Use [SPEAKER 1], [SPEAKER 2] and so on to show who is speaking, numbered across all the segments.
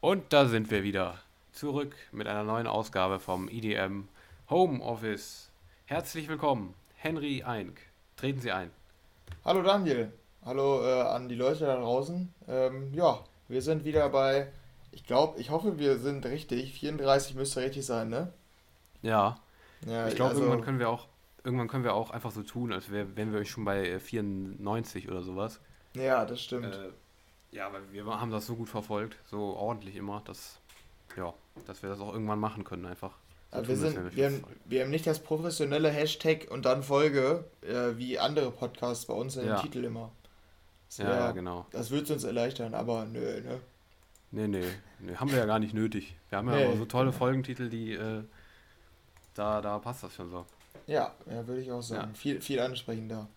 [SPEAKER 1] Und da sind wir wieder. Zurück mit einer neuen Ausgabe vom EDM Home Office. Herzlich willkommen, Henry Eink. Treten Sie ein.
[SPEAKER 2] Hallo Daniel. Hallo äh, an die Leute da draußen. Ähm, ja, wir sind wieder bei, ich glaube, ich hoffe, wir sind richtig. 34 müsste richtig sein, ne?
[SPEAKER 1] Ja. ja ich glaube, also, irgendwann können wir auch irgendwann können wir auch einfach so tun, als wär, wären wir schon bei 94 oder sowas.
[SPEAKER 2] Ja, das stimmt.
[SPEAKER 1] Äh, ja, weil wir haben das so gut verfolgt, so ordentlich immer, dass, ja, dass wir das auch irgendwann machen können einfach. So
[SPEAKER 2] wir, sind, wir, haben, wir haben nicht das professionelle Hashtag und dann Folge, äh, wie andere Podcasts bei uns in ja. den Titel immer. Das wär, ja, genau. Das würde es uns erleichtern, aber nö, ne?
[SPEAKER 1] Nee, nee, nee, haben wir ja gar nicht nötig. Wir haben ja nee. so tolle Folgentitel, die, äh, da, da passt das schon so.
[SPEAKER 2] Ja, ja würde ich auch sagen. Ja. Viel, viel ansprechender.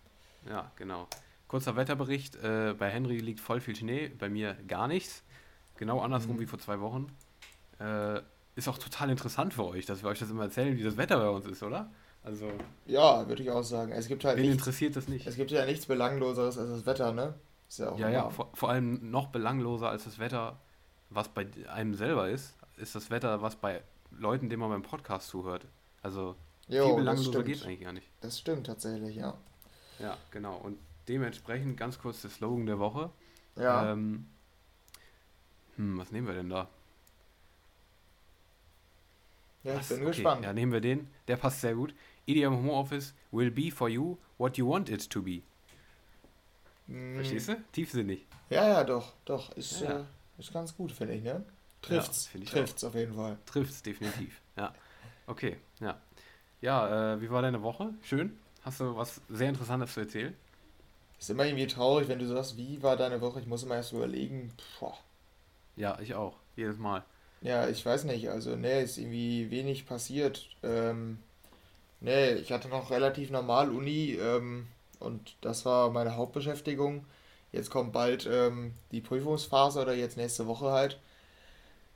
[SPEAKER 1] Ja, genau. Kurzer Wetterbericht. Äh, bei Henry liegt voll viel Schnee, bei mir gar nichts. Genau andersrum mhm. wie vor zwei Wochen. Äh, ist auch total interessant für euch, dass wir euch das immer erzählen, wie das Wetter bei uns ist, oder? Also.
[SPEAKER 2] Ja, würde ich auch sagen. Es gibt halt.
[SPEAKER 1] Wen nichts, interessiert das nicht?
[SPEAKER 2] Es gibt ja nichts Belangloseres als das Wetter, ne?
[SPEAKER 1] Ist ja, auch ja, ja vor, vor, allem noch belangloser als das Wetter, was bei einem selber ist, ist das Wetter, was bei Leuten, denen man beim Podcast zuhört. Also, jo, viel belangloser
[SPEAKER 2] geht eigentlich gar nicht. Das stimmt tatsächlich, ja.
[SPEAKER 1] Ja, genau. Und dementsprechend ganz kurz der Slogan der Woche. Ja. Ähm, hm, was nehmen wir denn da? Ja, was? ich bin okay. gespannt. Ja, nehmen wir den. Der passt sehr gut. EDM Homeoffice will be for you what you want it to be. Mm. Verstehst du? Tiefsinnig.
[SPEAKER 2] Ja, ja, doch, doch. Ist, ja. Äh, ist ganz gut, finde ich, ne? Trifft's. Ja, Trifft's auch. auf jeden Fall.
[SPEAKER 1] Trifft's definitiv. Ja. Okay, ja. Ja, äh, wie war deine Woche? Schön? Hast du was sehr Interessantes zu erzählen?
[SPEAKER 2] Ist immer irgendwie traurig, wenn du sagst, wie war deine Woche? Ich muss immer erst überlegen. Boah.
[SPEAKER 1] Ja, ich auch. Jedes Mal.
[SPEAKER 2] Ja, ich weiß nicht. Also, ne, ist irgendwie wenig passiert. Ähm, ne, ich hatte noch relativ normal Uni ähm, und das war meine Hauptbeschäftigung. Jetzt kommt bald ähm, die Prüfungsphase oder jetzt nächste Woche halt.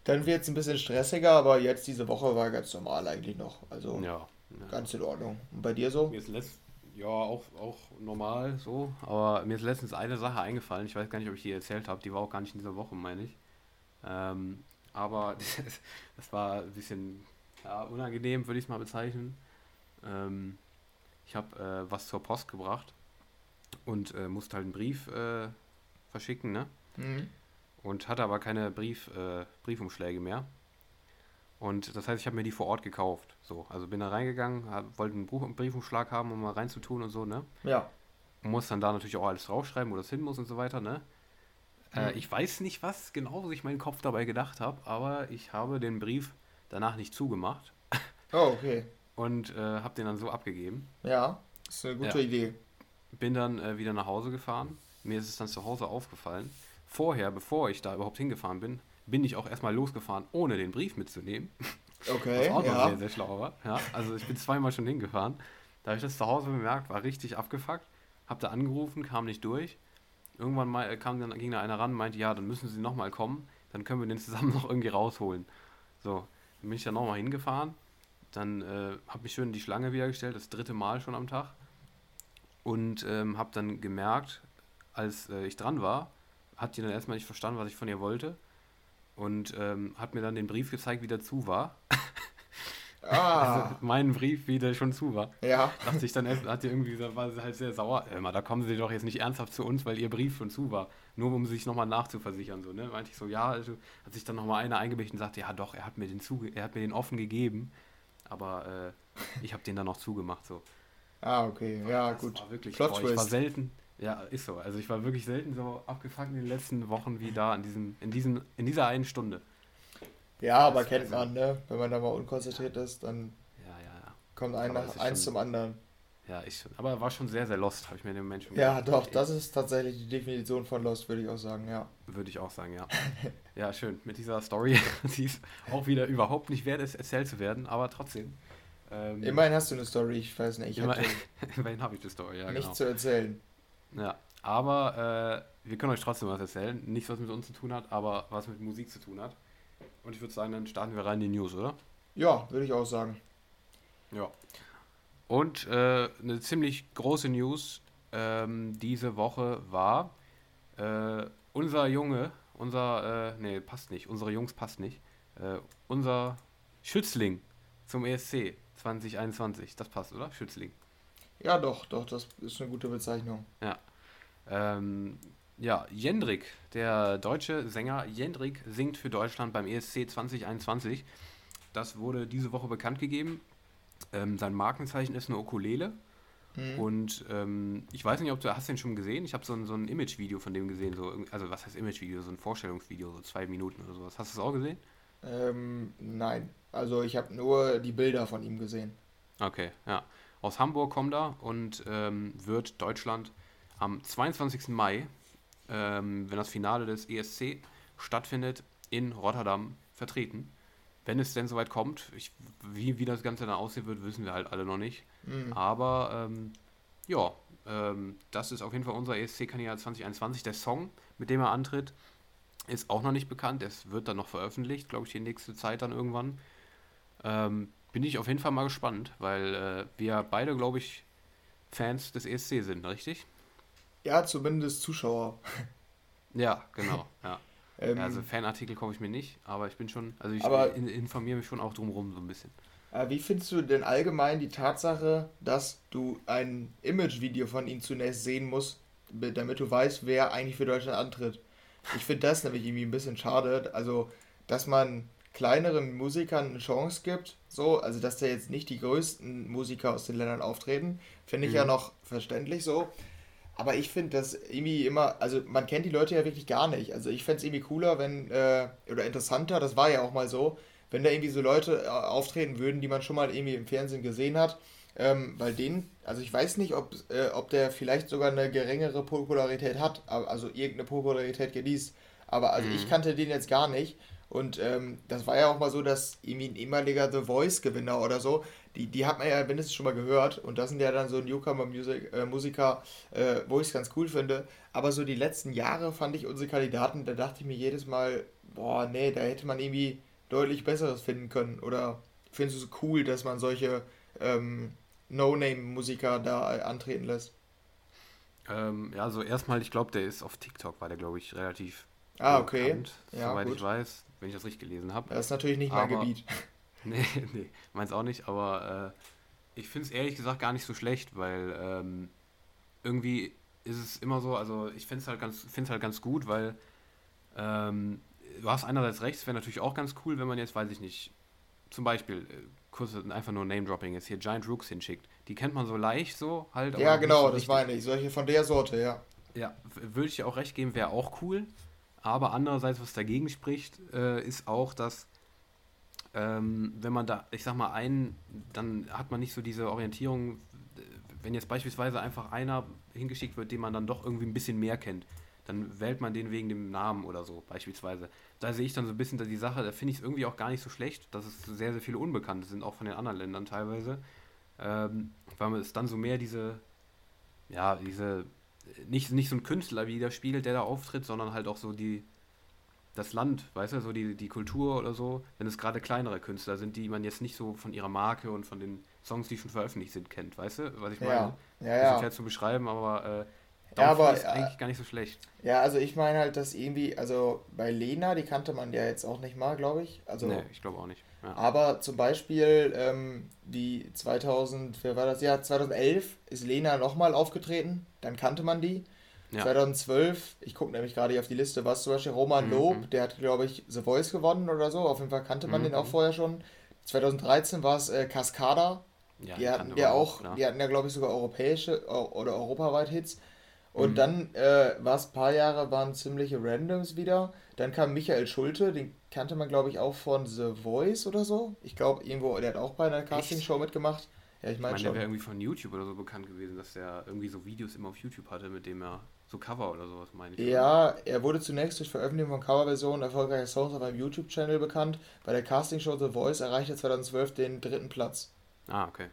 [SPEAKER 2] Dann wird es ein bisschen stressiger, aber jetzt diese Woche war ganz normal eigentlich noch. Also ja, ja. ganz in Ordnung. Und bei dir so?
[SPEAKER 1] Mir ist letzt, ja, auch, auch normal so. Aber mir ist letztens eine Sache eingefallen. Ich weiß gar nicht, ob ich die erzählt habe. Die war auch gar nicht in dieser Woche, meine ich. Ähm, aber das, war ein bisschen ja, unangenehm, würde ich es mal bezeichnen. Ähm, ich habe äh, was zur Post gebracht und äh, musste halt einen Brief äh, verschicken, ne? Mhm. Und hatte aber keine Brief, äh, Briefumschläge mehr. Und das heißt, ich habe mir die vor Ort gekauft. So, also bin da reingegangen, hab, wollte einen Briefumschlag haben, um mal reinzutun und so, ne? Ja. Muss dann da natürlich auch alles draufschreiben, wo das hin muss und so weiter, ne? Äh, mhm. Äh, ich weiß nicht, was genau sich mein Kopf dabei gedacht habe, aber ich habe den Brief danach nicht zugemacht.
[SPEAKER 2] Oh, okay.
[SPEAKER 1] und äh, habe den dann so abgegeben.
[SPEAKER 2] Ja, ist eine gute ja. Idee.
[SPEAKER 1] Bin dann äh, wieder nach Hause gefahren. Mir ist es dann zu Hause aufgefallen. Vorher, bevor ich da überhaupt hingefahren bin, bin ich auch erstmal losgefahren, ohne den Brief mitzunehmen. Okay. Was auch ja. noch sehr, sehr schlau war. Ja, also ich bin zweimal schon hingefahren. Da habe ich das zu Hause bemerkt, war richtig abgefuckt. Hab da angerufen, kam nicht durch. Irgendwann mal äh, kam dann, ging da einer ran und meinte, ja, dann müssen sie nochmal kommen, dann können wir den zusammen noch irgendwie rausholen. So, dann bin ich dann nochmal hingefahren. Dann äh, habe mich schön in die Schlange wieder gestellt, das dritte Mal schon am Tag. Und ähm, habe dann gemerkt, als äh, ich dran war, hat die dann erstmal nicht verstanden, was ich von ihr wollte und ähm, hat mir dann den Brief gezeigt, wie der zu war. Ah. Also meinen Brief, wie der schon zu war. Ja. Dachte ich dann, hat die irgendwie gesagt, war sie halt sehr sauer. Immer, da kommen sie doch jetzt nicht ernsthaft zu uns, weil ihr Brief schon zu war. Nur um sich nochmal nachzuversichern. So, ne? Meinte ich so, ja, also, hat sich dann nochmal einer eingemischt und sagte, ja doch, er hat mir den, zuge er hat mir den offen gegeben. Aber äh, ich habe den dann noch zugemacht. So.
[SPEAKER 2] Ah, okay, ja, das gut.
[SPEAKER 1] War wirklich, boah, ich war selten, ja, ist so. Also ich war wirklich selten so abgefuckt in den letzten Wochen wie da in, diesem, in, diesem, in dieser einen Stunde.
[SPEAKER 2] Ja, aber das kennt man, ne? Wenn man da mal unkonzentriert ist, dann ja, ja, ja. kommt ein nach, eins schon, zum anderen.
[SPEAKER 1] Ja, ich schon. Aber war schon sehr, sehr lost, habe ich mir den Menschen
[SPEAKER 2] Ja, gedacht. doch, das ist tatsächlich die Definition von lost, würde ich auch sagen, ja.
[SPEAKER 1] Würde ich auch sagen, ja. ja, schön. Mit dieser Story, die ist auch wieder überhaupt nicht wert, ist erzählt zu werden, aber trotzdem.
[SPEAKER 2] Ähm, immerhin hast du eine Story, ich weiß nicht. Ich
[SPEAKER 1] immer, immerhin habe ich eine Story, ja.
[SPEAKER 2] Nichts genau. zu erzählen.
[SPEAKER 1] Ja, aber äh, wir können euch trotzdem was erzählen. Nichts, was mit uns zu tun hat, aber was mit Musik zu tun hat. Und ich würde sagen, dann starten wir rein in die News, oder?
[SPEAKER 2] Ja, würde ich auch sagen.
[SPEAKER 1] Ja. Und äh, eine ziemlich große News ähm, diese Woche war, äh, unser Junge, unser, äh, nee, passt nicht, unsere Jungs passt nicht. Äh, unser Schützling zum ESC 2021, das passt, oder? Schützling.
[SPEAKER 2] Ja, doch, doch, das ist eine gute Bezeichnung.
[SPEAKER 1] Ja. Ähm, ja, Jendrik, der deutsche Sänger Jendrik singt für Deutschland beim ESC 2021. Das wurde diese Woche bekannt gegeben. Ähm, sein Markenzeichen ist eine Ukulele. Mhm. Und ähm, ich weiß nicht, ob du hast den schon gesehen. Ich habe so ein, so ein Image-Video von dem gesehen. So, also was heißt Image-Video? So ein Vorstellungsvideo, so zwei Minuten oder sowas. Hast du es auch gesehen?
[SPEAKER 2] Ähm, nein. Also ich habe nur die Bilder von ihm gesehen.
[SPEAKER 1] Okay, ja. Aus Hamburg kommt er und ähm, wird Deutschland am 22. Mai, ähm, wenn das Finale des ESC stattfindet, in Rotterdam vertreten. Wenn es denn soweit kommt, ich, wie, wie das Ganze dann aussehen wird, wissen wir halt alle noch nicht. Mhm. Aber ähm, ja, ähm, das ist auf jeden Fall unser ESC-Kandidat 2021. Der Song, mit dem er antritt, ist auch noch nicht bekannt. Es wird dann noch veröffentlicht, glaube ich, die nächste Zeit dann irgendwann. Ähm, bin ich auf jeden Fall mal gespannt, weil äh, wir beide, glaube ich, Fans des ESC sind, richtig?
[SPEAKER 2] Ja, zumindest Zuschauer.
[SPEAKER 1] Ja, genau, ja. ähm, also Fanartikel kaufe ich mir nicht, aber ich bin schon, also ich in, informiere mich schon auch drumherum so ein bisschen.
[SPEAKER 2] Äh, wie findest du denn allgemein die Tatsache, dass du ein Image-Video von ihm zunächst sehen musst, damit du weißt, wer eigentlich für Deutschland antritt? Ich finde das nämlich irgendwie ein bisschen schade. Also, dass man kleineren Musikern eine Chance gibt, so, also dass da jetzt nicht die größten Musiker aus den Ländern auftreten, finde ich mhm. ja noch verständlich so. Aber ich finde das irgendwie immer, also man kennt die Leute ja wirklich gar nicht. Also ich fände es irgendwie cooler, wenn, äh, oder interessanter, das war ja auch mal so, wenn da irgendwie so Leute äh, auftreten würden, die man schon mal irgendwie im Fernsehen gesehen hat. Ähm, weil den, also ich weiß nicht, ob, äh, ob der vielleicht sogar eine geringere Popularität hat, also irgendeine Popularität genießt. Aber also mhm. ich kannte den jetzt gar nicht. Und ähm, das war ja auch mal so, dass irgendwie ein ehemaliger The Voice-Gewinner oder so, die, die hat man ja mindestens schon mal gehört. Und das sind ja dann so Newcomer-Musiker, äh, wo ich es ganz cool finde. Aber so die letzten Jahre fand ich unsere Kandidaten, da dachte ich mir jedes Mal, boah, nee, da hätte man irgendwie deutlich Besseres finden können. Oder findest du es cool, dass man solche ähm, No-Name-Musiker da äh, antreten lässt?
[SPEAKER 1] Ähm, ja, also erstmal, ich glaube, der ist auf TikTok, war der, glaube ich, relativ Ah, okay. Bekannt, ja, soweit gut. ich weiß, wenn ich das richtig gelesen habe.
[SPEAKER 2] Das ist natürlich nicht mein Gebiet.
[SPEAKER 1] nee, nee, meins auch nicht, aber äh, ich finde es ehrlich gesagt gar nicht so schlecht, weil ähm, irgendwie ist es immer so, also ich finde es halt, ganz, halt ganz gut, weil ähm, du hast einerseits recht, es wäre natürlich auch ganz cool, wenn man jetzt, weiß ich nicht, zum Beispiel, äh, kurz einfach nur Name-Dropping jetzt hier Giant Rooks hinschickt. Die kennt man so leicht so halt.
[SPEAKER 2] Ja, genau, so das meine ich. Solche von der Sorte, ja.
[SPEAKER 1] Ja, würde ich dir auch recht geben, wäre auch cool. Aber andererseits, was dagegen spricht, äh, ist auch, dass ähm, wenn man da, ich sag mal, einen, dann hat man nicht so diese Orientierung, wenn jetzt beispielsweise einfach einer hingeschickt wird, den man dann doch irgendwie ein bisschen mehr kennt, dann wählt man den wegen dem Namen oder so, beispielsweise. Da sehe ich dann so ein bisschen die Sache, da finde ich es irgendwie auch gar nicht so schlecht, dass es sehr, sehr viele Unbekannte sind, auch von den anderen Ländern teilweise. Ähm, weil es dann so mehr diese, ja, diese nicht, nicht so ein Künstler widerspiegelt, der da auftritt, sondern halt auch so die das Land, weißt du, so die, die Kultur oder so, wenn es gerade kleinere Künstler sind, die man jetzt nicht so von ihrer Marke und von den Songs, die schon veröffentlicht sind, kennt, weißt du, was ich meine? Ja, ja, ja. Das ist schwer zu beschreiben, aber äh, ja, aber, ist eigentlich gar nicht so schlecht.
[SPEAKER 2] Ja, also ich meine halt, dass irgendwie, also bei Lena, die kannte man ja jetzt auch nicht mal, glaube ich. Also,
[SPEAKER 1] nee, ich glaube auch nicht.
[SPEAKER 2] Ja. Aber zum Beispiel ähm, die 2000, wer war das? Ja, 2011 ist Lena nochmal aufgetreten, dann kannte man die. Ja. 2012, ich gucke nämlich gerade hier auf die Liste, war es zum Beispiel Roman mhm. Lob, der hat, glaube ich, The Voice gewonnen oder so. Auf jeden Fall kannte man mhm. den auch vorher schon. 2013 war es äh, Cascada. Ja, die, hatten ja auch, auch die hatten ja, glaube ich, sogar europäische oder europaweit Hits. Und mhm. dann äh, war es ein paar Jahre, waren ziemliche Randoms wieder. Dann kam Michael Schulte, den kannte man, glaube ich, auch von The Voice oder so. Ich glaube, irgendwo, der hat auch bei einer Castingshow mitgemacht.
[SPEAKER 1] Ja, ich meine, ich mein, der wäre irgendwie von YouTube oder so bekannt gewesen, dass er irgendwie so Videos immer auf YouTube hatte, mit dem er so Cover oder sowas, meine
[SPEAKER 2] ich. Ja, er wurde zunächst durch Veröffentlichung von Coverversionen erfolgreicher Songs auf einem YouTube-Channel bekannt. Bei der Castingshow The Voice erreichte er 2012 den dritten Platz.
[SPEAKER 1] Ah, okay.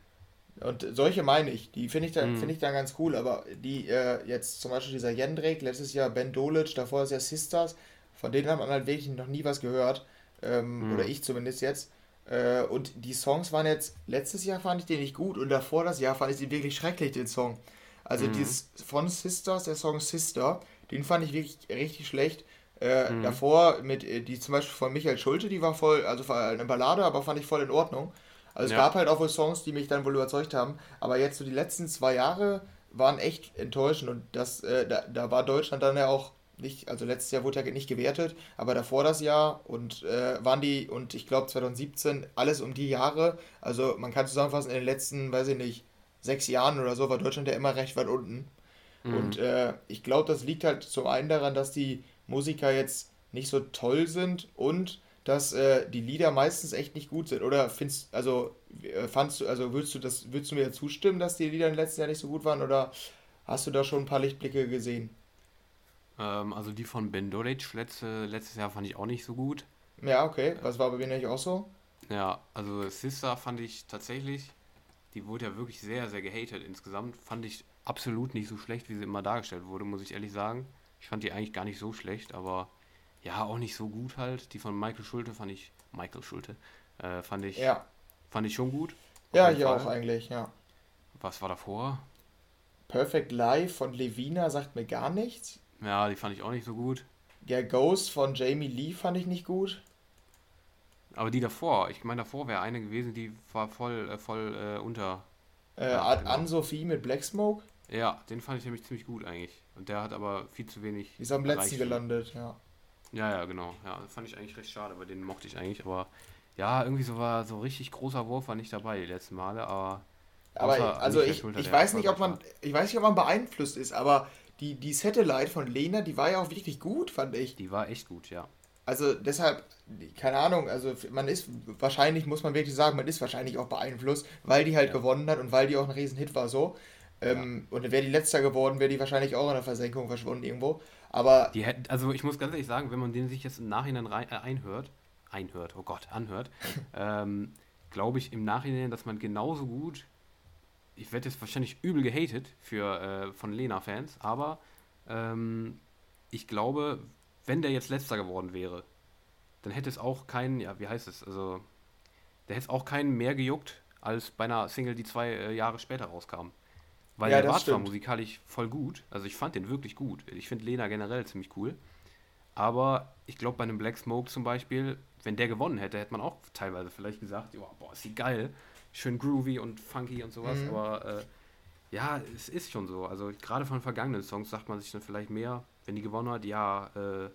[SPEAKER 2] Und solche meine ich, die finde ich, dann. Find ich dann ganz cool, aber die äh, jetzt zum Beispiel dieser Jendrik, letztes Jahr Ben Dolic, davor ist ja Sisters, von denen hat man halt wirklich noch nie was gehört. Ähm, mm. Oder ich zumindest jetzt. Äh, und die Songs waren jetzt, letztes Jahr fand ich den nicht gut und davor das Jahr fand ich den wirklich schrecklich, den Song. Also mhm. dieses von Sisters, der Song Sister, den fand ich wirklich richtig schlecht. Äh, mhm. Davor mit, äh, die zum Beispiel von Michael Schulte, die war voll, also eine Ballade, aber fand ich voll in Ordnung. Also es ja. gab halt auch wohl Songs, die mich dann wohl überzeugt haben. Aber jetzt so die letzten zwei Jahre waren echt enttäuschend und das, äh, da, da war Deutschland dann ja auch nicht, also letztes Jahr wurde ja nicht gewertet, aber davor das Jahr und äh, waren die, und ich glaube 2017, alles um die Jahre, also man kann zusammenfassen, in den letzten, weiß ich nicht, sechs Jahren oder so war Deutschland ja immer recht weit unten. Mhm. Und äh, ich glaube, das liegt halt zum einen daran, dass die Musiker jetzt nicht so toll sind und dass äh, die Lieder meistens echt nicht gut sind. Oder findest also äh, fandst du, also würdest du das, würdest du mir zustimmen, dass die Lieder im letzten Jahr nicht so gut waren oder hast du da schon ein paar Lichtblicke gesehen?
[SPEAKER 1] Ähm, also die von Ben Dolic letzte, letztes Jahr fand ich auch nicht so gut.
[SPEAKER 2] Ja, okay. Was war bei mir nicht auch so?
[SPEAKER 1] Ja, also Sister fand ich tatsächlich, die wurde ja wirklich sehr, sehr gehatet insgesamt. Fand ich absolut nicht so schlecht, wie sie immer dargestellt wurde, muss ich ehrlich sagen. Ich fand die eigentlich gar nicht so schlecht, aber ja, auch nicht so gut halt. Die von Michael Schulte fand ich, Michael Schulte, äh, fand ich, ja. fand ich schon gut.
[SPEAKER 2] Ja, ich Fall. auch eigentlich, ja.
[SPEAKER 1] Was war davor?
[SPEAKER 2] Perfect Life von Levina sagt mir gar nichts.
[SPEAKER 1] Ja, die fand ich auch nicht so gut.
[SPEAKER 2] Ja, Ghost von Jamie Lee fand ich nicht gut.
[SPEAKER 1] Aber die davor, ich meine, davor wäre eine gewesen, die war voll, äh, voll äh, unter.
[SPEAKER 2] Äh, ja, genau. Anne-Sophie mit Black Smoke?
[SPEAKER 1] Ja, den fand ich nämlich ziemlich gut eigentlich. Und der hat aber viel zu wenig.
[SPEAKER 2] Die ist am letzten gelandet, ja.
[SPEAKER 1] Ja, ja, genau. Ja, fand ich eigentlich recht schade, weil den mochte ich eigentlich, aber ja, irgendwie so war so richtig großer Wurf war nicht dabei die letzten Male, aber.
[SPEAKER 2] Aber also ich, ich weiß nicht, ob man, ich weiß nicht, ob man beeinflusst ist, aber die, die Satellite von Lena, die war ja auch wirklich gut, fand ich.
[SPEAKER 1] Die war echt gut, ja.
[SPEAKER 2] Also deshalb, keine Ahnung, also man ist, wahrscheinlich muss man wirklich sagen, man ist wahrscheinlich auch beeinflusst, weil die halt ja. gewonnen hat und weil die auch ein Riesenhit war so. Ähm, ja. Und wäre die letzter geworden, wäre die wahrscheinlich auch in der Versenkung verschwunden irgendwo. Aber.
[SPEAKER 1] Die hätten, also ich muss ganz ehrlich sagen, wenn man den sich jetzt im Nachhinein rein, äh, einhört, einhört, oh Gott, anhört, ähm, glaube ich im Nachhinein, dass man genauso gut ich werde jetzt wahrscheinlich übel gehatet für, äh, von Lena-Fans, aber ähm, ich glaube, wenn der jetzt letzter geworden wäre, dann hätte es auch keinen, ja, wie heißt es, also, der hätte es auch keinen mehr gejuckt, als bei einer Single, die zwei äh, Jahre später rauskam. Weil ja, der war zwar musikalisch voll gut, also ich fand den wirklich gut. Ich finde Lena generell ziemlich cool. Aber ich glaube, bei einem Black Smoke zum Beispiel, wenn der gewonnen hätte, hätte man auch teilweise vielleicht gesagt, boah, ist die geil schön groovy und funky und sowas, mhm. aber äh, ja, es ist schon so. Also gerade von vergangenen Songs sagt man sich dann vielleicht mehr, wenn die gewonnen hat, ja, äh,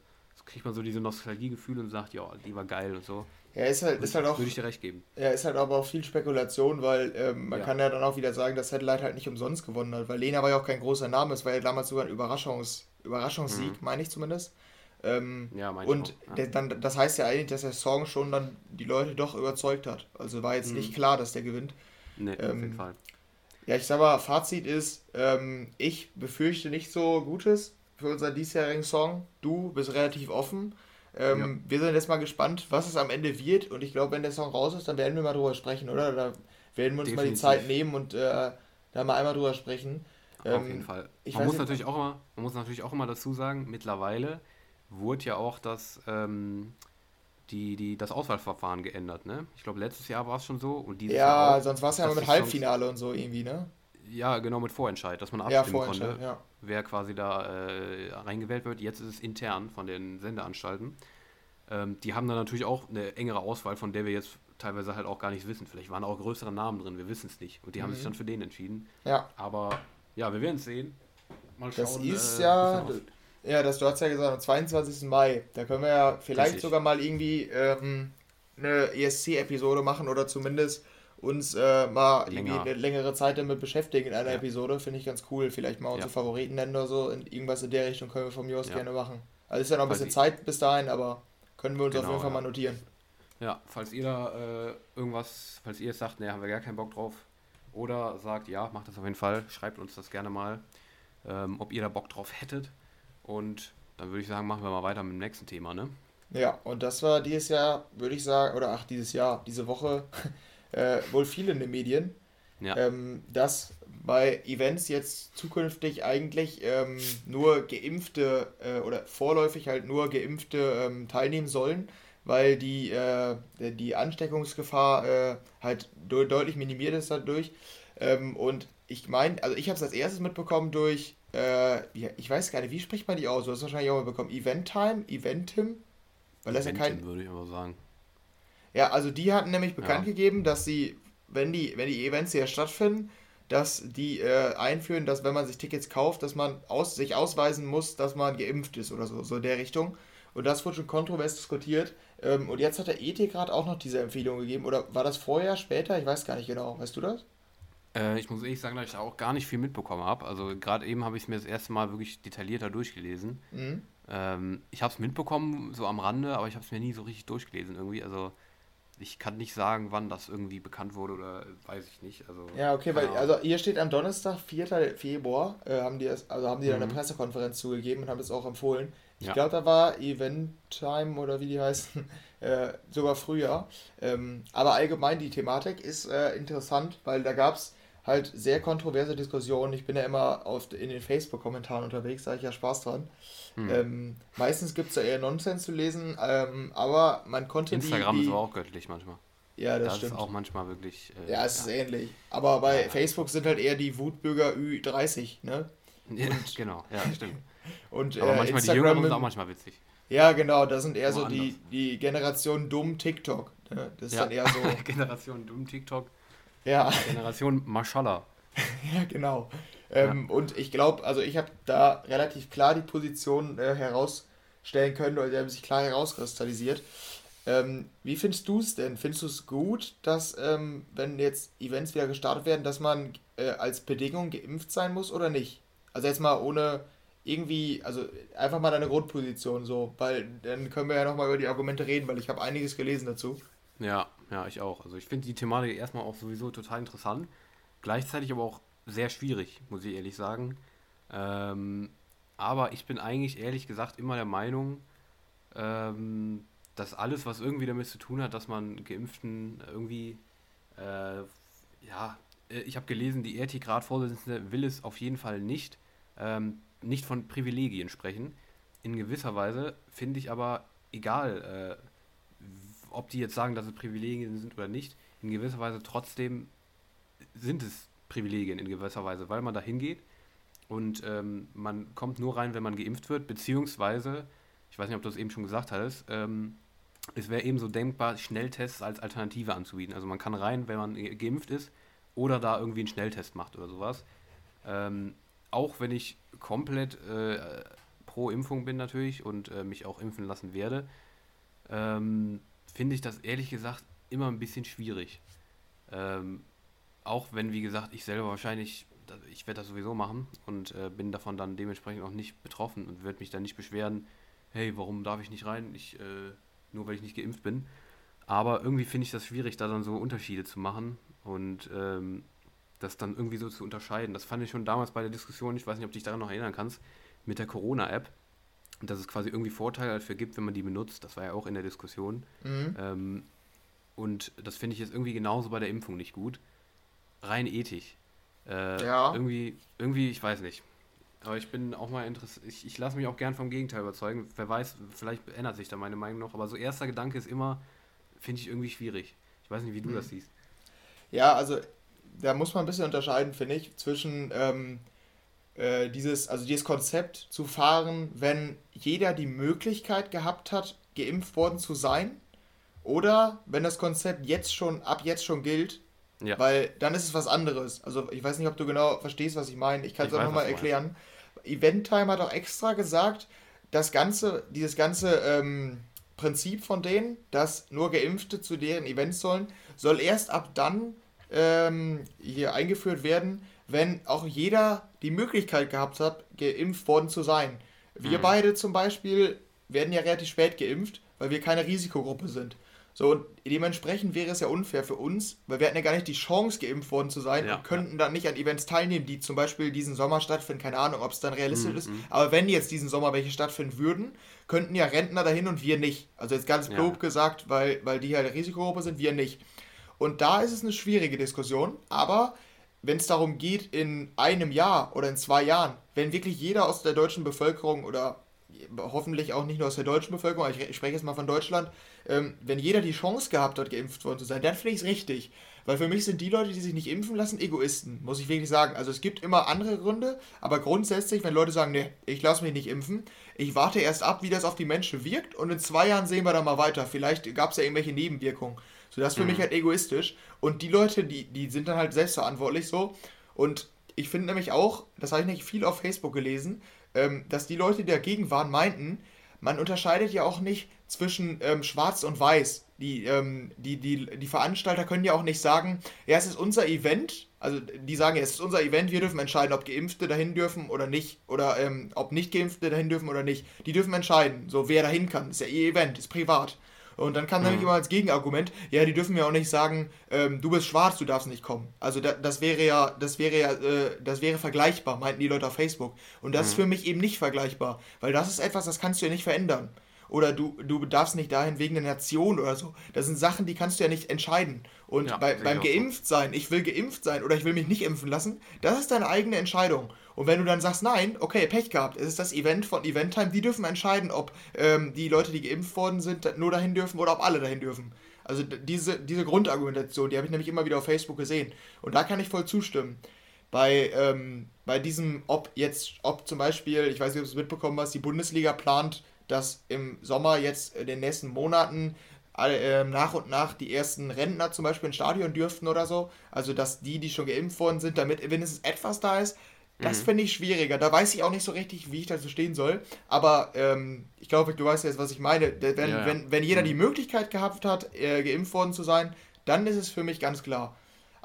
[SPEAKER 1] kriegt man so diese Nostalgiegefühle und sagt, ja, die war geil und so.
[SPEAKER 2] Ja, ist halt, ist halt auch.
[SPEAKER 1] Würde ich dir recht geben.
[SPEAKER 2] Ja, ist halt aber auch viel Spekulation, weil ähm, man ja. kann ja dann auch wieder sagen, dass Satellite halt nicht umsonst gewonnen hat, weil Lena war ja auch kein großer Name, es war ja damals sogar ein Überraschungs, Überraschungssieg, mhm. meine ich zumindest. Ähm, ja, und auch, ja. Der, dann, das heißt ja eigentlich, dass der Song schon dann die Leute doch überzeugt hat. Also war jetzt mhm. nicht klar, dass der gewinnt. Nee, ähm, auf jeden Fall. Ja, ich sag mal, Fazit ist, ähm, ich befürchte nicht so Gutes für unseren diesjährigen Song. Du bist relativ offen. Ähm, ja. Wir sind jetzt mal gespannt, was es am Ende wird. Und ich glaube, wenn der Song raus ist, dann werden wir mal drüber sprechen, oder? Da werden wir uns Definitiv. mal die Zeit nehmen und äh, da mal einmal drüber sprechen.
[SPEAKER 1] Auf jeden ähm, Fall. Man muss, natürlich auch immer, man muss natürlich auch immer dazu sagen, mittlerweile wurde ja auch das, ähm, die, die, das Auswahlverfahren geändert, ne? Ich glaube, letztes Jahr war es schon so und dieses
[SPEAKER 2] ja, Jahr auch, sonst war es ja immer mit Halbfinale und so irgendwie, ne?
[SPEAKER 1] Ja, genau, mit Vorentscheid, dass man abstimmen ja, konnte, ja. Wer quasi da äh, reingewählt wird. Jetzt ist es intern von den Sendeanstalten. Ähm, die haben dann natürlich auch eine engere Auswahl, von der wir jetzt teilweise halt auch gar nicht wissen. Vielleicht waren auch größere Namen drin, wir wissen es nicht. Und die mhm. haben sich mhm. dann für den entschieden. Ja. Aber ja, wir werden es sehen.
[SPEAKER 2] Mal schauen. Das ist äh, ja, ja, das, du hast ja gesagt, am 22. Mai. Da können wir ja vielleicht Richtig. sogar mal irgendwie ähm, eine ESC-Episode machen oder zumindest uns äh, mal Länger. irgendwie eine längere Zeit damit beschäftigen in einer ja. Episode. Finde ich ganz cool. Vielleicht mal unsere ja. Favoriten nennen oder so. In, irgendwas in der Richtung können wir von mir aus ja. gerne machen. Also ist ja noch ein bisschen Zeit bis dahin, aber können wir uns genau, auf jeden Fall mal notieren.
[SPEAKER 1] Ja, falls ihr da äh, irgendwas, falls ihr jetzt sagt, ne, haben wir gar keinen Bock drauf, oder sagt, ja, macht das auf jeden Fall, schreibt uns das gerne mal, ähm, ob ihr da Bock drauf hättet. Und dann würde ich sagen, machen wir mal weiter mit dem nächsten Thema, ne?
[SPEAKER 2] Ja, und das war dieses Jahr, würde ich sagen, oder ach, dieses Jahr, diese Woche, äh, wohl viel in den Medien, ja. ähm, dass bei Events jetzt zukünftig eigentlich ähm, nur Geimpfte äh, oder vorläufig halt nur Geimpfte ähm, teilnehmen sollen, weil die, äh, die Ansteckungsgefahr äh, halt de deutlich minimiert ist dadurch. Ähm, und ich meine, also ich habe es als erstes mitbekommen durch äh, ich weiß gar nicht, wie spricht man die aus? Du hast wahrscheinlich auch mal bekommen. Event Time, Eventim? Weil das Eventim, ja kein. würde ich aber sagen. Ja, also die hatten nämlich bekannt ja. gegeben, dass sie, wenn die, wenn die Events hier stattfinden, dass die äh, einführen, dass wenn man sich Tickets kauft, dass man aus, sich ausweisen muss, dass man geimpft ist oder so, so in der Richtung. Und das wurde schon kontrovers diskutiert. Ähm, und jetzt hat der Ethikrat auch noch diese Empfehlung gegeben. Oder war das vorher, später? Ich weiß gar nicht genau. Weißt du das?
[SPEAKER 1] Äh, ich muss ehrlich sagen, dass ich da auch gar nicht viel mitbekommen habe. Also gerade eben habe ich es mir das erste Mal wirklich detaillierter durchgelesen. Mhm. Ähm, ich habe es mitbekommen, so am Rande, aber ich habe es mir nie so richtig durchgelesen irgendwie. Also ich kann nicht sagen, wann das irgendwie bekannt wurde oder weiß ich nicht. Also,
[SPEAKER 2] ja, okay, weil also hier steht am Donnerstag, 4. Februar, äh, haben die das, also haben die mhm. dann eine Pressekonferenz zugegeben und haben es auch empfohlen. Ich ja. glaube, da war Event Time oder wie die heißen, äh, sogar früher. Ähm, aber allgemein die Thematik ist äh, interessant, weil da gab es halt sehr kontroverse Diskussionen. Ich bin ja immer auf, in den Facebook-Kommentaren unterwegs, da habe ich ja Spaß dran. Hm. Ähm, meistens gibt es da eher Nonsens zu lesen, ähm, aber man konnte
[SPEAKER 1] Instagram die, die, ist aber auch göttlich manchmal. Ja, das, das stimmt. ist auch manchmal wirklich.
[SPEAKER 2] Äh, ja, es ja. ist ähnlich. Aber bei ja. Facebook sind halt eher die Wutbürger Ü30, ne?
[SPEAKER 1] Ja, genau, ja, stimmt.
[SPEAKER 2] Und, aber äh, manchmal Instagram die Jüngeren sind auch manchmal witzig. Ja, genau, das sind eher so die, die Generation dumm TikTok. Ne? Das ist
[SPEAKER 1] dann eher so. Generation dumm TikTok. Ja. Generation Mashallah.
[SPEAKER 2] ja, genau. Ähm, ja. Und ich glaube, also ich habe da relativ klar die Position äh, herausstellen können, oder die haben sich klar herauskristallisiert. Ähm, wie findest du es denn? Findest du es gut, dass, ähm, wenn jetzt Events wieder gestartet werden, dass man äh, als Bedingung geimpft sein muss oder nicht? Also jetzt mal ohne irgendwie, also einfach mal deine Grundposition so, weil dann können wir ja nochmal über die Argumente reden, weil ich habe einiges gelesen dazu.
[SPEAKER 1] Ja, ja, ich auch. Also ich finde die Thematik erstmal auch sowieso total interessant, gleichzeitig aber auch sehr schwierig, muss ich ehrlich sagen. Ähm, aber ich bin eigentlich ehrlich gesagt immer der Meinung, ähm, dass alles, was irgendwie damit zu tun hat, dass man Geimpften irgendwie, äh, ja, äh, ich habe gelesen, die RT-Grad-Vorsitzende will es auf jeden Fall nicht, ähm, nicht von Privilegien sprechen. In gewisser Weise finde ich aber, egal, äh, ob die jetzt sagen, dass es Privilegien sind oder nicht, in gewisser Weise trotzdem sind es Privilegien in gewisser Weise, weil man da hingeht und ähm, man kommt nur rein, wenn man geimpft wird, beziehungsweise, ich weiß nicht, ob du es eben schon gesagt hattest, ähm, es wäre eben so denkbar, Schnelltests als Alternative anzubieten. Also man kann rein, wenn man geimpft ist oder da irgendwie einen Schnelltest macht oder sowas. Ähm, auch wenn ich komplett äh, pro Impfung bin natürlich und äh, mich auch impfen lassen werde, ähm, finde ich das ehrlich gesagt immer ein bisschen schwierig. Ähm, auch wenn, wie gesagt, ich selber wahrscheinlich, ich werde das sowieso machen und äh, bin davon dann dementsprechend auch nicht betroffen und werde mich dann nicht beschweren, hey, warum darf ich nicht rein? Ich, äh, nur weil ich nicht geimpft bin. Aber irgendwie finde ich das schwierig, da dann so Unterschiede zu machen und ähm, das dann irgendwie so zu unterscheiden. Das fand ich schon damals bei der Diskussion, ich weiß nicht, ob du dich daran noch erinnern kannst, mit der Corona-App dass es quasi irgendwie Vorteile dafür gibt, wenn man die benutzt. Das war ja auch in der Diskussion. Mhm. Ähm, und das finde ich jetzt irgendwie genauso bei der Impfung nicht gut. Rein ethisch. Äh, ja. Irgendwie, irgendwie, ich weiß nicht. Aber ich bin auch mal interessiert. Ich, ich lasse mich auch gern vom Gegenteil überzeugen. Wer weiß, vielleicht ändert sich da meine Meinung noch. Aber so erster Gedanke ist immer, finde ich irgendwie schwierig. Ich weiß nicht, wie du mhm. das siehst.
[SPEAKER 2] Ja, also da muss man ein bisschen unterscheiden, finde ich, zwischen ähm, äh, dieses, also dieses Konzept zu fahren, wenn jeder die Möglichkeit gehabt hat, geimpft worden zu sein, oder wenn das Konzept jetzt schon, ab jetzt schon gilt, ja. weil dann ist es was anderes. Also ich weiß nicht, ob du genau verstehst, was ich meine. Ich kann es auch nochmal erklären. Eventtime hat auch extra gesagt, das ganze, dieses ganze ähm, Prinzip von denen, dass nur Geimpfte zu deren Events sollen, soll erst ab dann ähm, hier eingeführt werden, wenn auch jeder die Möglichkeit gehabt hat, geimpft worden zu sein. Wir mhm. beide zum Beispiel werden ja relativ spät geimpft, weil wir keine Risikogruppe sind. So, und dementsprechend wäre es ja unfair für uns, weil wir hatten ja gar nicht die Chance, geimpft worden zu sein ja, und könnten ja. dann nicht an Events teilnehmen, die zum Beispiel diesen Sommer stattfinden. Keine Ahnung, ob es dann realistisch mhm. ist. Aber wenn jetzt diesen Sommer welche stattfinden würden, könnten ja Rentner dahin und wir nicht. Also jetzt ganz grob ja. gesagt, weil, weil die halt Risikogruppe sind, wir nicht. Und da ist es eine schwierige Diskussion, aber wenn es darum geht, in einem Jahr oder in zwei Jahren, wenn wirklich jeder aus der deutschen Bevölkerung oder hoffentlich auch nicht nur aus der deutschen Bevölkerung, ich spreche jetzt mal von Deutschland, ähm, wenn jeder die Chance gehabt hat, geimpft worden zu sein, dann finde ich es richtig. Weil für mich sind die Leute, die sich nicht impfen lassen, Egoisten, muss ich wirklich sagen. Also es gibt immer andere Gründe, aber grundsätzlich, wenn Leute sagen, nee, ich lasse mich nicht impfen, ich warte erst ab, wie das auf die Menschen wirkt und in zwei Jahren sehen wir dann mal weiter. Vielleicht gab es ja irgendwelche Nebenwirkungen. So, das ist für mhm. mich halt egoistisch. Und die Leute, die, die sind dann halt selbstverantwortlich so. Und ich finde nämlich auch, das habe ich nicht viel auf Facebook gelesen, ähm, dass die Leute, die dagegen waren, meinten, man unterscheidet ja auch nicht zwischen ähm, Schwarz und Weiß. Die, ähm, die, die, die Veranstalter können ja auch nicht sagen, ja, es ist unser Event. Also die sagen ja, es ist unser Event, wir dürfen entscheiden, ob Geimpfte dahin dürfen oder nicht. Oder ähm, ob nicht Geimpfte dahin dürfen oder nicht. Die dürfen entscheiden, so wer dahin kann. Das ist ja ihr Event, ist privat. Und dann kam mhm. nämlich immer als Gegenargument, ja, die dürfen ja auch nicht sagen, ähm, du bist schwarz, du darfst nicht kommen. Also da, das wäre ja, das wäre ja, äh, das wäre vergleichbar, meinten die Leute auf Facebook. Und das mhm. ist für mich eben nicht vergleichbar, weil das ist etwas, das kannst du ja nicht verändern. Oder du, du darfst nicht dahin wegen der Nation oder so. Das sind Sachen, die kannst du ja nicht entscheiden. Und ja, bei, beim Geimpft sein, ich will geimpft sein oder ich will mich nicht impfen lassen, das ist deine eigene Entscheidung. Und wenn du dann sagst, nein, okay, Pech gehabt, es ist das Event von Eventtime, die dürfen entscheiden, ob ähm, die Leute, die geimpft worden sind, nur dahin dürfen oder ob alle dahin dürfen. Also diese, diese Grundargumentation, die habe ich nämlich immer wieder auf Facebook gesehen. Und da kann ich voll zustimmen. Bei, ähm, bei diesem, ob jetzt, ob zum Beispiel, ich weiß nicht, ob du es mitbekommen hast, die Bundesliga plant, dass im Sommer jetzt in den nächsten Monaten äh, nach und nach die ersten Rentner zum Beispiel ins Stadion dürften oder so. Also dass die, die schon geimpft worden sind, damit wenigstens etwas da ist. Das mhm. finde ich schwieriger. Da weiß ich auch nicht so richtig, wie ich dazu stehen soll. Aber ähm, ich glaube, du weißt jetzt, was ich meine. Wenn, ja, ja. wenn, wenn jeder mhm. die Möglichkeit gehabt hat, äh, geimpft worden zu sein, dann ist es für mich ganz klar.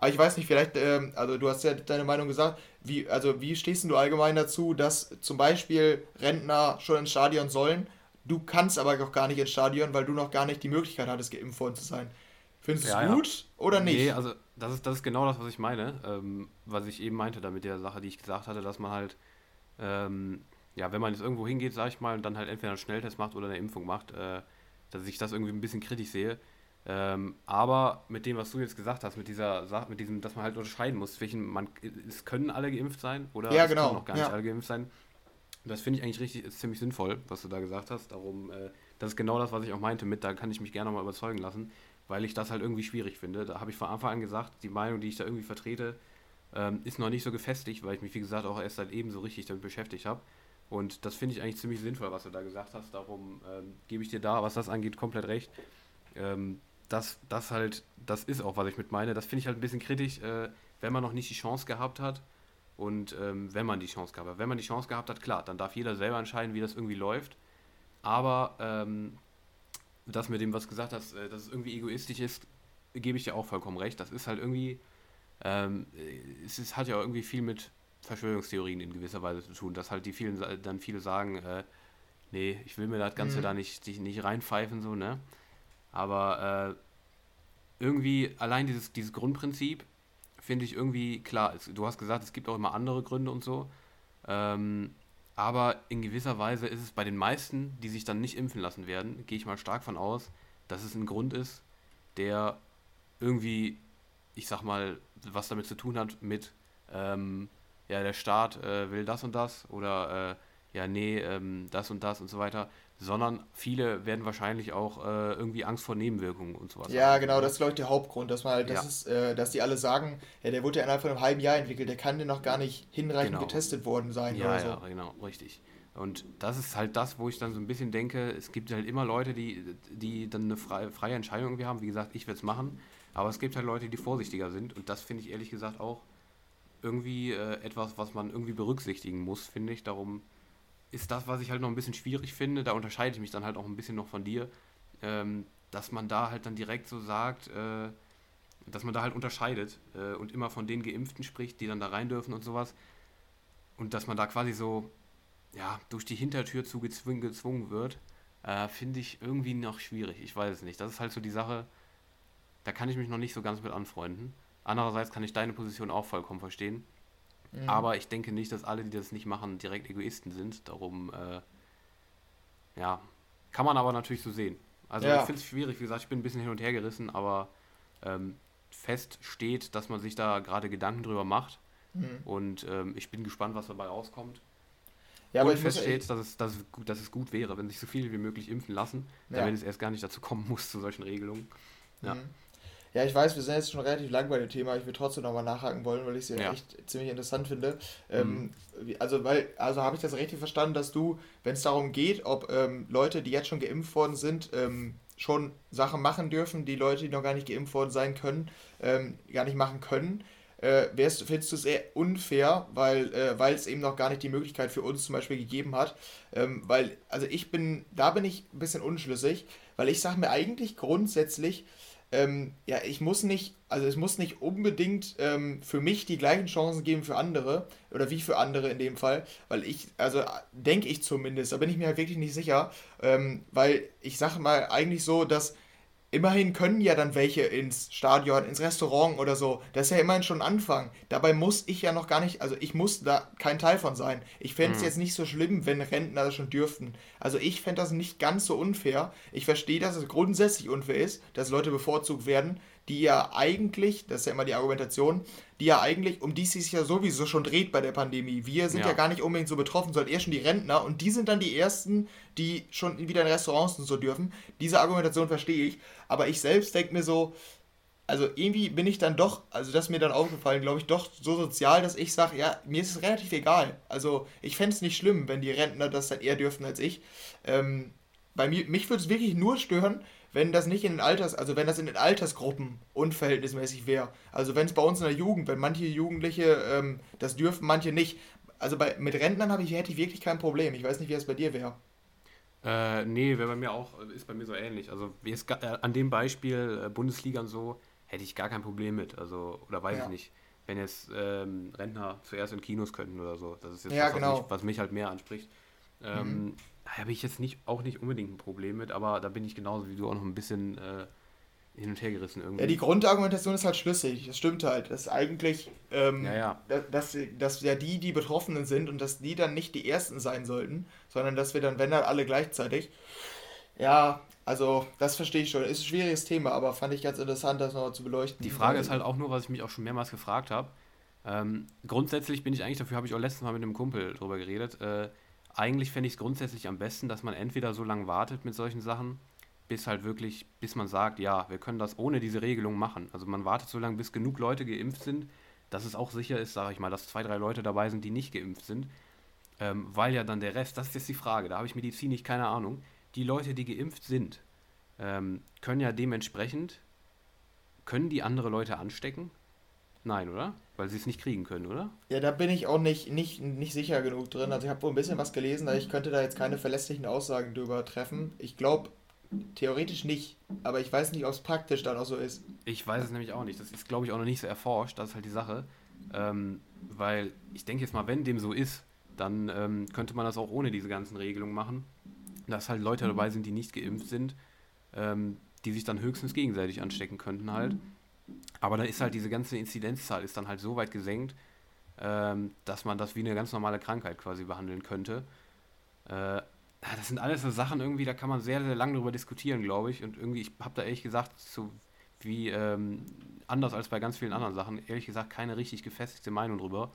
[SPEAKER 2] Aber ich weiß nicht, vielleicht, ähm, also du hast ja deine Meinung gesagt, wie, also wie stehst du allgemein dazu, dass zum Beispiel Rentner schon ins Stadion sollen, du kannst aber noch gar nicht ins Stadion, weil du noch gar nicht die Möglichkeit hattest, geimpft worden zu sein. Findest du es ja, gut
[SPEAKER 1] ja. oder nicht? Nee, also das ist, das ist genau das, was ich meine, ähm, was ich eben meinte da mit der Sache, die ich gesagt hatte, dass man halt, ähm, ja, wenn man jetzt irgendwo hingeht, sag ich mal, und dann halt entweder einen Schnelltest macht oder eine Impfung macht, äh, dass ich das irgendwie ein bisschen kritisch sehe. Ähm, aber mit dem, was du jetzt gesagt hast, mit dieser Sache, mit diesem, dass man halt unterscheiden muss, welchen man, es können alle geimpft sein oder ja, genau. es können noch gar nicht ja. alle geimpft sein. Das finde ich eigentlich richtig, ist ziemlich sinnvoll, was du da gesagt hast. Darum, äh, das ist genau das, was ich auch meinte mit, da kann ich mich gerne mal überzeugen lassen weil ich das halt irgendwie schwierig finde. Da habe ich von Anfang an gesagt, die Meinung, die ich da irgendwie vertrete, ähm, ist noch nicht so gefestigt, weil ich mich, wie gesagt, auch erst seit eben so richtig damit beschäftigt habe. Und das finde ich eigentlich ziemlich sinnvoll, was du da gesagt hast. Darum ähm, gebe ich dir da, was das angeht, komplett recht. Ähm, das, das halt, das ist auch, was ich mit meine. Das finde ich halt ein bisschen kritisch, äh, wenn man noch nicht die Chance gehabt hat. Und ähm, wenn man die Chance gehabt hat. Wenn man die Chance gehabt hat, klar, dann darf jeder selber entscheiden, wie das irgendwie läuft. Aber ähm, das mit dem, was du gesagt hast, äh, dass es irgendwie egoistisch ist, gebe ich dir auch vollkommen recht. Das ist halt irgendwie, ähm, es ist, hat ja irgendwie viel mit Verschwörungstheorien in gewisser Weise zu tun, dass halt die vielen dann viele sagen, äh, nee, ich will mir das Ganze mhm. da nicht, nicht reinpfeifen, so, ne? Aber äh, irgendwie allein dieses, dieses Grundprinzip finde ich irgendwie klar. Es, du hast gesagt, es gibt auch immer andere Gründe und so. Ähm, aber in gewisser Weise ist es bei den meisten, die sich dann nicht impfen lassen werden, gehe ich mal stark von aus, dass es ein Grund ist, der irgendwie, ich sag mal, was damit zu tun hat mit, ähm, ja, der Staat äh, will das und das oder äh, ja, nee, ähm, das und das und so weiter sondern viele werden wahrscheinlich auch äh, irgendwie Angst vor Nebenwirkungen und sowas
[SPEAKER 2] Ja, haben. genau, das ist glaube ich der Hauptgrund, dass man halt, das ja. ist, äh, dass die alle sagen, ja, der wurde ja innerhalb von einem halben Jahr entwickelt, der kann dir noch gar nicht hinreichend genau. getestet worden sein
[SPEAKER 1] ja, oder so. Ja, genau, richtig. Und das ist halt das, wo ich dann so ein bisschen denke, es gibt halt immer Leute, die, die dann eine freie, freie Entscheidung irgendwie haben. Wie gesagt, ich werde es machen, aber es gibt halt Leute, die vorsichtiger sind und das finde ich ehrlich gesagt auch irgendwie äh, etwas, was man irgendwie berücksichtigen muss, finde ich. Darum ist das, was ich halt noch ein bisschen schwierig finde, da unterscheide ich mich dann halt auch ein bisschen noch von dir, ähm, dass man da halt dann direkt so sagt, äh, dass man da halt unterscheidet äh, und immer von den Geimpften spricht, die dann da rein dürfen und sowas. Und dass man da quasi so, ja, durch die Hintertür zu gezwungen, gezwungen wird, äh, finde ich irgendwie noch schwierig. Ich weiß es nicht. Das ist halt so die Sache, da kann ich mich noch nicht so ganz mit anfreunden. Andererseits kann ich deine Position auch vollkommen verstehen. Mhm. Aber ich denke nicht, dass alle, die das nicht machen, direkt Egoisten sind. Darum, äh, ja, kann man aber natürlich so sehen. Also ja. ich finde es schwierig, wie gesagt, ich bin ein bisschen hin und her gerissen, aber ähm, fest steht, dass man sich da gerade Gedanken drüber macht. Mhm. Und ähm, ich bin gespannt, was dabei rauskommt. ja, und feststellt, dass es, dass, es gut, dass es gut wäre, wenn sich so viele wie möglich impfen lassen, ja. damit es erst gar nicht dazu kommen muss zu solchen Regelungen. Ja.
[SPEAKER 2] Mhm. Ja, ich weiß, wir sind jetzt schon relativ lang bei dem Thema. Ich will trotzdem nochmal nachhaken wollen, weil ich es ja, ja, echt ziemlich interessant finde. Ähm, mhm. also, weil, also habe ich das richtig verstanden, dass du, wenn es darum geht, ob ähm, Leute, die jetzt schon geimpft worden sind, ähm, schon Sachen machen dürfen, die Leute, die noch gar nicht geimpft worden sein können, ähm, gar nicht machen können, äh, wärst, findest du es sehr unfair, weil äh, es eben noch gar nicht die Möglichkeit für uns zum Beispiel gegeben hat. Ähm, weil, also ich bin, da bin ich ein bisschen unschlüssig, weil ich sage mir eigentlich grundsätzlich, ähm, ja, ich muss nicht, also es muss nicht unbedingt ähm, für mich die gleichen Chancen geben für andere, oder wie für andere in dem Fall, weil ich, also denke ich zumindest, da bin ich mir halt wirklich nicht sicher, ähm, weil ich sage mal eigentlich so, dass immerhin können ja dann welche ins Stadion, ins Restaurant oder so. Das ist ja immerhin schon ein Anfang. Dabei muss ich ja noch gar nicht, also ich muss da kein Teil von sein. Ich fände es mhm. jetzt nicht so schlimm, wenn Rentner das schon dürften. Also ich fände das nicht ganz so unfair. Ich verstehe, dass es grundsätzlich unfair ist, dass Leute bevorzugt werden, die ja eigentlich, das ist ja immer die Argumentation, die ja eigentlich, um die es sich ja sowieso schon dreht bei der Pandemie. Wir sind ja, ja gar nicht unbedingt so betroffen, sondern eher schon die Rentner und die sind dann die Ersten, die schon wieder in Restaurants und so dürfen. Diese Argumentation verstehe ich, aber ich selbst denke mir so, also irgendwie bin ich dann doch, also das ist mir dann aufgefallen, glaube ich, doch so sozial, dass ich sage, ja, mir ist es relativ egal. Also ich fände es nicht schlimm, wenn die Rentner das dann eher dürften als ich. Ähm, bei mir, mich würde es wirklich nur stören, wenn das nicht in den Alters, also wenn das in den Altersgruppen unverhältnismäßig wäre. Also wenn es bei uns in der Jugend, wenn manche Jugendliche ähm, das dürfen, manche nicht. Also bei, mit Rentnern habe ich, hätte ich wirklich kein Problem. Ich weiß nicht, wie es bei dir wäre.
[SPEAKER 1] Äh, nee, wäre bei mir auch, ist bei mir so ähnlich. Also jetzt, äh, an dem Beispiel äh, Bundesliga und so hätte ich gar kein Problem mit. Also, oder weiß ja. ich nicht. Wenn jetzt ähm, Rentner zuerst in Kinos könnten oder so. Das ist jetzt ja, was, genau. was, mich, was, mich, halt mehr anspricht. Ähm, mhm habe ich jetzt nicht, auch nicht unbedingt ein Problem mit, aber da bin ich genauso wie du auch noch ein bisschen äh, hin und her gerissen
[SPEAKER 2] irgendwie. Ja, die Grundargumentation ist halt schlüssig. Das stimmt halt. Das ist eigentlich, ähm, ja, ja. Dass, dass ja die, die Betroffenen sind und dass die dann nicht die Ersten sein sollten, sondern dass wir dann, wenn dann alle gleichzeitig. Ja, also das verstehe ich schon. Ist ein schwieriges Thema, aber fand ich ganz interessant, das nochmal zu beleuchten.
[SPEAKER 1] Die Frage ist halt auch nur, was ich mich auch schon mehrmals gefragt habe. Ähm, grundsätzlich bin ich eigentlich dafür, habe ich auch letztes Mal mit einem Kumpel drüber geredet. Äh, eigentlich fände ich es grundsätzlich am besten, dass man entweder so lange wartet mit solchen Sachen, bis halt wirklich, bis man sagt, ja, wir können das ohne diese Regelung machen. Also man wartet so lange, bis genug Leute geimpft sind, dass es auch sicher ist, sage ich mal, dass zwei, drei Leute dabei sind, die nicht geimpft sind. Ähm, weil ja dann der Rest, das ist jetzt die Frage, da habe ich medizinisch keine Ahnung, die Leute, die geimpft sind, ähm, können ja dementsprechend, können die andere Leute anstecken? Nein, oder? Weil sie es nicht kriegen können, oder?
[SPEAKER 2] Ja, da bin ich auch nicht, nicht, nicht sicher genug drin. Also ich habe wohl ein bisschen was gelesen, ich könnte da jetzt keine verlässlichen Aussagen drüber treffen. Ich glaube theoretisch nicht, aber ich weiß nicht, ob es praktisch dann auch so ist.
[SPEAKER 1] Ich weiß es nämlich auch nicht. Das ist, glaube ich, auch noch nicht so erforscht. Das ist halt die Sache. Ähm, weil ich denke jetzt mal, wenn dem so ist, dann ähm, könnte man das auch ohne diese ganzen Regelungen machen. Dass halt Leute dabei sind, die nicht geimpft sind, ähm, die sich dann höchstens gegenseitig anstecken könnten halt. Aber dann ist halt diese ganze Inzidenzzahl ist dann halt so weit gesenkt, ähm, dass man das wie eine ganz normale Krankheit quasi behandeln könnte. Äh, das sind alles so Sachen irgendwie, da kann man sehr, sehr lange drüber diskutieren, glaube ich. Und irgendwie, ich habe da ehrlich gesagt, so wie ähm, anders als bei ganz vielen anderen Sachen, ehrlich gesagt keine richtig gefestigte Meinung drüber.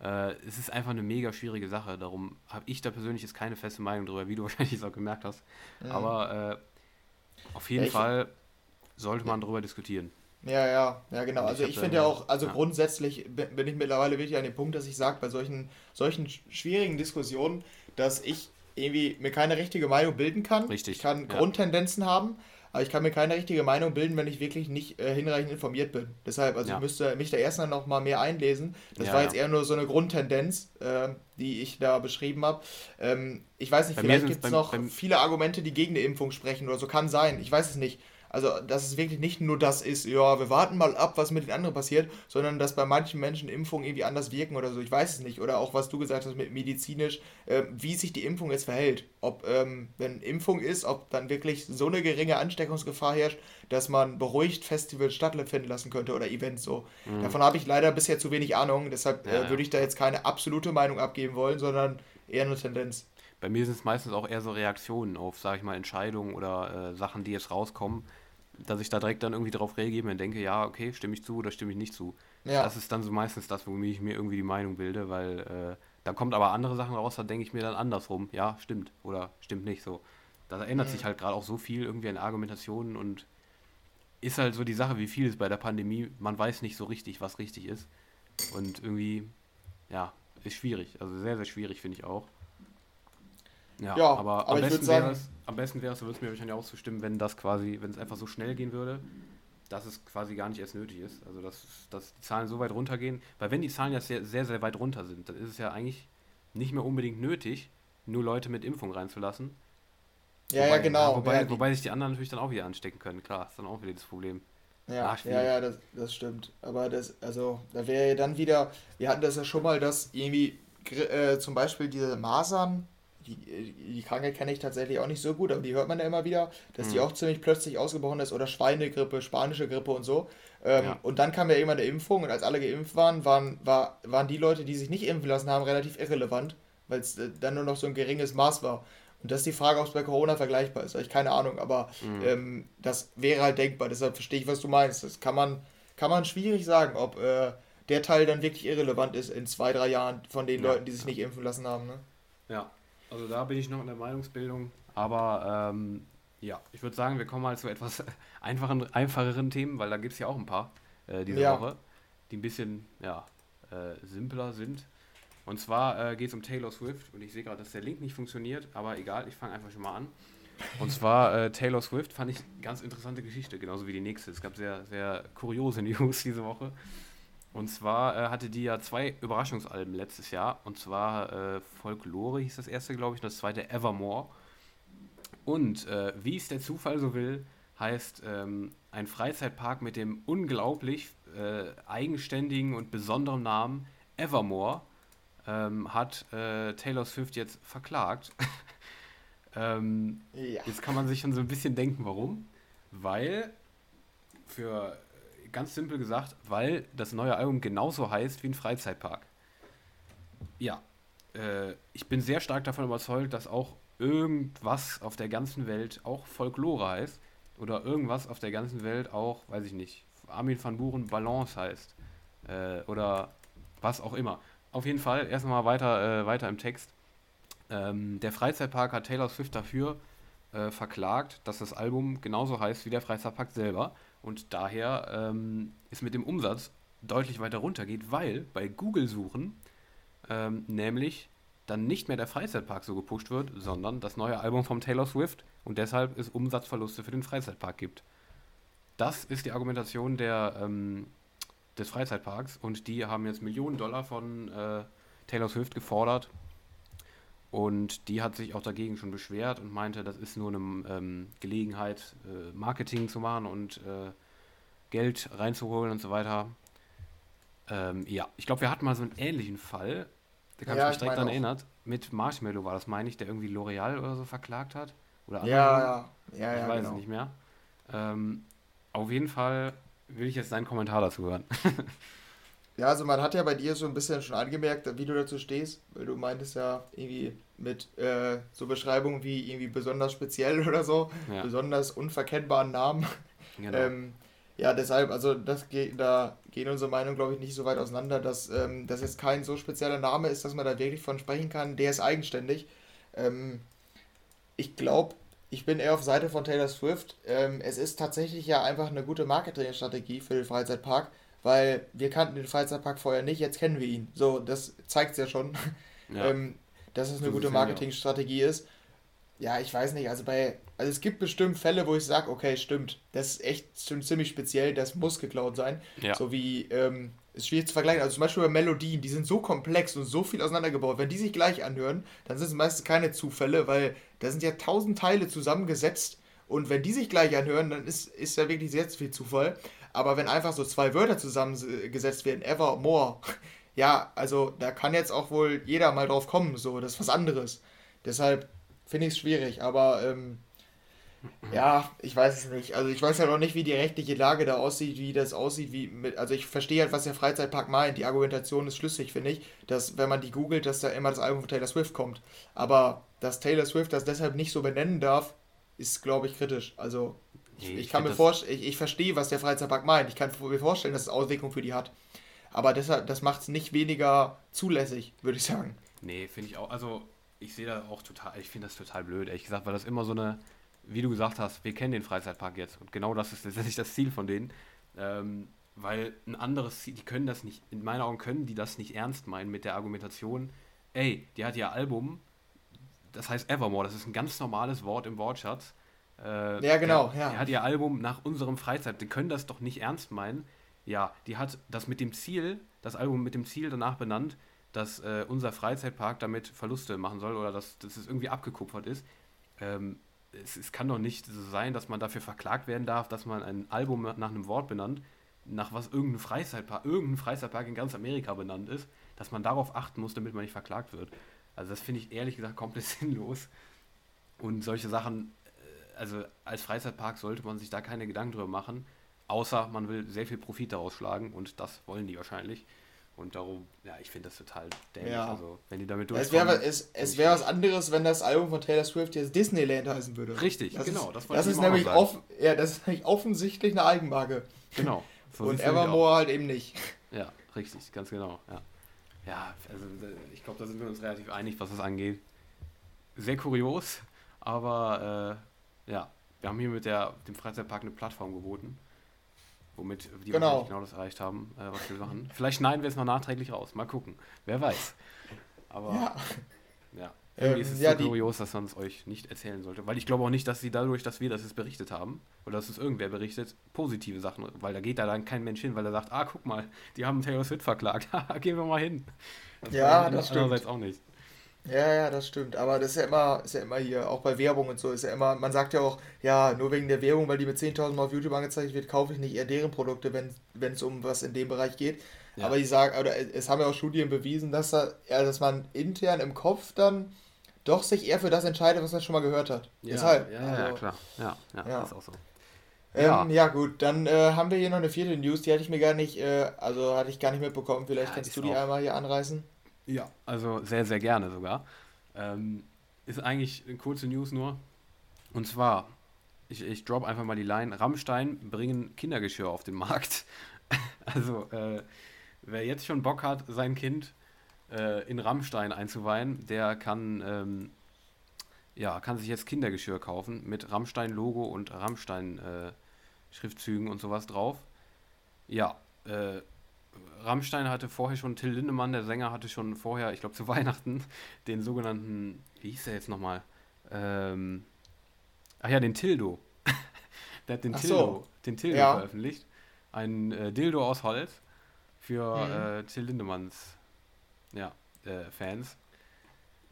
[SPEAKER 1] Äh, es ist einfach eine mega schwierige Sache. Darum habe ich da persönlich jetzt keine feste Meinung drüber, wie du wahrscheinlich auch gemerkt hast. Mhm. Aber äh, auf jeden ja, Fall sollte man drüber diskutieren.
[SPEAKER 2] Ja, ja, ja, genau. Also ich, ich finde ja auch, also ja. grundsätzlich bin ich mittlerweile wirklich an dem Punkt, dass ich sage, bei solchen, solchen schwierigen Diskussionen, dass ich irgendwie mir keine richtige Meinung bilden kann. Richtig. Ich kann ja. Grundtendenzen haben, aber ich kann mir keine richtige Meinung bilden, wenn ich wirklich nicht äh, hinreichend informiert bin. Deshalb, also ja. ich müsste mich da erst noch mal mehr einlesen. Das war jetzt eher nur so eine Grundtendenz, äh, die ich da beschrieben habe. Ähm, ich weiß nicht, bei vielleicht gibt es noch viele Argumente, die gegen eine Impfung sprechen oder so. Kann sein, ich weiß es nicht. Also, dass es wirklich nicht nur das ist, ja, wir warten mal ab, was mit den anderen passiert, sondern dass bei manchen Menschen Impfungen irgendwie anders wirken oder so. Ich weiß es nicht. Oder auch, was du gesagt hast mit medizinisch, äh, wie sich die Impfung jetzt verhält. Ob, ähm, wenn Impfung ist, ob dann wirklich so eine geringe Ansteckungsgefahr herrscht, dass man beruhigt Festivals stattfinden lassen könnte oder Events so. Mhm. Davon habe ich leider bisher zu wenig Ahnung. Deshalb äh, ja, äh, würde ich da jetzt keine absolute Meinung abgeben wollen, sondern eher eine Tendenz
[SPEAKER 1] bei mir sind es meistens auch eher so Reaktionen auf, sage ich mal, Entscheidungen oder äh, Sachen, die jetzt rauskommen, dass ich da direkt dann irgendwie darauf reagiere und denke, ja, okay, stimme ich zu oder stimme ich nicht zu. Ja. Das ist dann so meistens das, womit ich mir irgendwie die Meinung bilde, weil äh, Da kommt aber andere Sachen raus, da denke ich mir dann andersrum. Ja, stimmt. Oder stimmt nicht so. Da ändert mhm. sich halt gerade auch so viel irgendwie an Argumentationen und ist halt so die Sache, wie viel ist bei der Pandemie. Man weiß nicht so richtig, was richtig ist. Und irgendwie, ja, ist schwierig. Also sehr, sehr schwierig, finde ich auch. Ja, ja aber, aber, am, besten wäre es, am besten wäre es, würde es mir wahrscheinlich auch zustimmen, wenn das quasi, wenn es einfach so schnell gehen würde, dass es quasi gar nicht erst nötig ist. Also dass, dass die Zahlen so weit runtergehen. Weil wenn die Zahlen ja sehr, sehr, sehr weit runter sind, dann ist es ja eigentlich nicht mehr unbedingt nötig, nur Leute mit Impfung reinzulassen. Ja, wobei, ja, genau. Ja, wobei, ja, wobei sich die anderen natürlich dann auch wieder anstecken können, klar, ist dann auch wieder das Problem.
[SPEAKER 2] Ja, Ach, ja, ja, das, das stimmt. Aber das, also, da wäre ja dann wieder, wir hatten das ja schon mal, dass irgendwie äh, zum Beispiel diese Masern, die, die Krankheit kenne ich tatsächlich auch nicht so gut, aber die hört man ja immer wieder, dass mhm. die auch ziemlich plötzlich ausgebrochen ist oder Schweinegrippe, spanische Grippe und so. Ähm, ja. Und dann kam ja immer eine Impfung und als alle geimpft waren, waren, war, waren die Leute, die sich nicht impfen lassen haben, relativ irrelevant, weil es äh, dann nur noch so ein geringes Maß war. Und das ist die Frage, ob es bei Corona vergleichbar ist. Habe ich keine Ahnung, aber mhm. ähm, das wäre halt denkbar. Deshalb verstehe ich, was du meinst. Das kann man, kann man schwierig sagen, ob äh, der Teil dann wirklich irrelevant ist in zwei, drei Jahren von den ja, Leuten, die sich nicht impfen lassen haben. Ne?
[SPEAKER 1] Ja, also da bin ich noch in der Meinungsbildung. Aber ähm, ja, ich würde sagen, wir kommen mal zu etwas einfachen, einfacheren Themen, weil da gibt es ja auch ein paar äh, diese ja. Woche, die ein bisschen ja, äh, simpler sind. Und zwar äh, geht es um Taylor Swift und ich sehe gerade, dass der Link nicht funktioniert, aber egal, ich fange einfach schon mal an. Und zwar äh, Taylor Swift fand ich eine ganz interessante Geschichte, genauso wie die nächste. Es gab sehr, sehr kuriose News diese Woche. Und zwar äh, hatte die ja zwei Überraschungsalben letztes Jahr. Und zwar äh, Folklore hieß das erste, glaube ich, und das zweite Evermore. Und äh, wie es der Zufall so will, heißt ähm, ein Freizeitpark mit dem unglaublich äh, eigenständigen und besonderen Namen Evermore ähm, hat äh, Taylor Swift jetzt verklagt. ähm, ja. Jetzt kann man sich schon so ein bisschen denken, warum. Weil, für ganz simpel gesagt, weil das neue Album genauso heißt wie ein Freizeitpark. Ja, äh, ich bin sehr stark davon überzeugt, dass auch irgendwas auf der ganzen Welt auch Folklore heißt. Oder irgendwas auf der ganzen Welt auch, weiß ich nicht, Armin van Buren Balance heißt. Äh, oder was auch immer. Auf jeden Fall, erst mal weiter, äh, weiter im Text. Ähm, der Freizeitpark hat Taylor Swift dafür äh, verklagt, dass das Album genauso heißt wie der Freizeitpark selber und daher ähm, es mit dem Umsatz deutlich weiter runtergeht, weil bei Google-Suchen ähm, nämlich dann nicht mehr der Freizeitpark so gepusht wird, sondern das neue Album von Taylor Swift und deshalb es Umsatzverluste für den Freizeitpark gibt. Das ist die Argumentation der, ähm, des Freizeitparks und die haben jetzt Millionen Dollar von äh, Taylor Swift gefordert und die hat sich auch dagegen schon beschwert und meinte, das ist nur eine ähm, Gelegenheit, äh, Marketing zu machen und äh, Geld reinzuholen und so weiter. Ähm, ja, ich glaube, wir hatten mal so einen ähnlichen Fall, da kann ja, ich mich direkt daran erinnert, mit Marshmallow war das, meine ich, der irgendwie L'Oreal oder so verklagt hat. Oder ja, ja, ja, Ich ja, weiß genau. es nicht mehr. Ähm, auf jeden Fall will ich jetzt deinen Kommentar dazu hören.
[SPEAKER 2] Ja, also man hat ja bei dir so ein bisschen schon angemerkt, wie du dazu stehst, weil du meintest ja irgendwie mit äh, so Beschreibungen wie irgendwie besonders speziell oder so, ja. besonders unverkennbaren Namen. Genau. Ähm, ja, deshalb, also das geht, da gehen unsere Meinungen, glaube ich, nicht so weit auseinander, dass ähm, das jetzt kein so spezieller Name ist, dass man da wirklich von sprechen kann. Der ist eigenständig. Ähm, ich glaube, ich bin eher auf Seite von Taylor Swift. Ähm, es ist tatsächlich ja einfach eine gute Marketingstrategie für den Freizeitpark weil wir kannten den Freizeitpark vorher nicht, jetzt kennen wir ihn. So, das zeigt es ja schon, ja. ähm, dass es eine gute Marketingstrategie ist. Ja, ich weiß nicht, also bei, also es gibt bestimmt Fälle, wo ich sage, okay, stimmt, das ist echt ziemlich speziell, das muss geklaut sein. Ja. So wie, ähm, ist schwierig zu vergleichen. Also zum Beispiel bei Melodien, die sind so komplex und so viel auseinandergebaut. Wenn die sich gleich anhören, dann sind es meistens keine Zufälle, weil da sind ja tausend Teile zusammengesetzt und wenn die sich gleich anhören, dann ist, ist ja wirklich sehr viel Zufall. Aber wenn einfach so zwei Wörter zusammengesetzt werden, evermore, ja, also da kann jetzt auch wohl jeder mal drauf kommen, so, das ist was anderes. Deshalb finde ich es schwierig, aber ähm, ja, ich weiß es nicht. Also ich weiß halt noch nicht, wie die rechtliche Lage da aussieht, wie das aussieht, wie mit, also ich verstehe halt, was der Freizeitpark meint. Die Argumentation ist schlüssig, finde ich, dass wenn man die googelt, dass da immer das Album von Taylor Swift kommt. Aber dass Taylor Swift das deshalb nicht so benennen darf, ist, glaube ich, kritisch. Also ich, ich kann mir vorstellen, ich, ich verstehe, was der Freizeitpark meint. Ich kann mir vorstellen, dass es Auswirkungen für die hat. Aber deshalb, das macht es nicht weniger zulässig, würde ich sagen.
[SPEAKER 1] Nee, finde ich auch. Also, ich sehe da auch total, ich finde das total blöd, ehrlich gesagt, weil das immer so eine, wie du gesagt hast, wir kennen den Freizeitpark jetzt. Und genau das ist letztendlich das Ziel von denen. Ähm, weil ein anderes Ziel, die können das nicht, in meinen Augen können die das nicht ernst meinen mit der Argumentation, ey, die hat ihr Album, das heißt Evermore, das ist ein ganz normales Wort im Wortschatz. Äh, ja, genau, der, ja. Die hat ihr Album nach unserem Freizeit, die können das doch nicht ernst meinen. Ja, die hat das mit dem Ziel, das Album mit dem Ziel danach benannt, dass äh, unser Freizeitpark damit Verluste machen soll oder dass, dass es irgendwie abgekupfert ist. Ähm, es, es, kann doch nicht so sein, dass man dafür verklagt werden darf, dass man ein Album nach einem Wort benannt, nach was irgendein Freizeitpark, irgendein Freizeitpark in ganz Amerika benannt ist, dass man darauf achten muss, damit man nicht verklagt wird. Also das finde ich ehrlich gesagt komplett sinnlos. Und solche Sachen, also als Freizeitpark sollte man sich da keine Gedanken drüber machen, außer man will sehr viel Profit daraus schlagen und das wollen die wahrscheinlich. Und darum, ja, ich finde das total dämlich. Ja. Also, wenn die damit
[SPEAKER 2] durchkommen. Es wäre es, es wär was anderes, wenn das Album von Taylor Swift jetzt Disneyland heißen würde. Richtig, das genau. Ist, das, das ist nämlich off, ja, das ist nämlich offensichtlich eine Eigenmarke. Genau. So Und Evermore halt eben nicht.
[SPEAKER 1] Ja, richtig, ganz genau. Ja, ja also ich glaube, da sind wir uns relativ einig, was das angeht. Sehr kurios, aber äh, ja, wir haben hier mit der, dem Freizeitpark eine Plattform geboten womit die genau. genau das erreicht haben, äh, was wir machen. Vielleicht schneiden wir es noch nachträglich raus. Mal gucken. Wer weiß. Aber ja, ja. irgendwie ähm, ist es ja, so kurios, dass man es euch nicht erzählen sollte. Weil ich glaube auch nicht, dass sie dadurch, dass wir das jetzt berichtet haben, oder dass es irgendwer berichtet, positive Sachen, weil da geht da dann kein Mensch hin, weil er sagt, ah, guck mal, die haben Taylor Swift verklagt. Gehen wir mal hin. Das ja,
[SPEAKER 2] das stimmt. auch nicht. Ja, ja, das stimmt. Aber das ist ja immer, ist ja immer hier, auch bei Werbung und so, ist ja immer, man sagt ja auch, ja, nur wegen der Werbung, weil die mit 10.000 Mal auf YouTube angezeigt wird, kaufe ich nicht eher deren Produkte, wenn es um was in dem Bereich geht. Ja. Aber die sagen, oder es haben ja auch Studien bewiesen, dass, da, ja, dass man intern im Kopf dann doch sich eher für das entscheidet, was man schon mal gehört hat. Ja, Deshalb. Ja, also, ja, klar. Ja, ja, ja, ist auch so. Ähm, ja. ja. gut, dann äh, haben wir hier noch eine vierte News, die hatte ich mir gar nicht, äh, also hatte ich gar nicht mitbekommen. Vielleicht kannst du die auch. einmal hier anreißen.
[SPEAKER 1] Ja, also sehr, sehr gerne sogar. Ähm, ist eigentlich eine kurze News nur. Und zwar, ich, ich drop einfach mal die Line: Rammstein bringen Kindergeschirr auf den Markt. also, äh, wer jetzt schon Bock hat, sein Kind äh, in Rammstein einzuweihen, der kann, ähm, ja, kann sich jetzt Kindergeschirr kaufen mit Rammstein-Logo und Rammstein-Schriftzügen äh, und sowas drauf. Ja, äh, Rammstein hatte vorher schon, Till Lindemann, der Sänger, hatte schon vorher, ich glaube zu Weihnachten, den sogenannten, wie hieß der jetzt nochmal? Ähm, ach ja, den Tildo. der hat den ach Tildo, so. den Tildo ja. veröffentlicht. Ein äh, Dildo aus Holz für mhm. äh, Till Lindemanns ja, äh, Fans.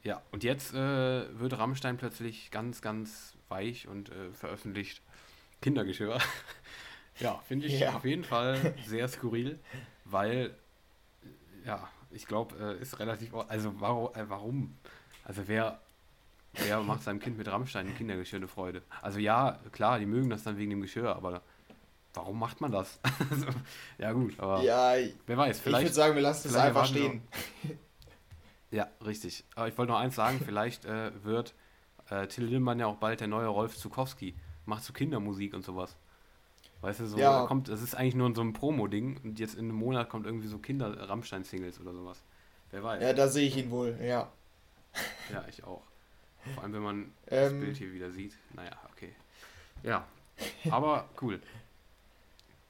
[SPEAKER 1] Ja, und jetzt äh, wird Rammstein plötzlich ganz, ganz weich und äh, veröffentlicht Kindergeschirr. ja, finde ich ja. auf jeden Fall sehr skurril weil, ja, ich glaube, äh, ist relativ, also warum, äh, warum? Also wer, wer macht seinem Kind mit Rammstein Kindergeschirr eine Freude? Also ja, klar, die mögen das dann wegen dem Geschirr, aber warum macht man das? also, ja gut, aber ja, wer weiß, vielleicht. Ich würde sagen, wir lassen es einfach stehen. ja, richtig. Aber ich wollte noch eins sagen, vielleicht äh, wird äh, Till Lindemann ja auch bald der neue Rolf Zukowski. Macht so Kindermusik und sowas. Weißt du, so ja. kommt, das ist eigentlich nur so ein Promo-Ding und jetzt in einem Monat kommt irgendwie so Kinder-Rammstein-Singles oder sowas. Wer weiß.
[SPEAKER 2] Ja, da sehe ich ihn wohl, ja.
[SPEAKER 1] Ja, ich auch. Vor allem, wenn man das ähm. Bild hier wieder sieht. Naja, okay. Ja, aber cool.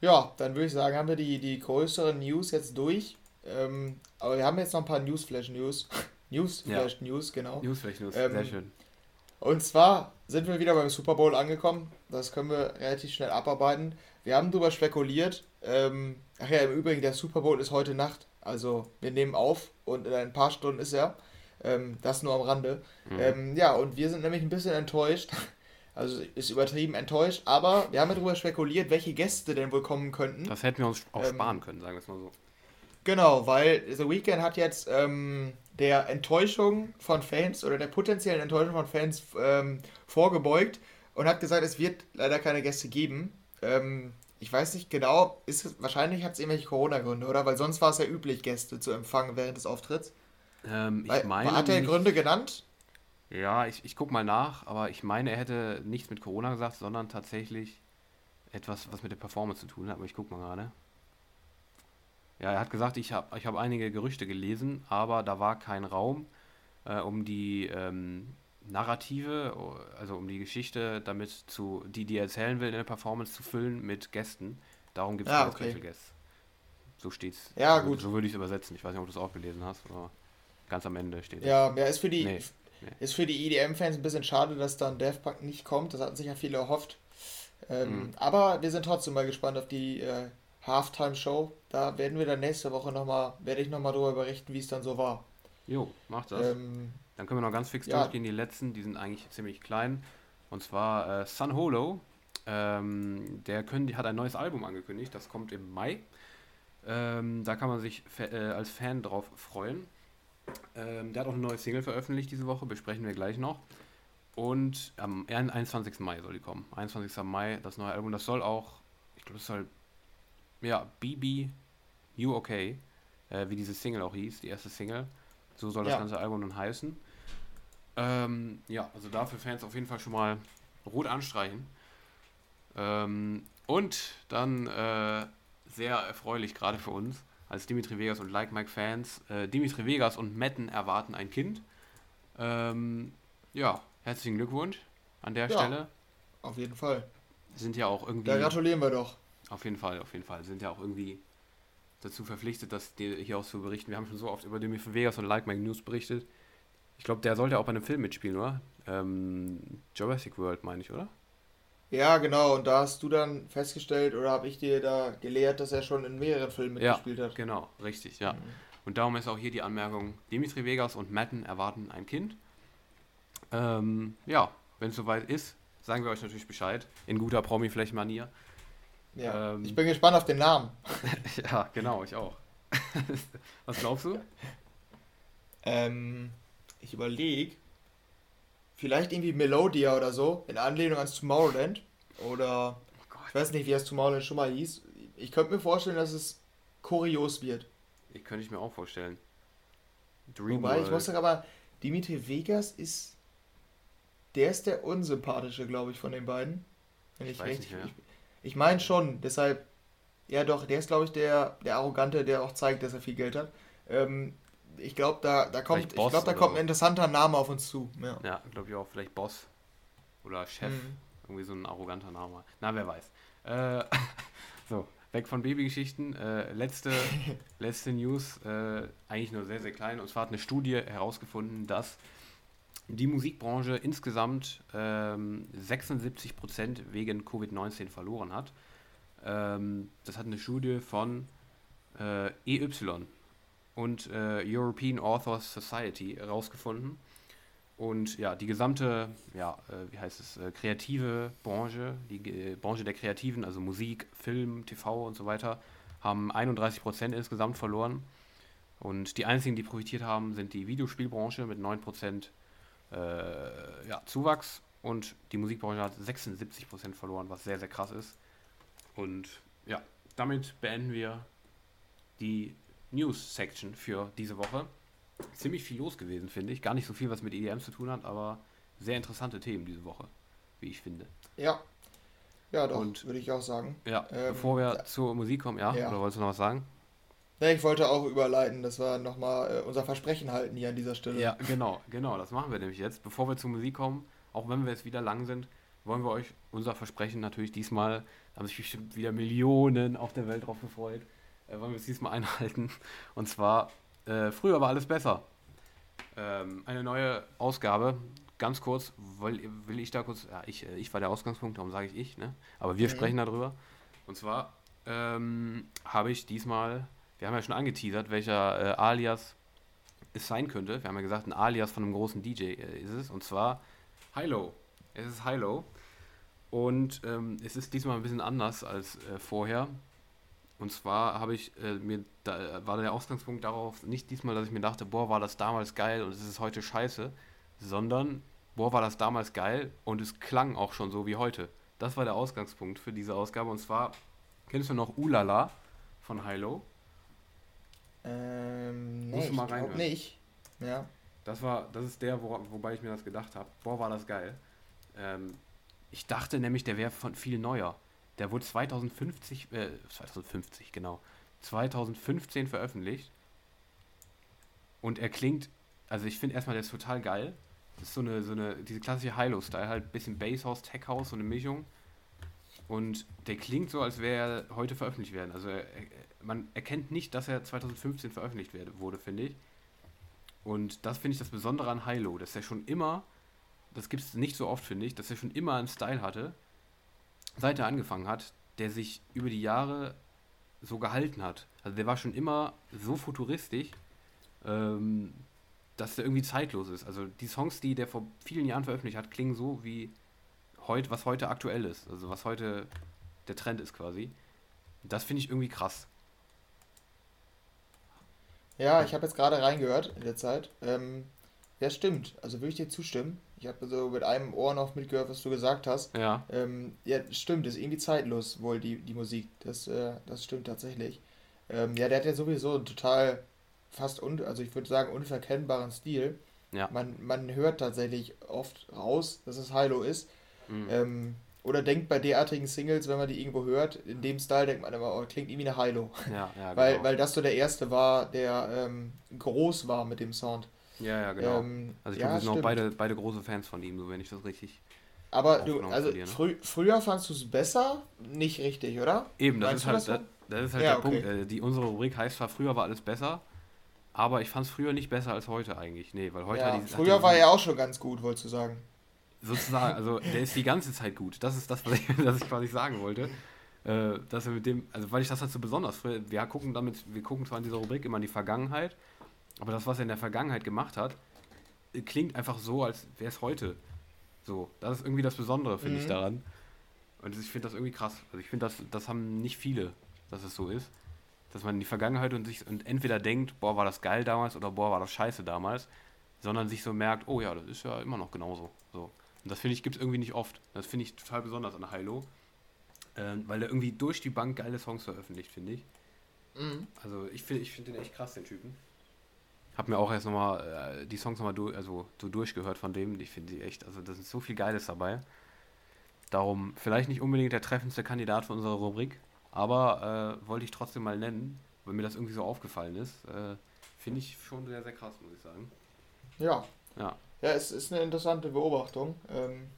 [SPEAKER 2] Ja, dann würde ich sagen, haben wir die, die größeren News jetzt durch. Ähm, aber wir haben jetzt noch ein paar Newsflash-News. Newsflash-News, ja. genau. Newsflash-News, ähm, sehr schön. Und zwar sind wir wieder beim Super Bowl angekommen. Das können wir relativ schnell abarbeiten. Wir haben darüber spekuliert. Ähm, ach ja, im Übrigen, der Super Bowl ist heute Nacht. Also wir nehmen auf und in ein paar Stunden ist er. Ähm, das nur am Rande. Mhm. Ähm, ja, und wir sind nämlich ein bisschen enttäuscht. Also ist übertrieben enttäuscht, aber wir haben ja darüber spekuliert, welche Gäste denn wohl kommen könnten.
[SPEAKER 1] Das hätten wir uns auch ähm, sparen können, sagen wir es mal so.
[SPEAKER 2] Genau, weil The Weeknd hat jetzt ähm, der Enttäuschung von Fans oder der potenziellen Enttäuschung von Fans ähm, vorgebeugt und hat gesagt, es wird leider keine Gäste geben. Ähm, ich weiß nicht genau, ist es, wahrscheinlich hat es irgendwelche Corona-Gründe, oder? Weil sonst war es ja üblich, Gäste zu empfangen während des Auftritts. Ähm, ich Weil, meine. Hat er Gründe genannt?
[SPEAKER 1] Ja, ich, ich guck mal nach, aber ich meine, er hätte nichts mit Corona gesagt, sondern tatsächlich etwas, was mit der Performance zu tun hat. Aber ich guck mal gerade. Ja, er hat gesagt, ich habe ich hab einige Gerüchte gelesen, aber da war kein Raum äh, um die ähm, Narrative, also um die Geschichte damit zu, die die erzählen will in der Performance zu füllen mit Gästen. Darum gibt es ja, okay. Special Guests. So steht's. Ja, also, gut. So würde ich es übersetzen. Ich weiß nicht, ob du es auch gelesen hast, aber ganz am Ende steht
[SPEAKER 2] Ja, ja ist für die, nee, nee. ist für die EDM-Fans ein bisschen schade, dass dann Daft Punk nicht kommt. Das hatten sich ja viele erhofft. Ähm, mhm. Aber wir sind trotzdem mal gespannt auf die äh, Halftime-Show. Da werden wir dann nächste Woche nochmal, werde ich nochmal darüber berichten, wie es dann so war.
[SPEAKER 1] Jo, macht das. Ähm, dann können wir noch ganz fix ja. durchgehen. Die letzten, die sind eigentlich ziemlich klein. Und zwar äh, Sun Holo. Ähm, der können, hat ein neues Album angekündigt. Das kommt im Mai. Ähm, da kann man sich äh, als Fan drauf freuen. Ähm, der hat auch eine neue Single veröffentlicht diese Woche. Besprechen wir gleich noch. Und am 21. Mai soll die kommen. 21. Mai, das neue Album. Das soll auch, ich glaube, das soll, ja, BB You Okay, äh, wie diese Single auch hieß, die erste Single. So soll das ja. ganze Album dann heißen. Ähm, ja, also dafür Fans auf jeden Fall schon mal rot anstreichen. Ähm, und dann äh, sehr erfreulich gerade für uns als Dimitri Vegas und Like Mike Fans. Äh, Dimitri Vegas und Metten erwarten ein Kind. Ähm, ja, herzlichen Glückwunsch an der ja, Stelle.
[SPEAKER 2] Auf jeden Fall.
[SPEAKER 1] Sind ja auch irgendwie.
[SPEAKER 2] Da gratulieren wir doch.
[SPEAKER 1] Auf jeden Fall, auf jeden Fall. Sind ja auch irgendwie dazu verpflichtet, das hier auch zu berichten. Wir haben schon so oft über Dimitri Vegas und Like Mike News berichtet. Ich glaube, der sollte auch bei einem Film mitspielen, oder? Ähm, Jurassic World, meine ich, oder?
[SPEAKER 2] Ja, genau. Und da hast du dann festgestellt, oder habe ich dir da gelehrt, dass er schon in mehreren Filmen mitgespielt
[SPEAKER 1] ja, hat? Genau, richtig, ja. Mhm. Und darum ist auch hier die Anmerkung: Dimitri Vegas und Matten erwarten ein Kind. Ähm, ja, wenn es soweit ist, sagen wir euch natürlich Bescheid. In guter Promi-Fläche-Manier.
[SPEAKER 2] Ja, ähm, ich bin gespannt auf den Namen.
[SPEAKER 1] ja, genau, ich auch. Was glaubst du?
[SPEAKER 2] Ähm, ich überlege, vielleicht irgendwie Melodia oder so, in Anlehnung ans Tomorrowland. Oder oh ich weiß nicht, wie das Tomorrowland schon mal hieß. Ich könnte mir vorstellen, dass es kurios wird.
[SPEAKER 1] Ich könnte ich mir auch vorstellen.
[SPEAKER 2] Dream Wobei, World. ich muss sagen, aber Dimitri Vegas ist. Der ist der unsympathische, glaube ich, von den beiden. Wenn ich, ich recht. Ich, ich meine schon, deshalb. Ja, doch, der ist, glaube ich, der, der Arrogante, der auch zeigt, dass er viel Geld hat. Ähm, ich glaube, da, da kommt, ich glaube, da kommt ein interessanter Name auf uns zu. Ja,
[SPEAKER 1] ja glaube ich auch. Vielleicht Boss oder Chef. Mhm. Irgendwie so ein arroganter Name. Na, wer weiß. Äh, so, weg von Babygeschichten. Äh, letzte, letzte News, äh, eigentlich nur sehr, sehr klein. Und zwar hat eine Studie herausgefunden, dass die Musikbranche insgesamt ähm, 76% wegen Covid-19 verloren hat. Ähm, das hat eine Studie von äh, EY, und äh, European Authors Society herausgefunden. Und ja, die gesamte, ja, äh, wie heißt es, äh, kreative Branche, die äh, Branche der Kreativen, also Musik, Film, TV und so weiter, haben 31 Prozent insgesamt verloren. Und die einzigen, die profitiert haben, sind die Videospielbranche mit 9 Prozent äh, ja, Zuwachs. Und die Musikbranche hat 76 Prozent verloren, was sehr, sehr krass ist. Und ja, damit beenden wir die News-Section für diese Woche. Ziemlich viel los gewesen, finde ich. Gar nicht so viel, was mit EDM zu tun hat, aber sehr interessante Themen diese Woche, wie ich finde.
[SPEAKER 2] Ja. Ja, doch, würde ich auch sagen.
[SPEAKER 1] Ja, ähm, bevor wir ja. zur Musik kommen, ja, ja, oder wolltest du noch was sagen?
[SPEAKER 2] Ja, ich wollte auch überleiten, dass wir nochmal äh, unser Versprechen halten hier an dieser Stelle.
[SPEAKER 1] Ja, genau, genau, das machen wir nämlich jetzt. Bevor wir zur Musik kommen, auch wenn wir jetzt wieder lang sind, wollen wir euch unser Versprechen natürlich diesmal, da haben sich bestimmt wieder Millionen auf der Welt drauf gefreut, äh, wollen wir es diesmal einhalten. Und zwar, äh, früher war alles besser. Ähm, eine neue Ausgabe. Ganz kurz, will, will ich da kurz, ja, ich, äh, ich war der Ausgangspunkt, darum sage ich ich, ne? aber wir mhm. sprechen darüber. Und zwar ähm, habe ich diesmal, wir haben ja schon angeteasert, welcher äh, Alias es sein könnte. Wir haben ja gesagt, ein Alias von einem großen DJ äh, ist es. Und zwar Hilo. Es ist Hilo. Und ähm, es ist diesmal ein bisschen anders als äh, vorher. Und zwar habe ich äh, mir, da war der Ausgangspunkt darauf, nicht diesmal, dass ich mir dachte, boah, war das damals geil und es ist heute scheiße, sondern, boah, war das damals geil und es klang auch schon so wie heute. Das war der Ausgangspunkt für diese Ausgabe. Und zwar, kennst du noch Ulala von Hilo?
[SPEAKER 2] Ähm, nee, mal ich nicht. Ja.
[SPEAKER 1] Das war, das ist der, wo, wobei ich mir das gedacht habe. Boah, war das geil. Ähm, ich dachte nämlich, der wäre von viel neuer. Der wurde 2050, äh, 2050, genau, 2015 veröffentlicht. Und er klingt also ich finde erstmal, der ist total geil. Das ist so eine, so eine, diese klassische Hilo-Style, halt ein bisschen Basshouse, Tech House, so eine Mischung. Und der klingt so, als wäre er heute veröffentlicht werden. Also er, man erkennt nicht, dass er 2015 veröffentlicht wurde, finde ich. Und das finde ich das Besondere an Hilo, dass er schon immer, das gibt es nicht so oft, finde ich, dass er schon immer einen Style hatte, seit er angefangen hat, der sich über die Jahre so gehalten hat. Also der war schon immer so futuristisch, ähm, dass der irgendwie zeitlos ist. Also die Songs, die der vor vielen Jahren veröffentlicht hat, klingen so wie heute, was heute aktuell ist. Also was heute der Trend ist quasi. Das finde ich irgendwie krass.
[SPEAKER 2] Ja, ich habe jetzt gerade reingehört in der Zeit. Ähm, ja, stimmt. Also würde ich dir zustimmen. Ich habe so mit einem Ohr noch mitgehört, was du gesagt hast. Ja. Ähm, ja, stimmt. Ist irgendwie zeitlos wohl die, die Musik. Das, äh, das stimmt tatsächlich. Ähm, ja, der hat ja sowieso einen total fast, un, also ich würde sagen, unverkennbaren Stil. Ja. Man, man hört tatsächlich oft raus, dass es Hilo ist. Mhm. Ähm, oder denkt bei derartigen Singles, wenn man die irgendwo hört, in dem Style denkt man immer, oh, klingt irgendwie eine Hilo. Ja, ja, weil, genau. weil das so der erste war, der ähm, groß war mit dem Sound. Ja, ja, genau.
[SPEAKER 1] Ähm, also ich glaube, wir sind auch beide, beide große Fans von ihm, so wenn ich das richtig.
[SPEAKER 2] Aber du, also ne? frü früher fandst du es besser? Nicht richtig, oder? Eben, das
[SPEAKER 1] ist halt, das, das ist halt ja, der okay. Punkt. Äh, die, unsere Rubrik heißt zwar, früher war alles besser, aber ich fand es früher nicht besser als heute eigentlich. Nee, weil heute
[SPEAKER 2] ja, die, Früher war er auch schon ganz gut, wolltest du sagen.
[SPEAKER 1] Sozusagen, also der ist die ganze Zeit gut. Das ist das, was ich, was ich quasi sagen wollte. Äh, dass er mit dem, also weil ich das halt so besonders, wir gucken damit, wir gucken zwar in dieser Rubrik immer in die Vergangenheit, aber das, was er in der Vergangenheit gemacht hat, klingt einfach so, als wäre es heute. So, das ist irgendwie das Besondere, finde mhm. ich, daran. Und ich finde das irgendwie krass. Also ich finde, das, das haben nicht viele, dass es so ist. Dass man in die Vergangenheit und sich und entweder denkt, boah, war das geil damals oder boah, war das scheiße damals, sondern sich so merkt, oh ja, das ist ja immer noch genauso. So. Und das finde ich, gibt es irgendwie nicht oft. Das finde ich total besonders an Hilo. Ähm, weil er irgendwie durch die Bank geile Songs veröffentlicht, finde ich. Mhm. Also ich finde ich find den echt krass, den Typen. Hab mir auch erst nochmal äh, die Songs nochmal durch, also so durchgehört von dem. Ich finde die echt, also da ist so viel Geiles dabei. Darum vielleicht nicht unbedingt der treffendste Kandidat für unsere Rubrik, aber äh, wollte ich trotzdem mal nennen, weil mir das irgendwie so aufgefallen ist. Äh, finde ich schon sehr, sehr krass, muss ich sagen.
[SPEAKER 2] Ja. Ja. Ja, es ist eine interessante Beobachtung. Ähm,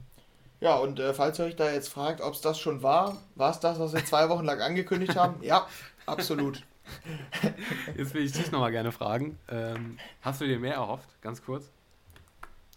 [SPEAKER 2] ja, und äh, falls ihr euch da jetzt fragt, ob es das schon war, war es das, was wir zwei Wochen lang angekündigt haben? Ja, absolut.
[SPEAKER 1] Jetzt will ich dich nochmal gerne fragen. Ähm, hast du dir mehr erhofft? Ganz kurz.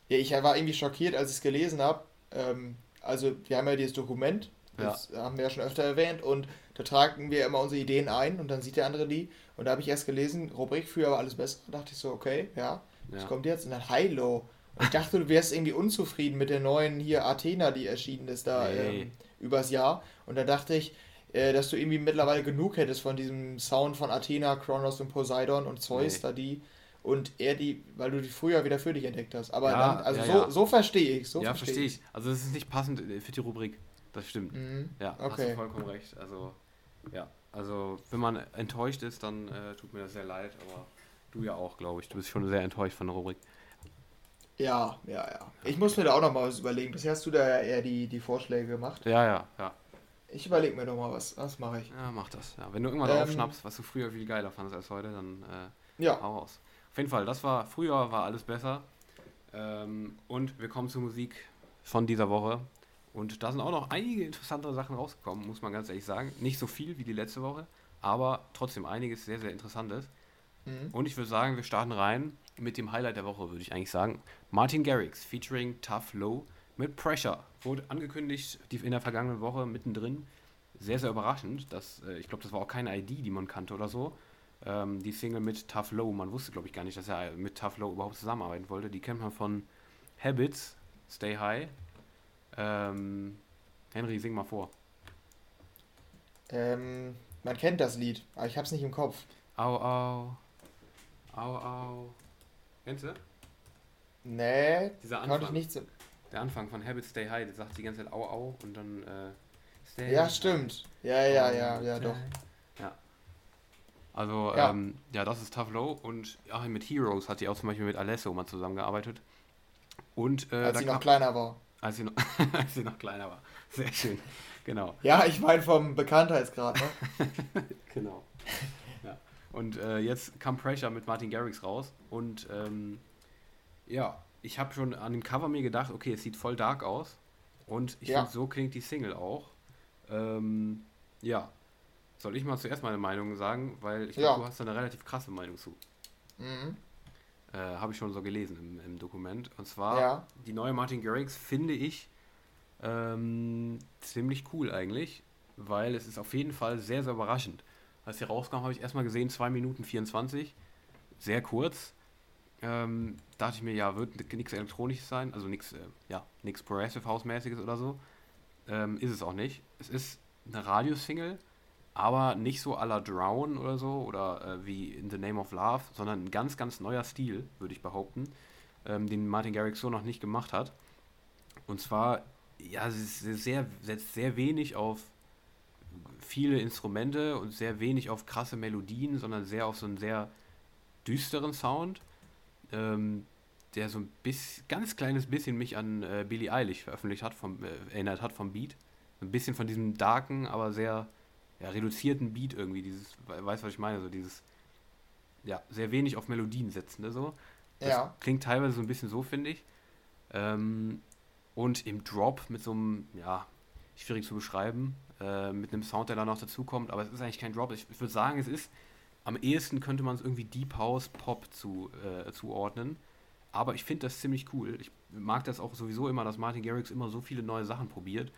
[SPEAKER 2] Ja, ich war irgendwie schockiert, als ich es gelesen habe. Ähm, also, wir haben ja dieses Dokument, das ja. haben wir ja schon öfter erwähnt, und da tragen wir immer unsere Ideen ein und dann sieht der andere die. Und da habe ich erst gelesen, Rubrik früher war alles besser. Da dachte ich so, okay, ja, ja. kommt jetzt? Und dann Hilo. Und ich dachte, du wärst irgendwie unzufrieden mit der neuen hier Athena, die erschienen ist da nee. ähm, übers Jahr. Und da dachte ich, äh, dass du irgendwie mittlerweile genug hättest von diesem Sound von Athena, Kronos und Poseidon und Zeus, nee. da die und er die, weil du die früher wieder für dich entdeckt hast. Aber ja, dann, also ja, so, ja. so verstehe ich. So
[SPEAKER 1] ja, verstehe ich. Also es ist nicht passend für die Rubrik. Das stimmt. Mhm. Ja, okay. hast du vollkommen recht. Also, ja. Also, wenn man enttäuscht ist, dann äh, tut mir das sehr leid, aber du ja auch, glaube ich. Du bist schon sehr enttäuscht von der Rubrik.
[SPEAKER 2] Ja, ja, ja. Ich muss mir da auch noch mal was überlegen. Bisher hast du da ja eher die, die Vorschläge gemacht.
[SPEAKER 1] Ja, ja, ja.
[SPEAKER 2] Ich überlege mir doch mal was. Was mache ich?
[SPEAKER 1] Ja, mach das. Ja, wenn du irgendwas ähm, aufschnappst, was du früher viel geiler fandest als heute, dann äh, ja. hau raus. Auf jeden Fall, das war, früher war alles besser. Ähm, und wir kommen zur Musik von dieser Woche. Und da sind auch noch einige interessantere Sachen rausgekommen, muss man ganz ehrlich sagen. Nicht so viel wie die letzte Woche, aber trotzdem einiges sehr, sehr Interessantes. Mhm. Und ich würde sagen, wir starten rein mit dem Highlight der Woche, würde ich eigentlich sagen. Martin Garrix featuring Tough Low mit Pressure. Wurde angekündigt in der vergangenen Woche mittendrin. Sehr, sehr überraschend. Dass, äh, ich glaube, das war auch keine ID, die man kannte oder so. Ähm, die Single mit Tough Low. Man wusste, glaube ich, gar nicht, dass er mit Tough Low überhaupt zusammenarbeiten wollte. Die kennt man von Habits, Stay High. Ähm, Henry, sing mal vor.
[SPEAKER 2] Ähm, man kennt das Lied, aber ich habe es nicht im Kopf. Au, au.
[SPEAKER 1] Au, au. Kennst du?
[SPEAKER 2] Nee, Dieser Anfang. konnte ich nicht so
[SPEAKER 1] der Anfang von Habit Stay High, der sagt die ganze Zeit au au und dann äh,
[SPEAKER 2] Stay Ja, stimmt. Ja, ja, ja, ja, doch.
[SPEAKER 1] Ja. Also, ja. Ähm, ja, das ist Tough Low und ja, mit Heroes hat sie auch zum Beispiel mit Alesso mal zusammengearbeitet. Und, äh,
[SPEAKER 2] als sie noch kleiner war.
[SPEAKER 1] Als sie noch, als sie noch kleiner war. Sehr schön. Genau.
[SPEAKER 2] Ja, ich meine vom Bekanntheitsgrad, ne?
[SPEAKER 1] genau. Und äh, jetzt kam Pressure mit Martin Garrix raus und ähm, Ja, ich habe schon an dem Cover mir gedacht, okay, es sieht voll dark aus. Und ich ja. finde, so klingt die Single auch. Ähm, ja. Soll ich mal zuerst meine Meinung sagen, weil ich glaube, ja. du hast da eine relativ krasse Meinung zu. Mhm. Äh, habe ich schon so gelesen im, im Dokument. Und zwar, ja. die neue Martin Garrix finde ich ähm, ziemlich cool eigentlich, weil es ist auf jeden Fall sehr, sehr überraschend. Als sie rauskam, habe ich erstmal gesehen, 2 Minuten 24. Sehr kurz. Ähm, dachte ich mir, ja, wird nichts Elektronisches sein, also nichts, äh, ja, Progressive House-mäßiges oder so. Ähm, ist es auch nicht. Es ist eine Radiosingle, aber nicht so à la Drown oder so oder äh, wie In the Name of Love, sondern ein ganz, ganz neuer Stil, würde ich behaupten, ähm, den Martin Garrix so noch nicht gemacht hat. Und zwar, ja, es ist sehr, setzt sehr wenig auf viele Instrumente und sehr wenig auf krasse Melodien, sondern sehr auf so einen sehr düsteren Sound ähm, der so ein bisschen, ganz kleines bisschen mich an äh, Billie Eilish veröffentlicht hat, vom, äh, erinnert hat vom Beat. Ein bisschen von diesem darken, aber sehr ja, reduzierten Beat irgendwie, dieses, weißt du, was ich meine, so dieses, ja, sehr wenig auf Melodien setzende so. Das ja. klingt teilweise so ein bisschen so, finde ich. Ähm, und im Drop mit so einem, ja, schwierig zu beschreiben, äh, mit einem Sound, der da noch dazukommt, aber es ist eigentlich kein Drop. Ich, ich würde sagen, es ist am ehesten könnte man es irgendwie Deep House Pop zu, äh, zuordnen. Aber ich finde das ziemlich cool. Ich mag das auch sowieso immer, dass Martin Garrix immer so viele neue Sachen probiert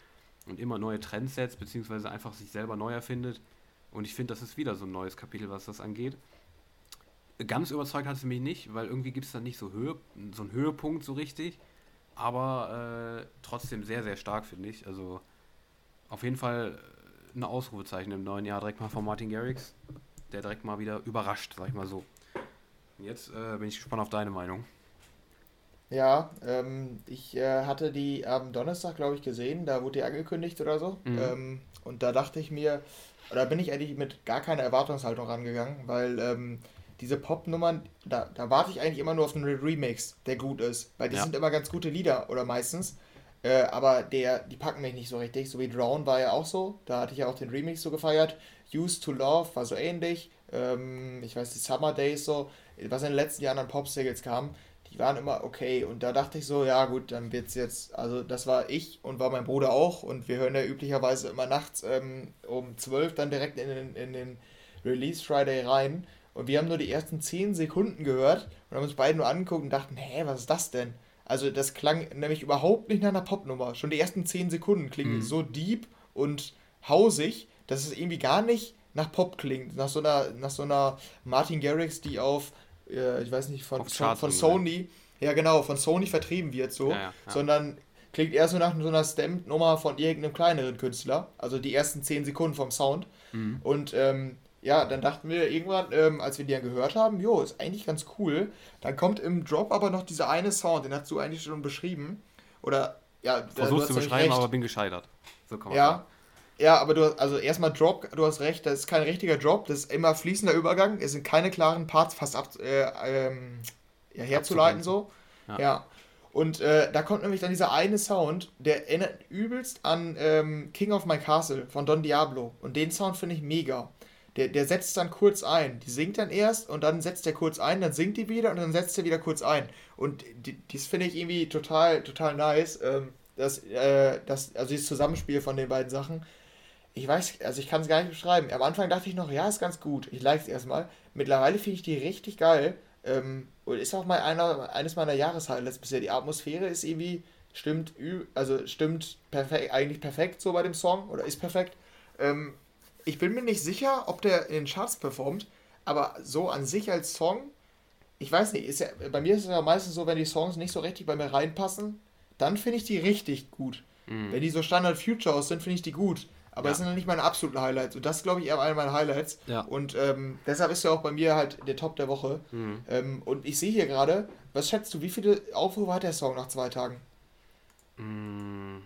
[SPEAKER 1] und immer neue Trends setzt, beziehungsweise einfach sich selber neu erfindet. Und ich finde, das ist wieder so ein neues Kapitel, was das angeht. Ganz überzeugt hat es mich nicht, weil irgendwie gibt es da nicht so, Höhe, so einen Höhepunkt so richtig. Aber äh, trotzdem sehr, sehr stark, finde ich. Also auf jeden Fall ein Ausrufezeichen im neuen Jahr direkt mal von Martin Garrix der direkt mal wieder überrascht, sag ich mal so. Jetzt äh, bin ich gespannt auf deine Meinung.
[SPEAKER 2] Ja, ähm, ich äh, hatte die am Donnerstag, glaube ich, gesehen, da wurde die angekündigt oder so. Mhm. Ähm, und da dachte ich mir, da bin ich eigentlich mit gar keiner Erwartungshaltung rangegangen, weil ähm, diese Pop-Nummern, da, da warte ich eigentlich immer nur auf einen Remix, der gut ist. Weil die ja. sind immer ganz gute Lieder oder meistens. Äh, aber der, die packen mich nicht so richtig. So wie Drown war ja auch so. Da hatte ich ja auch den Remix so gefeiert. Used to Love war so ähnlich. Ähm, ich weiß, die Summer Days so, was in den letzten Jahren an Pop-Singles kam, die waren immer okay. Und da dachte ich so, ja gut, dann wird's jetzt, also das war ich und war mein Bruder auch. Und wir hören ja üblicherweise immer nachts ähm, um 12 dann direkt in den, in den Release Friday rein. Und wir haben nur die ersten 10 Sekunden gehört und haben uns beide nur angeguckt und dachten, hä, was ist das denn? Also das klang nämlich überhaupt nicht nach einer Popnummer. Schon die ersten 10 Sekunden klingen mhm. so deep und hausig dass es irgendwie gar nicht nach Pop klingt, nach so einer, nach so einer Martin Garrix, die auf, äh, ich weiß nicht, von, von, von Sony, ja genau, von Sony vertrieben wird so, ja, ja, ja. sondern klingt eher so nach so einer Stamp-Nummer von irgendeinem kleineren Künstler, also die ersten 10 Sekunden vom Sound. Mhm. Und ähm, ja, dann dachten wir irgendwann, ähm, als wir die dann gehört haben, jo, ist eigentlich ganz cool. Dann kommt im Drop aber noch dieser eine Sound, den hast du eigentlich schon beschrieben. Oder, ja,
[SPEAKER 1] versuchst zu beschreiben, aber bin gescheitert.
[SPEAKER 2] So kann man ja, sagen. Ja, aber du hast, also erstmal Drop, du hast recht, das ist kein richtiger Drop, das ist immer fließender Übergang, es sind keine klaren Parts fast ab, äh, ähm, ja, herzuleiten so. Ja. ja. Und äh, da kommt nämlich dann dieser eine Sound, der erinnert übelst an ähm, King of My Castle von Don Diablo. Und den Sound finde ich mega. Der, der setzt dann kurz ein. Die singt dann erst und dann setzt er kurz ein, dann singt die wieder und dann setzt er wieder kurz ein. Und die, das finde ich irgendwie total, total nice. Ähm, das, äh, das, also dieses Zusammenspiel von den beiden Sachen ich weiß, also ich kann es gar nicht beschreiben. Am Anfang dachte ich noch, ja, ist ganz gut. Ich like es erstmal. Mittlerweile finde ich die richtig geil. Ähm, und ist auch mal einer, eines meiner Jahreshighlights bisher. Die Atmosphäre ist irgendwie, stimmt, also stimmt perfekt, eigentlich perfekt so bei dem Song oder ist perfekt. Ähm, ich bin mir nicht sicher, ob der in den Charts performt, aber so an sich als Song, ich weiß nicht, ist ja, bei mir ist es ja meistens so, wenn die Songs nicht so richtig bei mir reinpassen, dann finde ich die richtig gut. Mhm. Wenn die so Standard Futures sind, finde ich die gut. Aber ja. das sind dann nicht meine absoluten Highlights. Und das glaube ich, eher einer meiner Highlights. Ja. Und ähm, deshalb ist er auch bei mir halt der Top der Woche. Mhm. Ähm, und ich sehe hier gerade, was schätzt du, wie viele Aufrufe hat der Song nach zwei Tagen?
[SPEAKER 1] Mhm.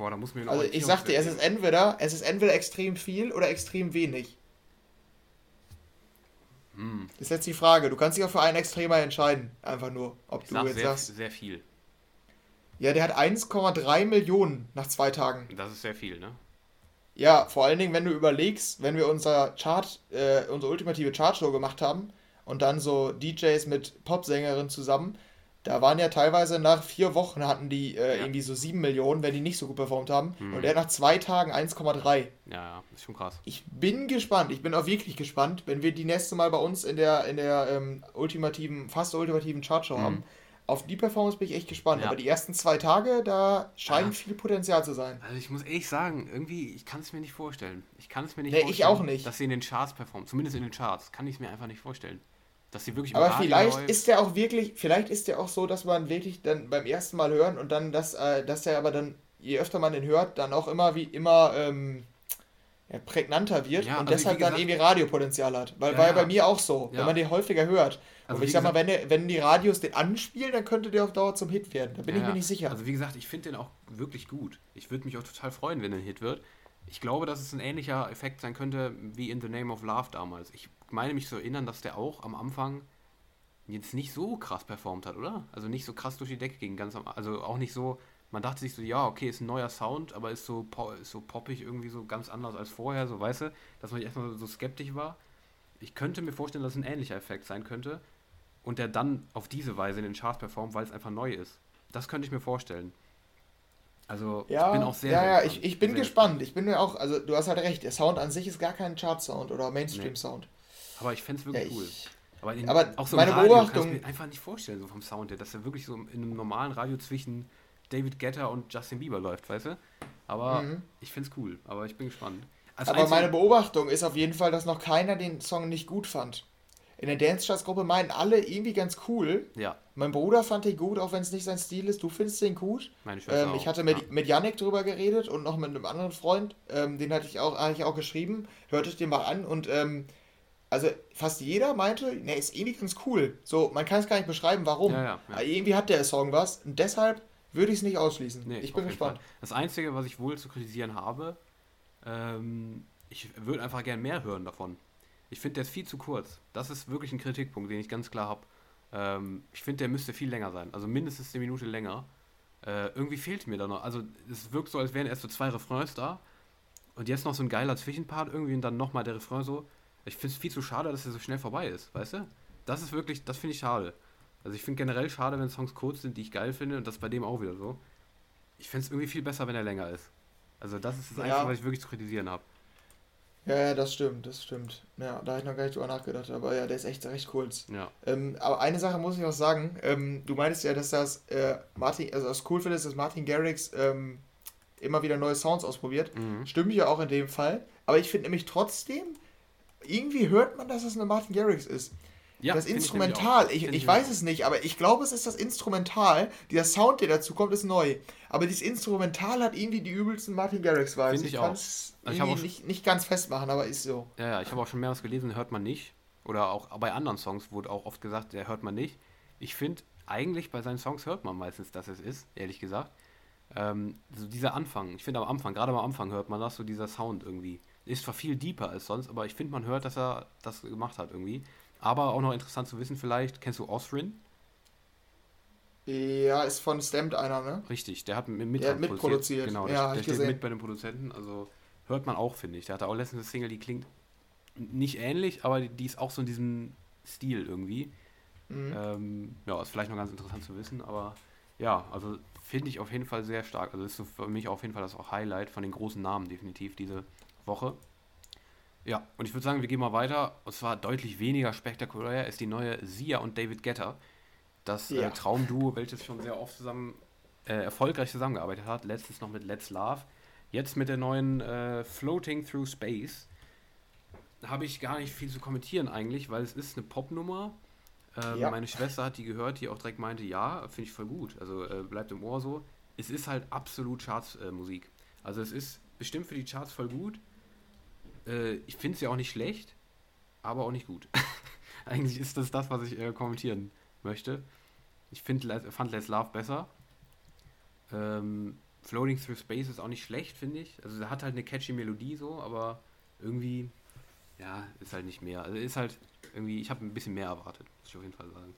[SPEAKER 1] Boah, da muss
[SPEAKER 2] noch Also ich sag dir, es ist entweder, es ist entweder extrem viel oder extrem wenig. Das ist jetzt die Frage. Du kannst dich auch für einen Extremer entscheiden. Einfach nur, ob ich du
[SPEAKER 1] jetzt sehr, sagst. Sehr viel.
[SPEAKER 2] Ja, der hat 1,3 Millionen nach zwei Tagen.
[SPEAKER 1] Das ist sehr viel, ne?
[SPEAKER 2] Ja, vor allen Dingen, wenn du überlegst, wenn wir unser Chart, äh, unsere ultimative Chartshow gemacht haben und dann so DJs mit Popsängerinnen zusammen, da waren ja teilweise nach vier Wochen hatten die äh, ja. irgendwie so sieben Millionen, wenn die nicht so gut performt haben. Mhm. Und er nach zwei Tagen 1,3.
[SPEAKER 1] Ja, ja, ist schon krass.
[SPEAKER 2] Ich bin gespannt, ich bin auch wirklich gespannt, wenn wir die nächste Mal bei uns in der, in der ähm, ultimativen, fast ultimativen Chartshow mhm. haben. Auf die Performance bin ich echt gespannt. Ja. Aber die ersten zwei Tage, da scheint ja. viel Potenzial zu sein.
[SPEAKER 1] Also ich muss ehrlich sagen, irgendwie, ich kann es mir nicht vorstellen. Ich kann es mir nicht
[SPEAKER 2] nee,
[SPEAKER 1] vorstellen.
[SPEAKER 2] ich auch nicht.
[SPEAKER 1] Dass sie in den Charts performen. Zumindest in den Charts. Kann ich es mir einfach nicht vorstellen. Dass sie wirklich
[SPEAKER 2] Aber vielleicht läuft. ist der auch wirklich, vielleicht ist der auch so, dass man wirklich dann beim ersten Mal hören und dann, dass, äh, dass der aber dann, je öfter man den hört, dann auch immer wie immer ähm, ja, prägnanter wird ja, und also deshalb gesagt, dann irgendwie Radiopotenzial hat. Weil ja, war ja bei mir auch so, wenn man den häufiger hört. Also und ich sag mal, wenn, der, wenn die Radios den anspielen, dann könnte der auf Dauer zum Hit werden. Da bin ich mir nicht sicher.
[SPEAKER 1] Also wie gesagt, ich finde den auch wirklich gut. Ich würde mich auch total freuen, wenn er ein Hit wird. Ich glaube, dass es ein ähnlicher Effekt sein könnte wie in The Name of Love damals. Ich meine mich zu erinnern, dass der auch am Anfang jetzt nicht so krass performt hat, oder? Also nicht so krass durch die Decke ging, ganz am, also auch nicht so, man dachte sich so, ja, okay, ist ein neuer Sound, aber ist so, ist so poppig irgendwie so ganz anders als vorher, so weißt du, dass man erstmal so skeptisch war. Ich könnte mir vorstellen, dass es ein ähnlicher Effekt sein könnte und der dann auf diese Weise in den Charts performt, weil es einfach neu ist. Das könnte ich mir vorstellen. Also
[SPEAKER 2] ja,
[SPEAKER 1] ich bin
[SPEAKER 2] auch sehr. Ja, sehr ja, ich, ich bin gespannt. Ich bin mir auch, also du hast halt recht, der Sound an sich ist gar kein Chart-Sound oder Mainstream-Sound. Nee.
[SPEAKER 1] Aber ich fände es wirklich ja, cool.
[SPEAKER 2] Aber, in, aber auch so meine Radio Beobachtung. Kann
[SPEAKER 1] ich mir einfach nicht vorstellen, so vom Sound her, dass er wirklich so in einem normalen Radio zwischen David Guetta und Justin Bieber läuft, weißt du? Aber mhm. ich finde es cool, aber ich bin gespannt.
[SPEAKER 2] Als aber meine Beobachtung ist auf jeden Fall, dass noch keiner den Song nicht gut fand. In der Dance Charts Gruppe meinen alle irgendwie ganz cool.
[SPEAKER 1] Ja.
[SPEAKER 2] Mein Bruder fand den gut, auch wenn es nicht sein Stil ist. Du findest den gut. Meine ähm, ich hatte mit, ja. mit Yannick drüber geredet und noch mit einem anderen Freund. Ähm, den hatte ich auch, hatte ich auch geschrieben. Hörte ich den mal an und ähm, also fast jeder meinte, ne, ist irgendwie ganz cool. So, man kann es gar nicht beschreiben, warum. Ja, ja, ja. irgendwie hat der Song was und deshalb würde ich es nicht ausschließen. Nee, ich bin gespannt. Fall.
[SPEAKER 1] Das Einzige, was ich wohl zu kritisieren habe, ähm, ich würde einfach gern mehr hören davon. Ich finde, der ist viel zu kurz. Das ist wirklich ein Kritikpunkt, den ich ganz klar habe. Ähm, ich finde, der müsste viel länger sein. Also mindestens eine Minute länger. Äh, irgendwie fehlt mir da noch. Also es wirkt so, als wären erst so zwei Refrains da. Und jetzt noch so ein geiler Zwischenpart irgendwie und dann nochmal der Refrain so. Ich finde es viel zu schade, dass er so schnell vorbei ist, weißt du? Das ist wirklich, das finde ich schade. Also ich finde generell schade, wenn Songs kurz sind, die ich geil finde und das bei dem auch wieder so. Ich finde es irgendwie viel besser, wenn er länger ist. Also das ist das ja. Einzige, was ich wirklich zu kritisieren habe.
[SPEAKER 2] Ja, ja, das stimmt, das stimmt. Ja, da habe ich noch gar nicht drüber nachgedacht, aber ja, der ist echt recht kurz.
[SPEAKER 1] Ja.
[SPEAKER 2] Ähm, aber eine Sache muss ich noch sagen, ähm, du meintest ja, dass das äh, Martin, also das cool findest, dass Martin Garrix ähm, immer wieder neue Sounds ausprobiert. Mhm. Stimmt ja auch in dem Fall. Aber ich finde nämlich trotzdem, irgendwie hört man, dass es eine Martin Garrix ist. Ja, das Instrumental, ich, ich, ich weiß es nicht, aber ich glaube, es ist das Instrumental. Dieser Sound, der dazu kommt, ist neu. Aber dieses Instrumental hat irgendwie die übelsten Martin Garrix-Vibes.
[SPEAKER 1] Finde ich, ich auch.
[SPEAKER 2] Ich auch nicht, nicht ganz festmachen, aber ist so.
[SPEAKER 1] Ja, ja ich habe auch schon mehrmals gelesen, hört man nicht. Oder auch bei anderen Songs wurde auch oft gesagt, der hört man nicht. Ich finde, eigentlich bei seinen Songs hört man meistens, dass es ist, ehrlich gesagt. Ähm, so dieser Anfang, ich finde am Anfang, gerade am Anfang hört man das, so dieser Sound irgendwie. Ist zwar viel deeper als sonst, aber ich finde, man hört, dass er das gemacht hat irgendwie. Aber auch noch interessant zu wissen vielleicht, kennst du Osrin?
[SPEAKER 2] Ja, ist von Stamped einer, ne?
[SPEAKER 1] Richtig, der hat mit, der
[SPEAKER 2] hat mitproduziert.
[SPEAKER 1] Genau,
[SPEAKER 2] ja,
[SPEAKER 1] der, der steht gesehen. mit bei den Produzenten, also hört man auch, finde ich. Der hatte auch letztens eine Single, die klingt nicht ähnlich, aber die ist auch so in diesem Stil irgendwie. Mhm. Ähm, ja, ist vielleicht noch ganz interessant zu wissen, aber ja, also finde ich auf jeden Fall sehr stark. Also ist für mich auf jeden Fall das auch Highlight von den großen Namen definitiv diese Woche. Ja, und ich würde sagen, wir gehen mal weiter. Und zwar deutlich weniger spektakulär ist die neue Sia und David Getter. Das äh, ja. äh, Traumduo, welches schon sehr oft zusammen äh, erfolgreich zusammengearbeitet hat. Letztens noch mit Let's Love. Jetzt mit der neuen äh, Floating Through Space. Habe ich gar nicht viel zu kommentieren eigentlich, weil es ist eine Popnummer. Ähm, ja. Meine Schwester hat die gehört, die auch direkt meinte, ja, finde ich voll gut. Also äh, bleibt im Ohr so. Es ist halt absolut Charts-Musik. also es ist bestimmt für die Charts voll gut äh, ich finde es ja auch nicht schlecht, aber auch nicht gut. Eigentlich ist das das, was ich äh, kommentieren möchte. Ich find, fand Let's Love besser. Ähm, Floating Through Space ist auch nicht schlecht, finde ich. Also er hat halt eine catchy Melodie so, aber irgendwie, ja, ist halt nicht mehr. Also ist halt irgendwie, ich habe ein bisschen mehr erwartet, muss ich auf jeden Fall sagen.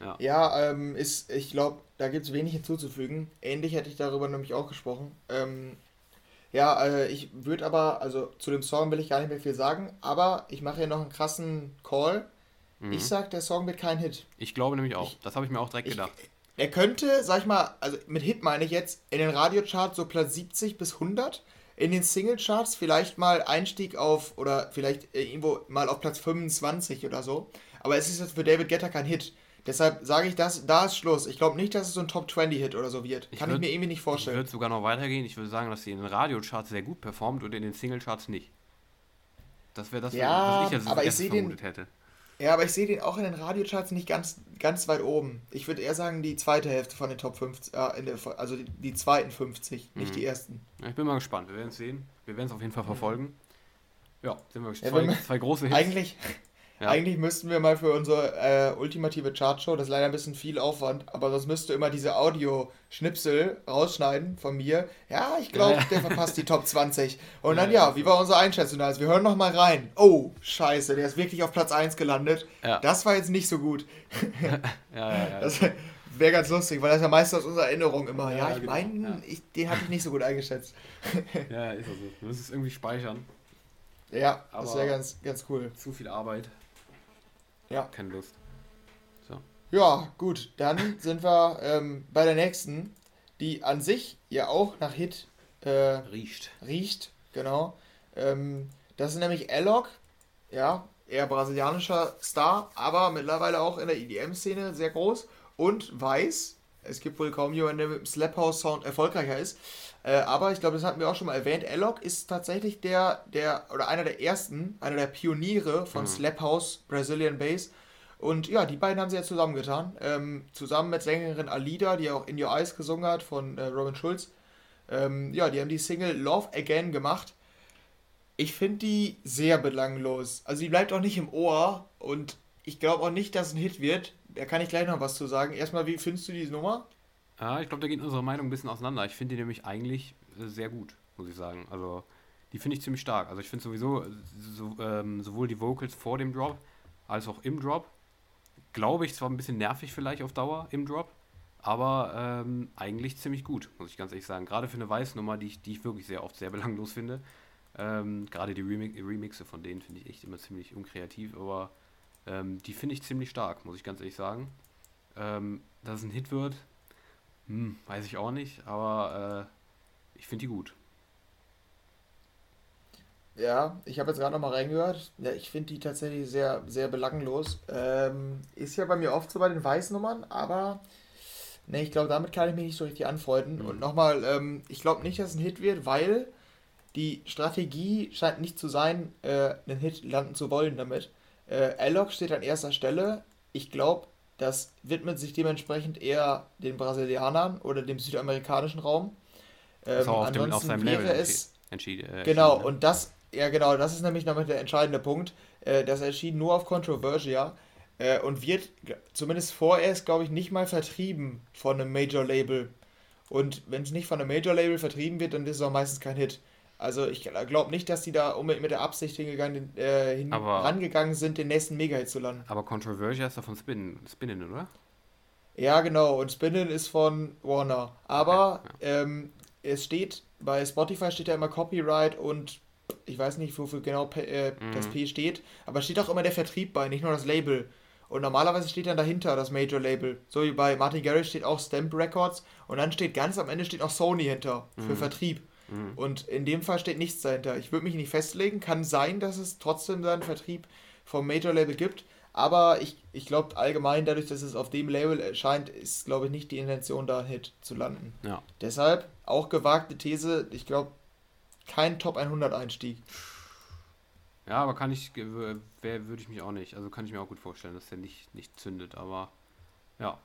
[SPEAKER 2] Ja, ja ähm, ist, ich glaube, da gibt es wenig hinzuzufügen. Ähnlich hätte ich darüber nämlich auch gesprochen. Ähm, ja, äh, ich würde aber, also zu dem Song will ich gar nicht mehr viel sagen, aber ich mache hier noch einen krassen Call. Mhm. Ich sag, der Song wird kein Hit.
[SPEAKER 1] Ich glaube nämlich auch. Ich, das habe ich mir auch direkt
[SPEAKER 2] ich,
[SPEAKER 1] gedacht.
[SPEAKER 2] Er könnte, sag ich mal, also mit Hit meine ich jetzt, in den Radiocharts so Platz 70 bis 100. In den Singlecharts vielleicht mal Einstieg auf, oder vielleicht irgendwo mal auf Platz 25 oder so. Aber es ist jetzt für David Guetta kein Hit. Deshalb sage ich das, da ist Schluss. Ich glaube nicht, dass es so ein Top 20 Hit oder so wird. Kann ich, würd, ich mir irgendwie nicht vorstellen.
[SPEAKER 1] Ich würde sogar noch weitergehen. Ich würde sagen, dass sie in den Radiocharts sehr gut performt und in den Singlecharts nicht. Das wäre das,
[SPEAKER 2] ja, was ich als aber ich vermutet den, hätte. Ja, aber ich sehe den auch in den Radiocharts nicht ganz, ganz weit oben. Ich würde eher sagen, die zweite Hälfte von den Top 50, äh, der, also die, die, zweiten 50, nicht mhm. die ersten.
[SPEAKER 1] Ja, ich bin mal gespannt. Wir werden es sehen. Wir werden es auf jeden Fall verfolgen. Ja, sind wir gespannt. Ja, zwei, zwei große
[SPEAKER 2] Hits. Eigentlich, ja. Eigentlich müssten wir mal für unsere äh, ultimative Chartshow, das ist leider ein bisschen viel Aufwand, aber sonst müsste immer diese Audio-Schnipsel rausschneiden von mir. Ja, ich glaube, ja. der verpasst die Top 20. Und dann, ja, wie war unsere Einschätzung? Also, wir hören noch mal rein. Oh, scheiße, der ist wirklich auf Platz 1 gelandet. Das war jetzt nicht so gut. ja, ja, ja. Das wäre ganz lustig, weil das ist ja meistens aus unserer Erinnerung immer. Ja, ich genau. meine, den hatte ich nicht so gut eingeschätzt.
[SPEAKER 1] ja, ist also. Du musst es irgendwie speichern.
[SPEAKER 2] Ja, aber das wäre ganz, ganz cool.
[SPEAKER 1] Zu viel Arbeit. Ja. Keine Lust.
[SPEAKER 2] So. Ja, gut. Dann sind wir ähm, bei der nächsten, die an sich ja auch nach Hit äh, riecht. Riecht, genau. Ähm, das ist nämlich Alok. Ja, eher brasilianischer Star, aber mittlerweile auch in der EDM-Szene sehr groß und weiß. Es gibt wohl kaum jemanden, der mit dem Slap House Sound erfolgreicher ist. Äh, aber ich glaube, das hatten wir auch schon mal erwähnt. Alok ist tatsächlich der, der, oder einer der ersten, einer der Pioniere von mhm. Slap House Brazilian Bass. Und ja, die beiden haben sie ja zusammengetan. Ähm, zusammen mit Sängerin Alida, die auch In Your Eyes gesungen hat von äh, Robin Schulz. Ähm, ja, die haben die Single Love Again gemacht. Ich finde die sehr belanglos. Also die bleibt auch nicht im Ohr und ich glaube auch nicht, dass es ein Hit wird. Da kann ich gleich noch was zu sagen. Erstmal, wie findest du diese Nummer?
[SPEAKER 1] Ja, ich glaube, da geht unsere Meinung ein bisschen auseinander. Ich finde die nämlich eigentlich äh, sehr gut, muss ich sagen. Also, die finde ich ziemlich stark. Also, ich finde sowieso äh, so, ähm, sowohl die Vocals vor dem Drop als auch im Drop. Glaube ich zwar ein bisschen nervig vielleicht auf Dauer im Drop, aber ähm, eigentlich ziemlich gut, muss ich ganz ehrlich sagen. Gerade für eine Weißnummer, die ich, die ich wirklich sehr oft sehr belanglos finde. Ähm, gerade die Remix Remixe von denen finde ich echt immer ziemlich unkreativ, aber ähm, die finde ich ziemlich stark, muss ich ganz ehrlich sagen. Ähm, dass es ein Hit wird, hm, weiß ich auch nicht, aber äh, ich finde die gut.
[SPEAKER 2] Ja, ich habe jetzt gerade noch mal reingehört. Ja, ich finde die tatsächlich sehr, sehr belanglos. Ähm, ist ja bei mir oft so bei den Weißnummern, aber ne, ich glaube, damit kann ich mich nicht so richtig anfreunden. Mhm. Und nochmal, ähm, ich glaube nicht, dass es ein Hit wird, weil die Strategie scheint nicht zu sein, äh, einen Hit landen zu wollen damit. Äh, Alok steht an erster Stelle. Ich glaube, das widmet sich dementsprechend eher den Brasilianern oder dem südamerikanischen Raum. Ähm, auf dem, auf seinem wäre Level es, entschieden. Äh, genau, ne? und das, ja genau, das ist nämlich noch der entscheidende Punkt. Äh, das erschien nur auf Controversia äh, und wird zumindest vorerst, glaube ich, nicht mal vertrieben von einem Major-Label. Und wenn es nicht von einem Major-Label vertrieben wird, dann ist es auch meistens kein Hit. Also ich glaube nicht, dass die da unbedingt mit der Absicht hingegangen, äh, hin, aber, rangegangen sind, den nächsten Mega-Hit zu landen.
[SPEAKER 1] Aber Controversia ist doch von Spin, Spinnin, oder?
[SPEAKER 2] Ja, genau. Und Spinnin ist von Warner. Aber okay, ja. ähm, es steht, bei Spotify steht ja immer Copyright und ich weiß nicht, wofür genau P, äh, mhm. das P steht, aber steht auch immer der Vertrieb bei, nicht nur das Label. Und normalerweise steht dann dahinter das Major Label. So wie bei Martin Garrix steht auch Stamp Records und dann steht ganz am Ende steht auch Sony hinter für mhm. Vertrieb. Mhm. Und in dem Fall steht nichts dahinter. Ich würde mich nicht festlegen. Kann sein, dass es trotzdem seinen Vertrieb vom Major-Label gibt. Aber ich, ich glaube allgemein, dadurch, dass es auf dem Label erscheint, ist, glaube ich, nicht die Intention, da einen Hit zu landen. Ja. Deshalb auch gewagte These, ich glaube, kein Top 100 Einstieg.
[SPEAKER 1] Ja, aber kann ich, würde ich mich auch nicht. Also kann ich mir auch gut vorstellen, dass der nicht, nicht zündet. Aber ja.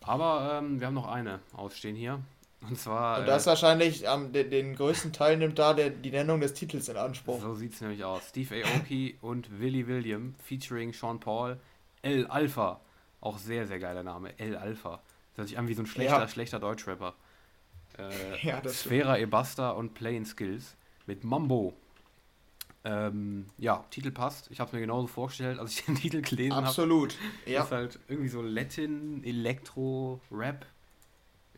[SPEAKER 1] Aber ähm, wir haben noch eine ausstehen hier. Und zwar.
[SPEAKER 2] Und das äh, wahrscheinlich ähm, den, den, größten Teil nimmt da der, die Nennung des Titels in Anspruch.
[SPEAKER 1] So sieht es nämlich aus. Steve Aoki und Willie William featuring Sean Paul. El Alpha. Auch sehr, sehr geiler Name. El Alpha. Das hört sich an wie so ein schlechter, ja. schlechter Deutschrapper. Äh, ja, das Sphera. Ebasta und Playing Skills mit Mambo. Ähm, ja, Titel passt. Ich habe es mir genauso vorgestellt, als ich den Titel gelesen habe. Absolut. Hab. Ja. Ist halt irgendwie so Latin, Elektro, Rap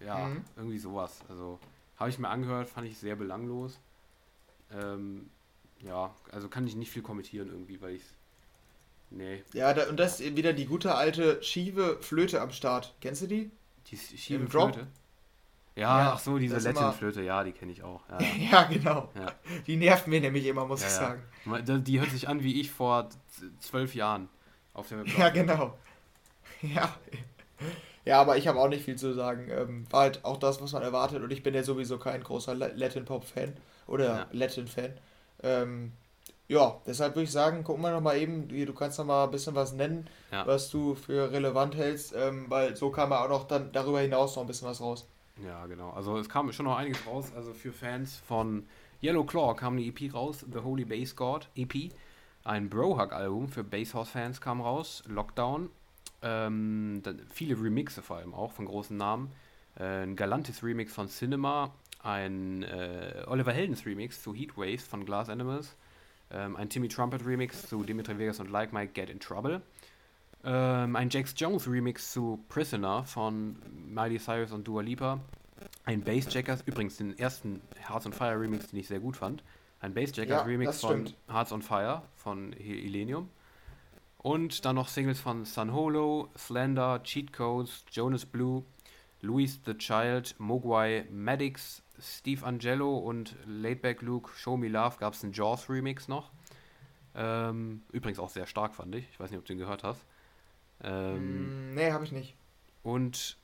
[SPEAKER 1] ja, mhm. irgendwie sowas. Also habe ich mir angehört, fand ich sehr belanglos. Ähm, ja, also kann ich nicht viel kommentieren irgendwie, weil ich
[SPEAKER 2] Nee. Ja, da, und das ist wieder die gute alte schiefe Flöte am Start. Kennst du die? Die schiefe
[SPEAKER 1] Flöte? Ja, ja, ach so, diese Latin-Flöte, ja, die kenne ich auch. Ja,
[SPEAKER 2] ja genau. Ja. Die nervt mir nämlich immer, muss ich sagen.
[SPEAKER 1] Die hört sich an wie ich vor zwölf Jahren auf dem
[SPEAKER 2] Ja, genau. Ja. Ja, aber ich habe auch nicht viel zu sagen. Ähm, war halt auch das, was man erwartet. Und ich bin ja sowieso kein großer Latin-Pop-Fan oder Latin-Fan. Ähm, ja, deshalb würde ich sagen, gucken wir noch mal eben, du kannst noch mal ein bisschen was nennen, ja. was du für relevant hältst, ähm, weil so kam ja auch noch dann darüber hinaus noch ein bisschen was raus.
[SPEAKER 1] Ja, genau. Also es kam schon noch einiges raus. Also für Fans von Yellow Claw kam eine EP raus, The Holy Bass God EP. Ein Brohug-Album für Basshouse-Fans kam raus, Lockdown. Ähm, viele Remixe vor allem auch von großen Namen. Äh, ein galantes Remix von Cinema, ein äh, Oliver Heldens Remix zu Heatwaves von Glass Animals, ähm, ein Timmy Trumpet Remix zu Dimitri Vegas und Like Mike Get in Trouble, ähm, ein Jax Jones Remix zu Prisoner von Miley Cyrus und Dua Lipa, ein Bassjackers, übrigens den ersten Hearts on Fire Remix, den ich sehr gut fand, ein Bassjackers ja, Remix von Hearts on Fire von Illenium. Und dann noch Singles von Sun Holo, Slender, Cheat Codes, Jonas Blue, Louis the Child, Mogwai, Maddox, Steve Angelo und Laidback Luke, Show Me Love gab es einen Jaws Remix noch. Ähm, übrigens auch sehr stark, fand ich. Ich weiß nicht, ob du den gehört hast.
[SPEAKER 2] Ähm, mm, nee, habe ich nicht.
[SPEAKER 1] Und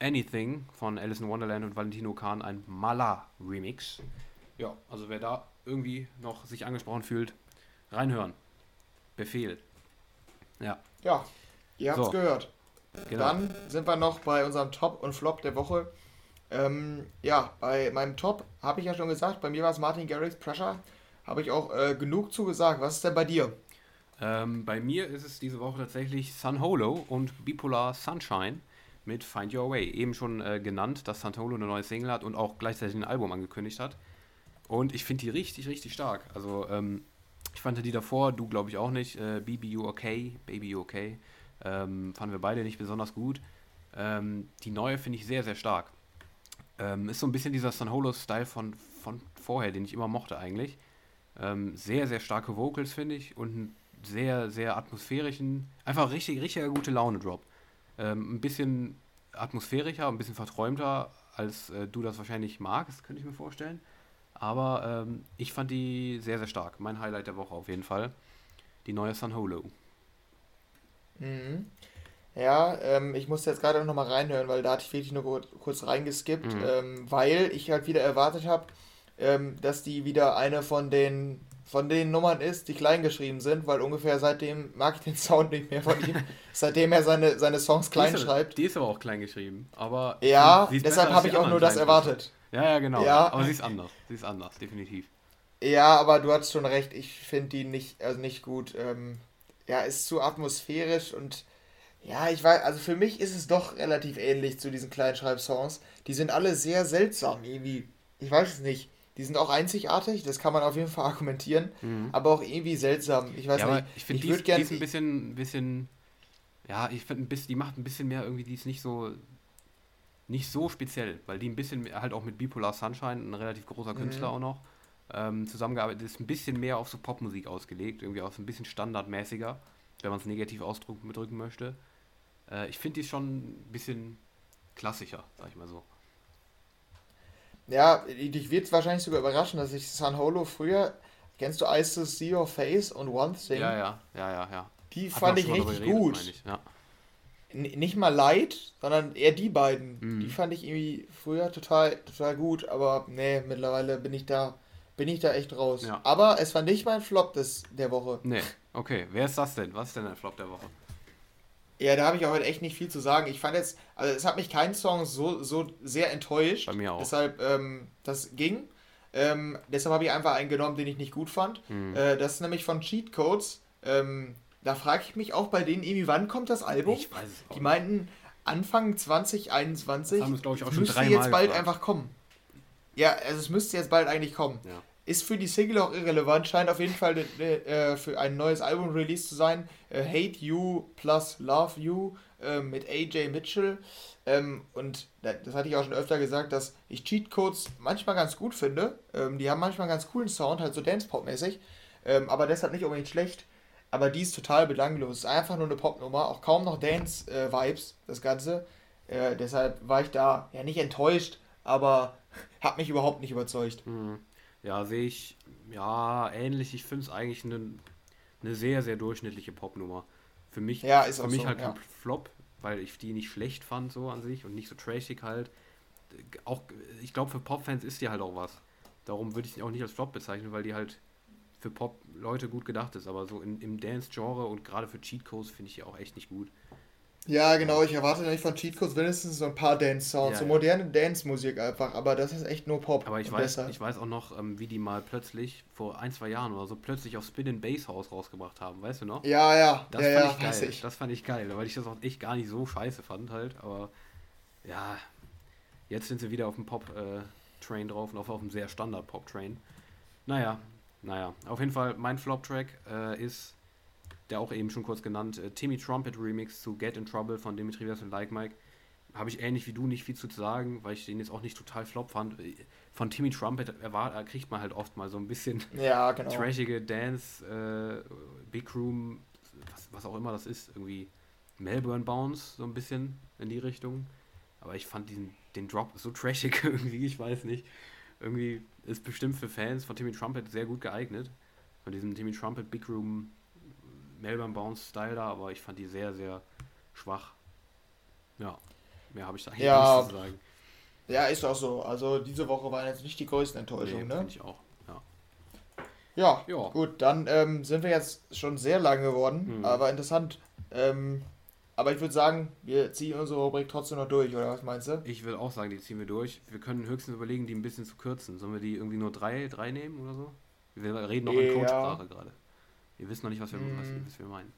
[SPEAKER 1] Anything von Alice in Wonderland und Valentino Khan, ein Mala Remix. Ja, also wer da irgendwie noch sich angesprochen fühlt, reinhören. Befehl. Ja.
[SPEAKER 2] Ja, ihr habt es so. gehört. Genau. Dann sind wir noch bei unserem Top und Flop der Woche. Ähm, ja, bei meinem Top habe ich ja schon gesagt, bei mir war es Martin Garrix Pressure. Habe ich auch äh, genug zugesagt. Was ist denn bei dir?
[SPEAKER 1] Ähm, bei mir ist es diese Woche tatsächlich Sun Holo und Bipolar Sunshine mit Find Your Way. Eben schon äh, genannt, dass Sun Holo eine neue Single hat und auch gleichzeitig ein Album angekündigt hat. Und ich finde die richtig, richtig stark. Also, ähm, ich fand die davor, du glaube ich auch nicht, äh, BB You Okay, Baby Okay, ähm, fanden wir beide nicht besonders gut. Ähm, die neue finde ich sehr, sehr stark. Ähm, ist so ein bisschen dieser San Holo-Style von, von vorher, den ich immer mochte eigentlich. Ähm, sehr, sehr starke Vocals, finde ich, und einen sehr, sehr atmosphärischen, einfach richtig, richtig gute Laune-Drop. Ähm, ein bisschen atmosphärischer, ein bisschen verträumter, als äh, du das wahrscheinlich magst, könnte ich mir vorstellen. Aber ähm, ich fand die sehr, sehr stark. Mein Highlight der Woche auf jeden Fall. Die neue San Holo.
[SPEAKER 2] Mhm. Ja, ähm, ich musste jetzt gerade noch mal reinhören, weil da hatte ich wirklich nur kurz reingeskippt, mhm. ähm, weil ich halt wieder erwartet habe, ähm, dass die wieder eine von den von den Nummern ist, die klein geschrieben sind, weil ungefähr seitdem mag ich den Sound nicht mehr von ihm, seitdem er seine, seine Songs klein
[SPEAKER 1] die
[SPEAKER 2] ist, schreibt.
[SPEAKER 1] Die ist aber auch klein geschrieben, aber
[SPEAKER 2] ja, deshalb habe ich auch nur das erwartet.
[SPEAKER 1] Ja, ja, genau. Ja. Aber sie ist anders, sie ist anders, definitiv.
[SPEAKER 2] Ja, aber du hast schon recht, ich finde die nicht, also nicht gut. Ähm, ja, ist zu atmosphärisch und ja, ich weiß, also für mich ist es doch relativ ähnlich zu diesen Kleinschreibsongs. Die sind alle sehr seltsam irgendwie. Ich weiß es nicht. Die sind auch einzigartig, das kann man auf jeden Fall argumentieren, mhm. aber auch irgendwie seltsam. Ich weiß ja, nicht.
[SPEAKER 1] ich finde, die, die ist ein bisschen, bisschen, ja, ich finde, die macht ein bisschen mehr irgendwie, die ist nicht so, nicht so speziell, weil die ein bisschen halt auch mit Bipolar Sunshine, ein relativ großer Künstler mhm. auch noch, ähm, zusammengearbeitet ist, ein bisschen mehr auf so Popmusik ausgelegt, irgendwie auch so ein bisschen standardmäßiger, wenn man es negativ ausdrücken möchte. Äh, ich finde die schon ein bisschen klassischer, sag ich mal so.
[SPEAKER 2] Ja, dich wird es wahrscheinlich sogar überraschen, dass ich San Holo früher, kennst du Ice to See Your Face und One Thing?
[SPEAKER 1] Ja, ja, ja, ja, ja.
[SPEAKER 2] Die Hat fand ich richtig geredet, gut. Ich, ja. Nicht mal Light, sondern eher die beiden. Mhm. Die fand ich irgendwie früher total, total gut, aber nee, mittlerweile bin ich da, bin ich da echt raus. Ja. Aber es war nicht mein Flop des, der Woche.
[SPEAKER 1] Nee, okay. Wer ist das denn? Was ist denn der Flop der Woche?
[SPEAKER 2] Ja, da habe ich auch heute echt nicht viel zu sagen. Ich fand jetzt, also es hat mich kein Song so, so sehr enttäuscht. Bei mir auch. Deshalb, ähm, das ging. Ähm, deshalb habe ich einfach einen genommen, den ich nicht gut fand. Mhm. Äh, das ist nämlich von Cheat Codes. Ähm, da frage ich mich auch bei denen irgendwie, wann kommt das Album? Ich weiß es auch. Die meinten Anfang 2021. Das haben wir, glaube ich, auch schon müsste jetzt bald gefragt. einfach kommen. Ja, also es müsste jetzt bald eigentlich kommen. Ja. Ist für die Single auch irrelevant, scheint auf jeden Fall äh, für ein neues Album release zu sein. Äh, Hate You plus Love You äh, mit AJ Mitchell. Ähm, und das hatte ich auch schon öfter gesagt, dass ich Cheatcodes manchmal ganz gut finde. Ähm, die haben manchmal einen ganz coolen Sound, halt so Dance-Pop-mäßig. Ähm, aber deshalb nicht unbedingt schlecht. Aber die ist total belanglos. Ist einfach nur eine Popnummer, auch kaum noch Dance-Vibes, äh, das Ganze. Äh, deshalb war ich da ja nicht enttäuscht, aber hat mich überhaupt nicht überzeugt.
[SPEAKER 1] Mhm. Ja, sehe ich, ja, ähnlich. Ich finde es eigentlich eine, eine sehr, sehr durchschnittliche Popnummer. Für mich, ja, ist für mich so, halt kein ja. Flop, weil ich die nicht schlecht fand so an sich und nicht so trashig halt. Auch, ich glaube, für Popfans ist die halt auch was. Darum würde ich sie auch nicht als Flop bezeichnen, weil die halt für Pop-Leute gut gedacht ist. Aber so in, im Dance-Genre und gerade für Cheat Codes finde ich die auch echt nicht gut.
[SPEAKER 2] Ja, genau, ich erwarte nicht von Cheat Codes wenigstens so ein paar Dance-Sounds, ja, so moderne Dance-Musik einfach, aber das ist echt nur Pop.
[SPEAKER 1] Aber ich, weiß, ich weiß auch noch, ähm, wie die mal plötzlich, vor ein, zwei Jahren oder so, plötzlich auf Spin in Bass House rausgebracht haben, weißt du noch? Ja, ja, das ja, fand ja, ich geil. Ich. Das fand ich geil, weil ich das auch echt gar nicht so scheiße fand halt, aber ja, jetzt sind sie wieder auf dem Pop-Train äh, drauf und auf, auf einem sehr Standard-Pop-Train. Naja, naja, auf jeden Fall, mein Flop-Track äh, ist der auch eben schon kurz genannt, äh, Timmy Trumpet Remix zu Get in Trouble von Dimitri Vegas und Like Mike. Habe ich ähnlich wie du nicht viel zu sagen, weil ich den jetzt auch nicht total flop fand. Von Timmy Trumpet erwart, kriegt man halt oft mal so ein bisschen ja, genau. trashige Dance, äh, Big Room, was, was auch immer das ist, irgendwie Melbourne Bounce, so ein bisschen in die Richtung. Aber ich fand diesen, den Drop so trashig irgendwie, ich weiß nicht. Irgendwie ist bestimmt für Fans von Timmy Trumpet sehr gut geeignet. Von diesem Timmy Trumpet Big Room Melbourne Bounce Style da, aber ich fand die sehr, sehr schwach. Ja, mehr habe ich da eigentlich
[SPEAKER 2] ja, nicht zu sagen. Ja, ist auch so. Also diese Woche waren jetzt nicht die größten Enttäuschungen, nee, ne? ich auch, ja. Ja, ja. gut, dann ähm, sind wir jetzt schon sehr lang geworden, mhm. aber interessant. Ähm, aber ich würde sagen, wir ziehen unsere Rubrik trotzdem noch durch, oder was meinst du?
[SPEAKER 1] Ich würde auch sagen, die ziehen wir durch. Wir können höchstens überlegen, die ein bisschen zu kürzen. Sollen wir die irgendwie nur drei, drei nehmen oder so? Wir reden noch in Coachsprache gerade. Wir wissen noch nicht, was wir, mm. was, was wir meinen.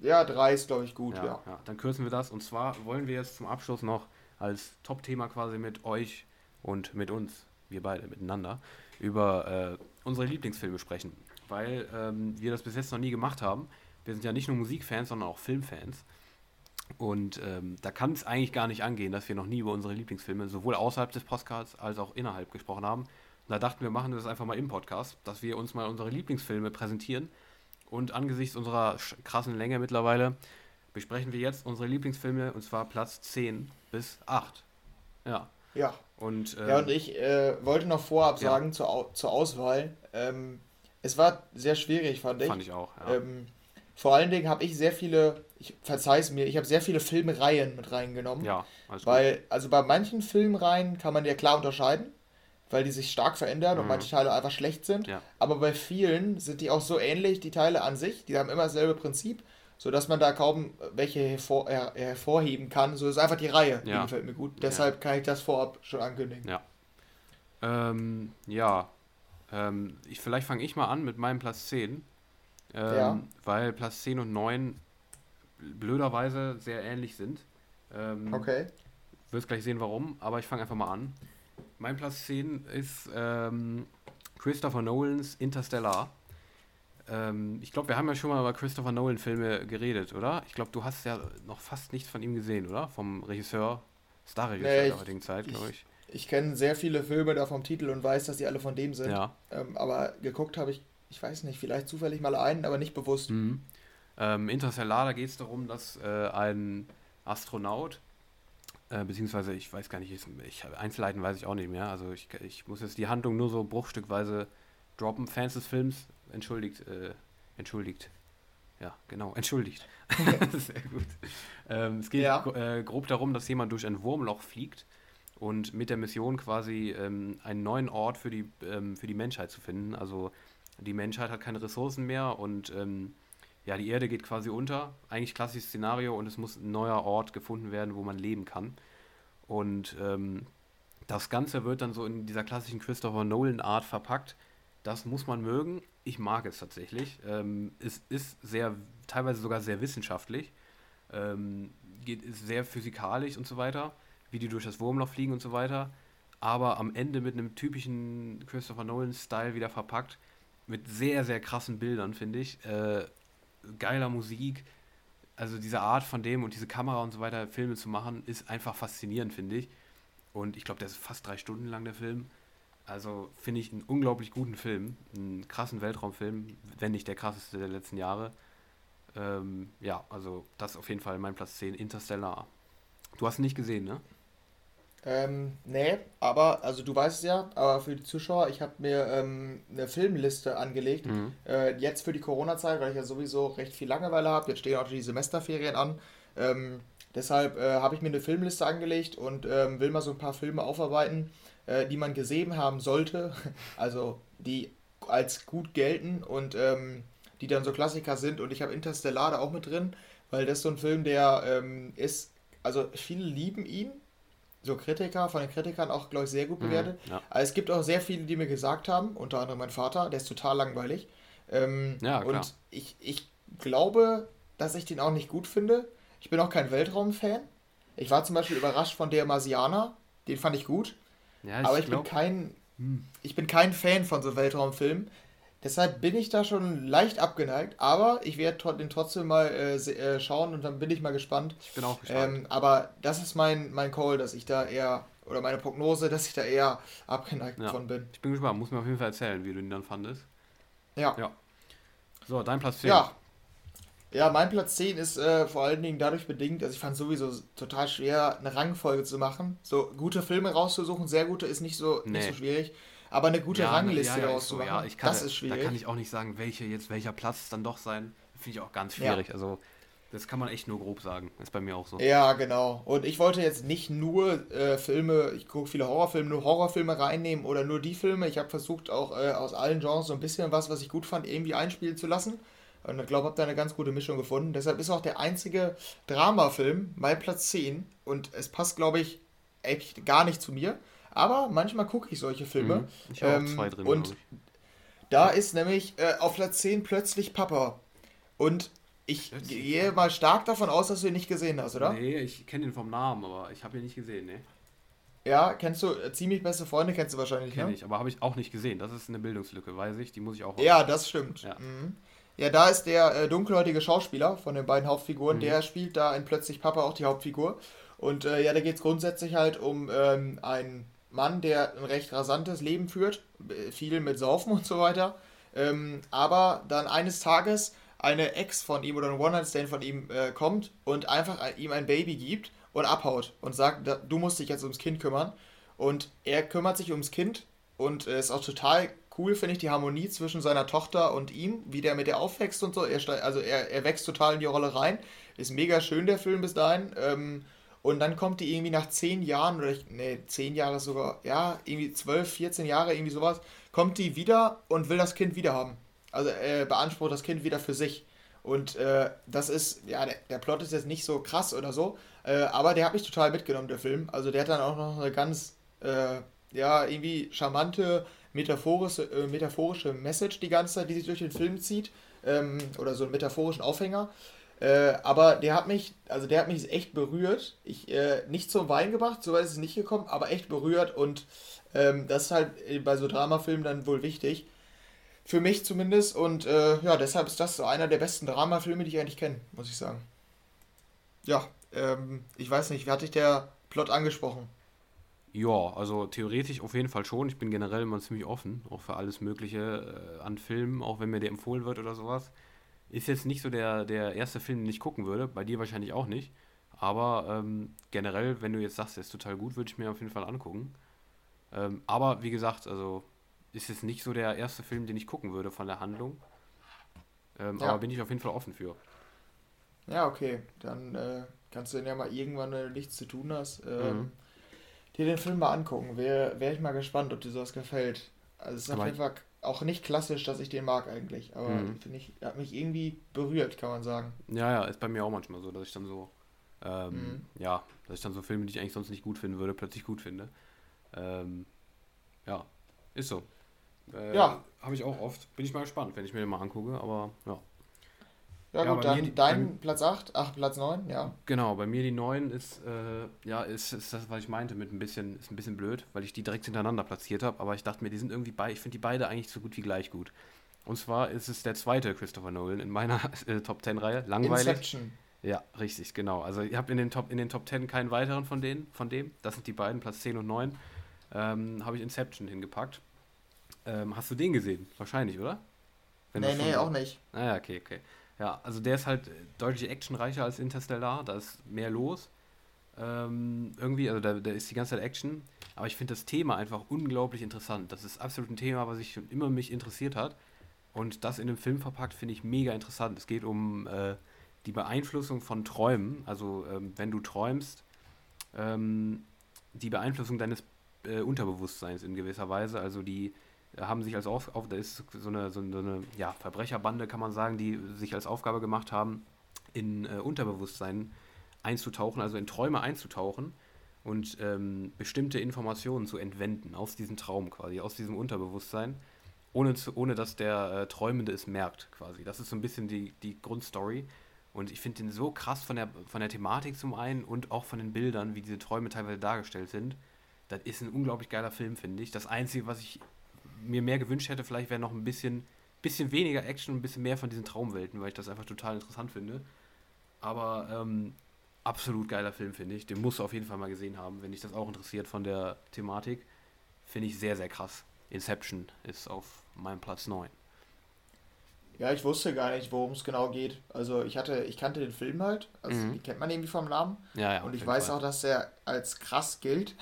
[SPEAKER 2] Ja, drei ist, glaube ich, gut, ja,
[SPEAKER 1] ja. ja. Dann kürzen wir das. Und zwar wollen wir jetzt zum Abschluss noch als Top-Thema quasi mit euch und mit uns, wir beide miteinander, über äh, unsere Lieblingsfilme sprechen. Weil ähm, wir das bis jetzt noch nie gemacht haben. Wir sind ja nicht nur Musikfans, sondern auch Filmfans. Und ähm, da kann es eigentlich gar nicht angehen, dass wir noch nie über unsere Lieblingsfilme sowohl außerhalb des Podcasts als auch innerhalb gesprochen haben. Da dachten wir, machen das einfach mal im Podcast, dass wir uns mal unsere Lieblingsfilme präsentieren. Und angesichts unserer krassen Länge mittlerweile besprechen wir jetzt unsere Lieblingsfilme und zwar Platz 10 bis 8. Ja.
[SPEAKER 2] Ja. Und, ähm, ja, und ich äh, wollte noch vorab ja. sagen zur, zur Auswahl. Ähm, es war sehr schwierig, fand ich. Fand ich auch, ja. Vor allen Dingen habe ich sehr viele, ich verzeih's mir, ich habe sehr viele Filmreihen mit reingenommen. Ja, Weil, gut. also bei manchen Filmreihen kann man ja klar unterscheiden weil die sich stark verändern mhm. und manche Teile einfach schlecht sind. Ja. Aber bei vielen sind die auch so ähnlich, die Teile an sich, die haben immer dasselbe Prinzip, sodass man da kaum welche hervor, her, hervorheben kann. So ist einfach die Reihe, ja. die gefällt mir gut. Deshalb kann ich das vorab schon ankündigen.
[SPEAKER 1] Ja. Ähm, ja. Ähm, ich, vielleicht fange ich mal an mit meinem Platz 10. Ähm, ja. Weil Platz 10 und 9 blöderweise sehr ähnlich sind. Ähm, okay. Wirst gleich sehen, warum, aber ich fange einfach mal an. Mein Platz 10 ist ähm, Christopher Nolans Interstellar. Ähm, ich glaube, wir haben ja schon mal über Christopher Nolan-Filme geredet, oder? Ich glaube, du hast ja noch fast nichts von ihm gesehen, oder? Vom Regisseur, Starregisseur nee,
[SPEAKER 2] der heutigen Zeit, glaube ich. Ich, ich kenne sehr viele Filme da vom Titel und weiß, dass die alle von dem sind. Ja. Ähm, aber geguckt habe ich, ich weiß nicht, vielleicht zufällig mal einen, aber nicht bewusst.
[SPEAKER 1] Mhm. Ähm, Interstellar, da geht es darum, dass äh, ein Astronaut äh, beziehungsweise ich weiß gar nicht, ich, ich, Einzelheiten weiß ich auch nicht mehr. Also ich, ich muss jetzt die Handlung nur so bruchstückweise droppen. Fans des Films, entschuldigt, äh, entschuldigt. Ja, genau, entschuldigt. Sehr gut. Ähm, es geht ja. äh, grob darum, dass jemand durch ein Wurmloch fliegt und mit der Mission quasi ähm, einen neuen Ort für die, ähm, für die Menschheit zu finden. Also die Menschheit hat keine Ressourcen mehr und ähm, ja, die Erde geht quasi unter. Eigentlich klassisches Szenario und es muss ein neuer Ort gefunden werden, wo man leben kann. Und ähm, das Ganze wird dann so in dieser klassischen Christopher Nolan-Art verpackt. Das muss man mögen. Ich mag es tatsächlich. Ähm, es ist sehr, teilweise sogar sehr wissenschaftlich. Ähm, geht, ist sehr physikalisch und so weiter, wie die durch das Wurmloch fliegen und so weiter. Aber am Ende mit einem typischen Christopher Nolan-Style wieder verpackt. Mit sehr, sehr krassen Bildern, finde ich. Äh, geiler Musik. Also diese Art von dem und diese Kamera und so weiter, Filme zu machen, ist einfach faszinierend, finde ich. Und ich glaube, der ist fast drei Stunden lang, der Film. Also finde ich einen unglaublich guten Film, einen krassen Weltraumfilm, wenn nicht der krasseste der letzten Jahre. Ähm, ja, also das ist auf jeden Fall mein Platz 10, Interstellar. Du hast ihn nicht gesehen, ne?
[SPEAKER 2] Ähm, nee, aber, also du weißt es ja, aber für die Zuschauer, ich habe mir ähm, eine Filmliste angelegt. Mhm. Äh, jetzt für die Corona-Zeit, weil ich ja sowieso recht viel Langeweile habe. Jetzt stehen auch die Semesterferien an. Ähm, deshalb äh, habe ich mir eine Filmliste angelegt und ähm, will mal so ein paar Filme aufarbeiten, äh, die man gesehen haben sollte. Also die als gut gelten und ähm, die dann so Klassiker sind. Und ich habe Interstellar da auch mit drin, weil das ist so ein Film, der ähm, ist, also viele lieben ihn so Kritiker, von den Kritikern auch, glaube ich, sehr gut mhm, bewertet. Mhm, ja. Aber es gibt auch sehr viele, die mir gesagt haben, unter anderem mein Vater, der ist total langweilig. Ähm, ja, klar. Und ich, ich glaube, dass ich den auch nicht gut finde. Ich bin auch kein Weltraum-Fan. Ich war zum Beispiel überrascht von der Marsianer, den fand ich gut. Ja, ich aber ich glaub... bin kein, hm. ich bin kein Fan von so Weltraumfilmen. Deshalb bin ich da schon leicht abgeneigt, aber ich werde den trotzdem mal äh, äh, schauen und dann bin ich mal gespannt. Ich bin auch gespannt. Ähm, aber das ist mein, mein Call, dass ich da eher, oder meine Prognose, dass ich da eher abgeneigt ja. von bin.
[SPEAKER 1] Ich bin gespannt, muss mir auf jeden Fall erzählen, wie du ihn dann fandest. Ja. Ja.
[SPEAKER 2] So, dein Platz 10. Ja. Ja, mein Platz 10 ist äh, vor allen Dingen dadurch bedingt, also ich fand es sowieso total schwer, eine Rangfolge zu machen. So gute Filme rauszusuchen, sehr gute ist nicht so, nee. nicht so schwierig. Aber eine gute ja, Rangliste ja, ja, daraus zu machen,
[SPEAKER 1] kann, das ist schwierig. Da kann ich auch nicht sagen, welche jetzt, welcher Platz dann doch sein. Finde ich auch ganz schwierig. Also das kann man echt nur grob sagen. Ist bei mir auch so.
[SPEAKER 2] Ja, genau. Und ich wollte jetzt nicht nur äh, Filme, ich gucke viele Horrorfilme, nur Horrorfilme reinnehmen oder nur die Filme. Ich habe versucht, auch äh, aus allen Genres so ein bisschen was, was ich gut fand, irgendwie einspielen zu lassen. Und ich glaube, habe da eine ganz gute Mischung gefunden. Deshalb ist auch der einzige Dramafilm mein Platz 10. Und es passt, glaube ich, echt gar nicht zu mir. Aber manchmal gucke ich solche Filme. Mhm. Ich habe ähm, auch zwei drin. Und da ist nämlich äh, auf Platz 10 plötzlich Papa. Und ich plötzlich. gehe mal stark davon aus, dass du ihn nicht gesehen hast, oder?
[SPEAKER 1] Nee, ich kenne ihn vom Namen, aber ich habe ihn nicht gesehen, nee.
[SPEAKER 2] Ja, kennst du äh, ziemlich beste Freunde, kennst du wahrscheinlich,
[SPEAKER 1] Kenn ne? ich, aber habe ich auch nicht gesehen. Das ist eine Bildungslücke, weiß ich, die muss ich auch.
[SPEAKER 2] Ja, das stimmt. Ja. Mhm. Ja, da ist der äh, dunkelhäutige Schauspieler von den beiden Hauptfiguren, mhm. der spielt da in Plötzlich Papa auch die Hauptfigur. Und äh, ja, da geht es grundsätzlich halt um ähm, einen Mann, der ein recht rasantes Leben führt, viel mit Saufen und so weiter, ähm, aber dann eines Tages eine Ex von ihm oder ein One-Night-Stand von ihm äh, kommt und einfach ihm ein Baby gibt und abhaut und sagt, du musst dich jetzt ums Kind kümmern. Und er kümmert sich ums Kind und äh, ist auch total cool, finde ich, die Harmonie zwischen seiner Tochter und ihm, wie der mit der aufwächst und so. Er, also er, er wächst total in die Rolle rein. Ist mega schön, der Film bis dahin. Ähm, und dann kommt die irgendwie nach zehn Jahren, oder ich, nee, zehn Jahre sogar, ja, irgendwie zwölf, 14 Jahre, irgendwie sowas, kommt die wieder und will das Kind wieder haben. Also er beansprucht das Kind wieder für sich. Und äh, das ist, ja, der, der, Plot ist jetzt nicht so krass oder so, äh, aber der hat mich total mitgenommen, der Film. Also der hat dann auch noch eine ganz, äh, ja, irgendwie charmante, metaphorische, äh, metaphorische Message die ganze Zeit, die sich durch den Film zieht. Ähm, oder so einen metaphorischen Aufhänger. Äh, aber der hat mich, also der hat mich echt berührt. Ich, äh, nicht zum Wein gebracht, so weit ist es nicht gekommen, aber echt berührt und ähm, das ist halt bei so Dramafilmen dann wohl wichtig. Für mich zumindest und äh, ja, deshalb ist das so einer der besten Dramafilme, die ich eigentlich kenne, muss ich sagen. Ja, ähm, ich weiß nicht, wie hatte ich der Plot angesprochen?
[SPEAKER 1] Ja, also theoretisch auf jeden Fall schon. Ich bin generell immer ziemlich offen, auch für alles Mögliche äh, an Filmen, auch wenn mir der empfohlen wird oder sowas. Ist jetzt nicht so der, der erste Film, den ich gucken würde, bei dir wahrscheinlich auch nicht. Aber ähm, generell, wenn du jetzt sagst, der ist total gut, würde ich mir auf jeden Fall angucken. Ähm, aber wie gesagt, also ist jetzt nicht so der erste Film, den ich gucken würde von der Handlung. Ähm, ja. Aber bin ich auf jeden Fall offen für.
[SPEAKER 2] Ja, okay. Dann äh, kannst du den ja mal irgendwann, wenn du nichts zu tun hast, ähm, mhm. dir den Film mal angucken. Wäre wär ich mal gespannt, ob dir sowas gefällt. Also es ist auf jeden Fall auch nicht klassisch, dass ich den mag eigentlich. Aber mhm. finde ich, er hat mich irgendwie berührt, kann man sagen.
[SPEAKER 1] Ja, ja, ist bei mir auch manchmal so, dass ich dann so, ähm, mhm. ja, dass ich dann so Filme, die ich eigentlich sonst nicht gut finden würde, plötzlich gut finde. Ähm, ja, ist so. Äh, ja. Habe ich auch oft. Bin ich mal gespannt, wenn ich mir den mal angucke, aber ja.
[SPEAKER 2] Ja, ja gut, dann mir, dein bei, Platz 8, ach, Platz 9, ja.
[SPEAKER 1] Genau, bei mir die 9 ist, äh, ja, ist, ist das, was ich meinte, mit ein bisschen, ist ein bisschen blöd, weil ich die direkt hintereinander platziert habe, aber ich dachte mir, die sind irgendwie bei, ich finde die beide eigentlich so gut wie gleich gut. Und zwar ist es der zweite Christopher Nolan in meiner äh, Top 10 Reihe, langweilig. Inception. Ja, richtig, genau. Also ich habe in den Top in den Top 10 keinen weiteren von denen, von dem. Das sind die beiden, Platz 10 und 9. ähm, habe ich Inception hingepackt. Ähm, hast du den gesehen? Wahrscheinlich, oder? Wenn
[SPEAKER 2] nee, nee, auch nicht.
[SPEAKER 1] Naja, ah, okay, okay. Ja, also der ist halt deutlich actionreicher als Interstellar, da ist mehr los. Ähm, irgendwie, also da, da ist die ganze Zeit Action. Aber ich finde das Thema einfach unglaublich interessant. Das ist absolut ein Thema, was ich schon immer mich interessiert hat. Und das in einem Film verpackt, finde ich mega interessant. Es geht um äh, die Beeinflussung von Träumen. Also, ähm, wenn du träumst, ähm, die Beeinflussung deines äh, Unterbewusstseins in gewisser Weise. Also, die haben sich als auf, auf da ist so eine, so eine ja, Verbrecherbande, kann man sagen, die sich als Aufgabe gemacht haben, in äh, Unterbewusstsein einzutauchen, also in Träume einzutauchen und ähm, bestimmte Informationen zu entwenden aus diesem Traum quasi, aus diesem Unterbewusstsein, ohne, zu, ohne dass der äh, Träumende es merkt quasi. Das ist so ein bisschen die, die Grundstory. Und ich finde den so krass von der, von der Thematik zum einen und auch von den Bildern, wie diese Träume teilweise dargestellt sind. Das ist ein unglaublich geiler Film, finde ich. Das Einzige, was ich mir mehr gewünscht hätte, vielleicht wäre noch ein bisschen, bisschen weniger Action und ein bisschen mehr von diesen Traumwelten, weil ich das einfach total interessant finde. Aber ähm, absolut geiler Film, finde ich. Den musst du auf jeden Fall mal gesehen haben, wenn dich das auch interessiert von der Thematik. Finde ich sehr, sehr krass. Inception ist auf meinem Platz 9.
[SPEAKER 2] Ja, ich wusste gar nicht, worum es genau geht. Also ich hatte, ich kannte den Film halt, also mhm. kennt man irgendwie vom Namen. Ja, ja. Und ich weiß Fall. auch, dass er als krass gilt.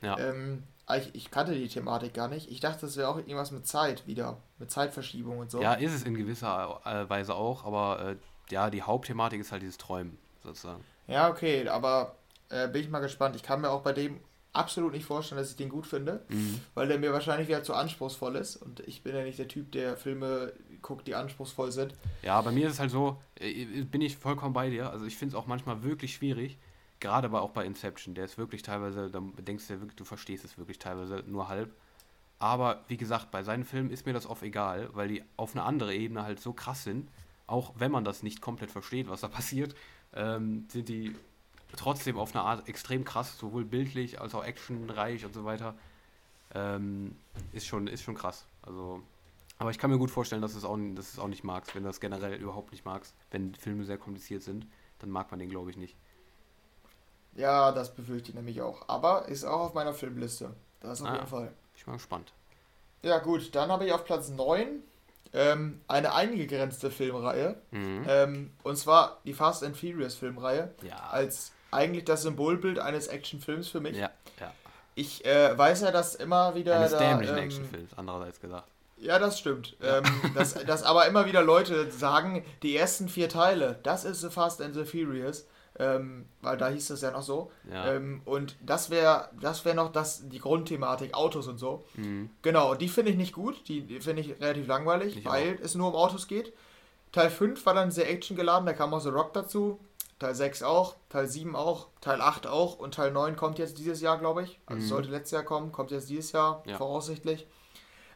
[SPEAKER 2] Ja. ähm, ich, ich, kannte die Thematik gar nicht. Ich dachte, das wäre auch irgendwas mit Zeit wieder, mit Zeitverschiebung und so.
[SPEAKER 1] Ja, ist es in gewisser äh, Weise auch, aber äh, ja, die Hauptthematik ist halt dieses Träumen sozusagen.
[SPEAKER 2] Ja, okay, aber äh, bin ich mal gespannt. Ich kann mir auch bei dem absolut nicht vorstellen, dass ich den gut finde, mhm. weil der mir wahrscheinlich wieder zu anspruchsvoll ist und ich bin ja nicht der Typ, der Filme guckt, die anspruchsvoll sind.
[SPEAKER 1] Ja, bei mir ist es halt so, äh, bin ich vollkommen bei dir. Also ich finde es auch manchmal wirklich schwierig, gerade aber auch bei Inception. Der ist wirklich teilweise, da denkst du wirklich, du verstehst es wirklich teilweise nur halb. Aber wie gesagt, bei seinen Filmen ist mir das oft egal, weil die auf eine andere Ebene halt so krass sind, auch wenn man das nicht komplett versteht, was da passiert, ähm, sind die trotzdem auf eine Art extrem krass, sowohl bildlich als auch actionreich und so weiter. Ähm, ist, schon, ist schon krass. Also, aber ich kann mir gut vorstellen, dass du es auch, dass es auch nicht magst, wenn du das generell überhaupt nicht magst. Wenn Filme sehr kompliziert sind, dann mag man den, glaube ich, nicht.
[SPEAKER 2] Ja, das befürchte ich nämlich auch. Aber ist auch auf meiner Filmliste. Das auf ah, jeden Fall.
[SPEAKER 1] Ich bin gespannt.
[SPEAKER 2] Ja, gut, dann habe ich auf Platz 9 ähm, eine eingegrenzte Filmreihe. Mhm. Ähm, und zwar die Fast and Furious Filmreihe. Ja. Als eigentlich das Symbolbild eines Actionfilms für mich. Ja, ja. Ich äh, weiß ja, dass immer wieder. Eines da, dämlichen ähm, Actionfilms, andererseits gesagt. Ja, das stimmt. Ja. Ähm, dass, dass aber immer wieder Leute sagen, die ersten vier Teile, das ist The Fast and the Furious ähm, weil da hieß es ja noch so. Ja. Ähm, und das wäre das wär noch das, die Grundthematik, Autos und so. Mhm. Genau, die finde ich nicht gut, die, die finde ich relativ langweilig, ich weil auch. es nur um Autos geht. Teil 5 war dann sehr actiongeladen, da kam auch The Rock dazu. Teil 6 auch, Teil 7 auch, Teil 8 auch und Teil 9 kommt jetzt dieses Jahr, glaube ich. Also mhm. sollte letztes Jahr kommen, kommt jetzt dieses Jahr, ja. voraussichtlich.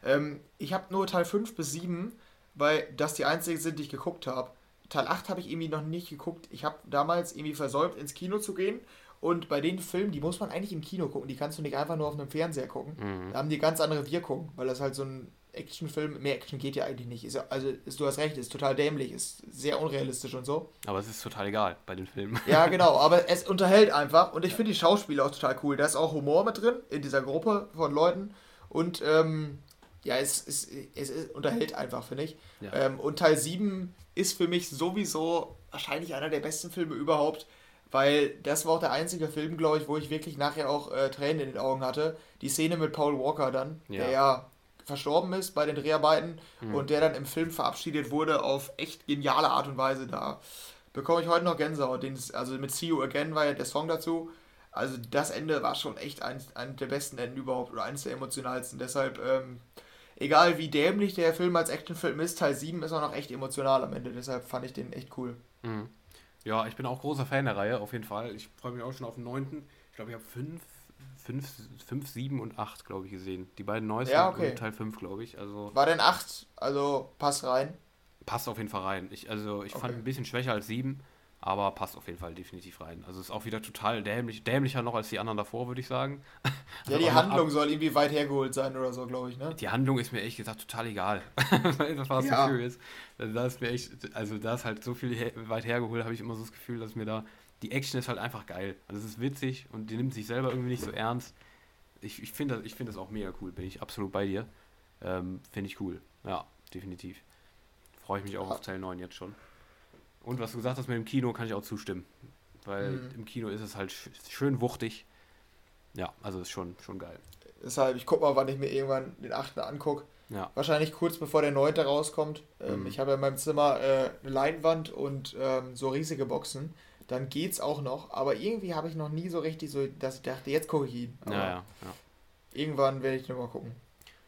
[SPEAKER 2] Ähm, ich habe nur Teil 5 bis 7, weil das die einzigen sind, die ich geguckt habe. Teil 8 habe ich irgendwie noch nicht geguckt. Ich habe damals irgendwie versäumt, ins Kino zu gehen. Und bei den Filmen, die muss man eigentlich im Kino gucken. Die kannst du nicht einfach nur auf einem Fernseher gucken. Mhm. Da haben die ganz andere Wirkung, weil das halt so ein Actionfilm, mehr Action geht ja eigentlich nicht. Ist, also ist, du hast recht, ist total dämlich, ist sehr unrealistisch und so.
[SPEAKER 1] Aber es ist total egal bei den Filmen.
[SPEAKER 2] Ja, genau, aber es unterhält einfach und ich finde die Schauspieler auch total cool. Da ist auch Humor mit drin in dieser Gruppe von Leuten und ähm, ja, es, es, es, es unterhält einfach, finde ich. Ja. Ähm, und Teil 7 ist für mich sowieso wahrscheinlich einer der besten Filme überhaupt, weil das war auch der einzige Film, glaube ich, wo ich wirklich nachher auch äh, Tränen in den Augen hatte. Die Szene mit Paul Walker dann, ja. der ja verstorben ist bei den Dreharbeiten mhm. und der dann im Film verabschiedet wurde auf echt geniale Art und Weise. Da bekomme ich heute noch Gänsehaut. Den, also mit See You Again war ja der Song dazu. Also das Ende war schon echt eines ein der besten Enden überhaupt oder eines der emotionalsten. Deshalb ähm, egal wie dämlich der Film als Actionfilm ist, Teil 7 ist auch noch echt emotional am Ende. Deshalb fand ich den echt cool.
[SPEAKER 1] Mhm. Ja, ich bin auch großer Fan der Reihe, auf jeden Fall. Ich freue mich auch schon auf den 9. Ich glaube, ich habe 5, 5, 5, 7 und 8, glaube ich, gesehen. Die beiden neuesten ja, okay. und Teil 5, glaube ich. Also,
[SPEAKER 2] War denn 8? Also passt rein?
[SPEAKER 1] Passt auf jeden Fall rein. Ich, also ich okay. fand ein bisschen schwächer als 7, aber passt auf jeden Fall definitiv rein. Also ist auch wieder total dämlich, dämlicher noch als die anderen davor, würde ich sagen.
[SPEAKER 2] Ja, die Handlung soll irgendwie weit hergeholt sein oder so, glaube ich, ne?
[SPEAKER 1] Die Handlung ist mir echt gesagt total egal. das war ja. Furious. Da ist mir echt, also da ist halt so viel her, weit hergeholt, habe ich immer so das Gefühl, dass mir da, die Action ist halt einfach geil. Also es ist witzig und die nimmt sich selber irgendwie nicht so ernst. ich, ich finde das, find das auch mega cool. Bin ich absolut bei dir. Ähm, finde ich cool. Ja, definitiv. Freue ich mich auch auf Teil 9 jetzt schon. Und was du gesagt hast mit dem Kino, kann ich auch zustimmen. Weil mhm. im Kino ist es halt schön wuchtig. Ja, also ist schon, schon geil.
[SPEAKER 2] Deshalb, ich guck mal, wann ich mir irgendwann den 8. angucke. Ja. Wahrscheinlich kurz bevor der 9. rauskommt. Ähm, mhm. Ich habe ja in meinem Zimmer äh, eine Leinwand und ähm, so riesige Boxen. Dann geht's auch noch. Aber irgendwie habe ich noch nie so richtig so, dass ich dachte, jetzt gucke ich ihn. Ja, ja, ja. Irgendwann werde ich nochmal gucken.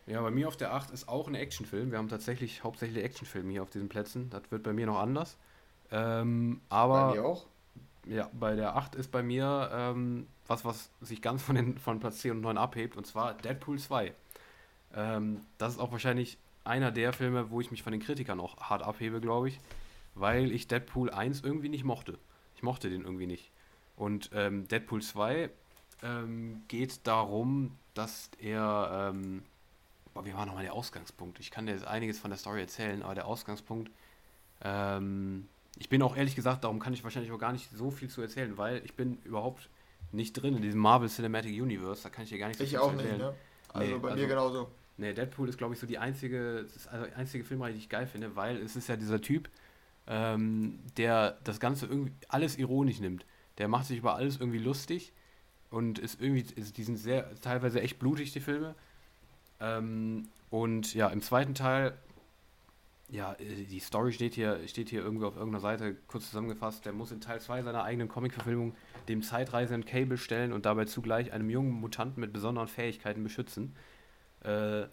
[SPEAKER 1] Ja, bei mir auf der 8 ist auch ein Actionfilm. Wir haben tatsächlich hauptsächlich Actionfilme hier auf diesen Plätzen. Das wird bei mir noch anders. Ähm, aber. Bei mir auch? Ja, bei der 8 ist bei mir ähm, was, was sich ganz von, den, von Platz 10 und 9 abhebt, und zwar Deadpool 2. Ähm, das ist auch wahrscheinlich einer der Filme, wo ich mich von den Kritikern auch hart abhebe, glaube ich, weil ich Deadpool 1 irgendwie nicht mochte. Ich mochte den irgendwie nicht. Und ähm, Deadpool 2 ähm, geht darum, dass er. Ähm, boah, wie war nochmal der Ausgangspunkt? Ich kann dir jetzt einiges von der Story erzählen, aber der Ausgangspunkt. Ähm, ich bin auch ehrlich gesagt, darum kann ich wahrscheinlich auch gar nicht so viel zu erzählen, weil ich bin überhaupt nicht drin in diesem Marvel Cinematic Universe. Da kann ich dir gar nicht so ich viel auch zu erzählen. Nicht, ne? Also nee, bei also, mir genauso. Nee, Deadpool ist, glaube ich, so die einzige, also die einzige Filmreihe, die ich geil finde, weil es ist ja dieser Typ, ähm, der das Ganze irgendwie alles ironisch nimmt. Der macht sich über alles irgendwie lustig und ist irgendwie, ist, die sind sehr, teilweise echt blutig, die Filme. Ähm, und ja, im zweiten Teil ja, äh, die Story steht hier, steht hier irgendwo auf irgendeiner Seite kurz zusammengefasst. Der muss in Teil 2 seiner eigenen Comic-Verfilmung dem zeitreisenden Cable stellen und dabei zugleich einem jungen Mutanten mit besonderen Fähigkeiten beschützen. Äh,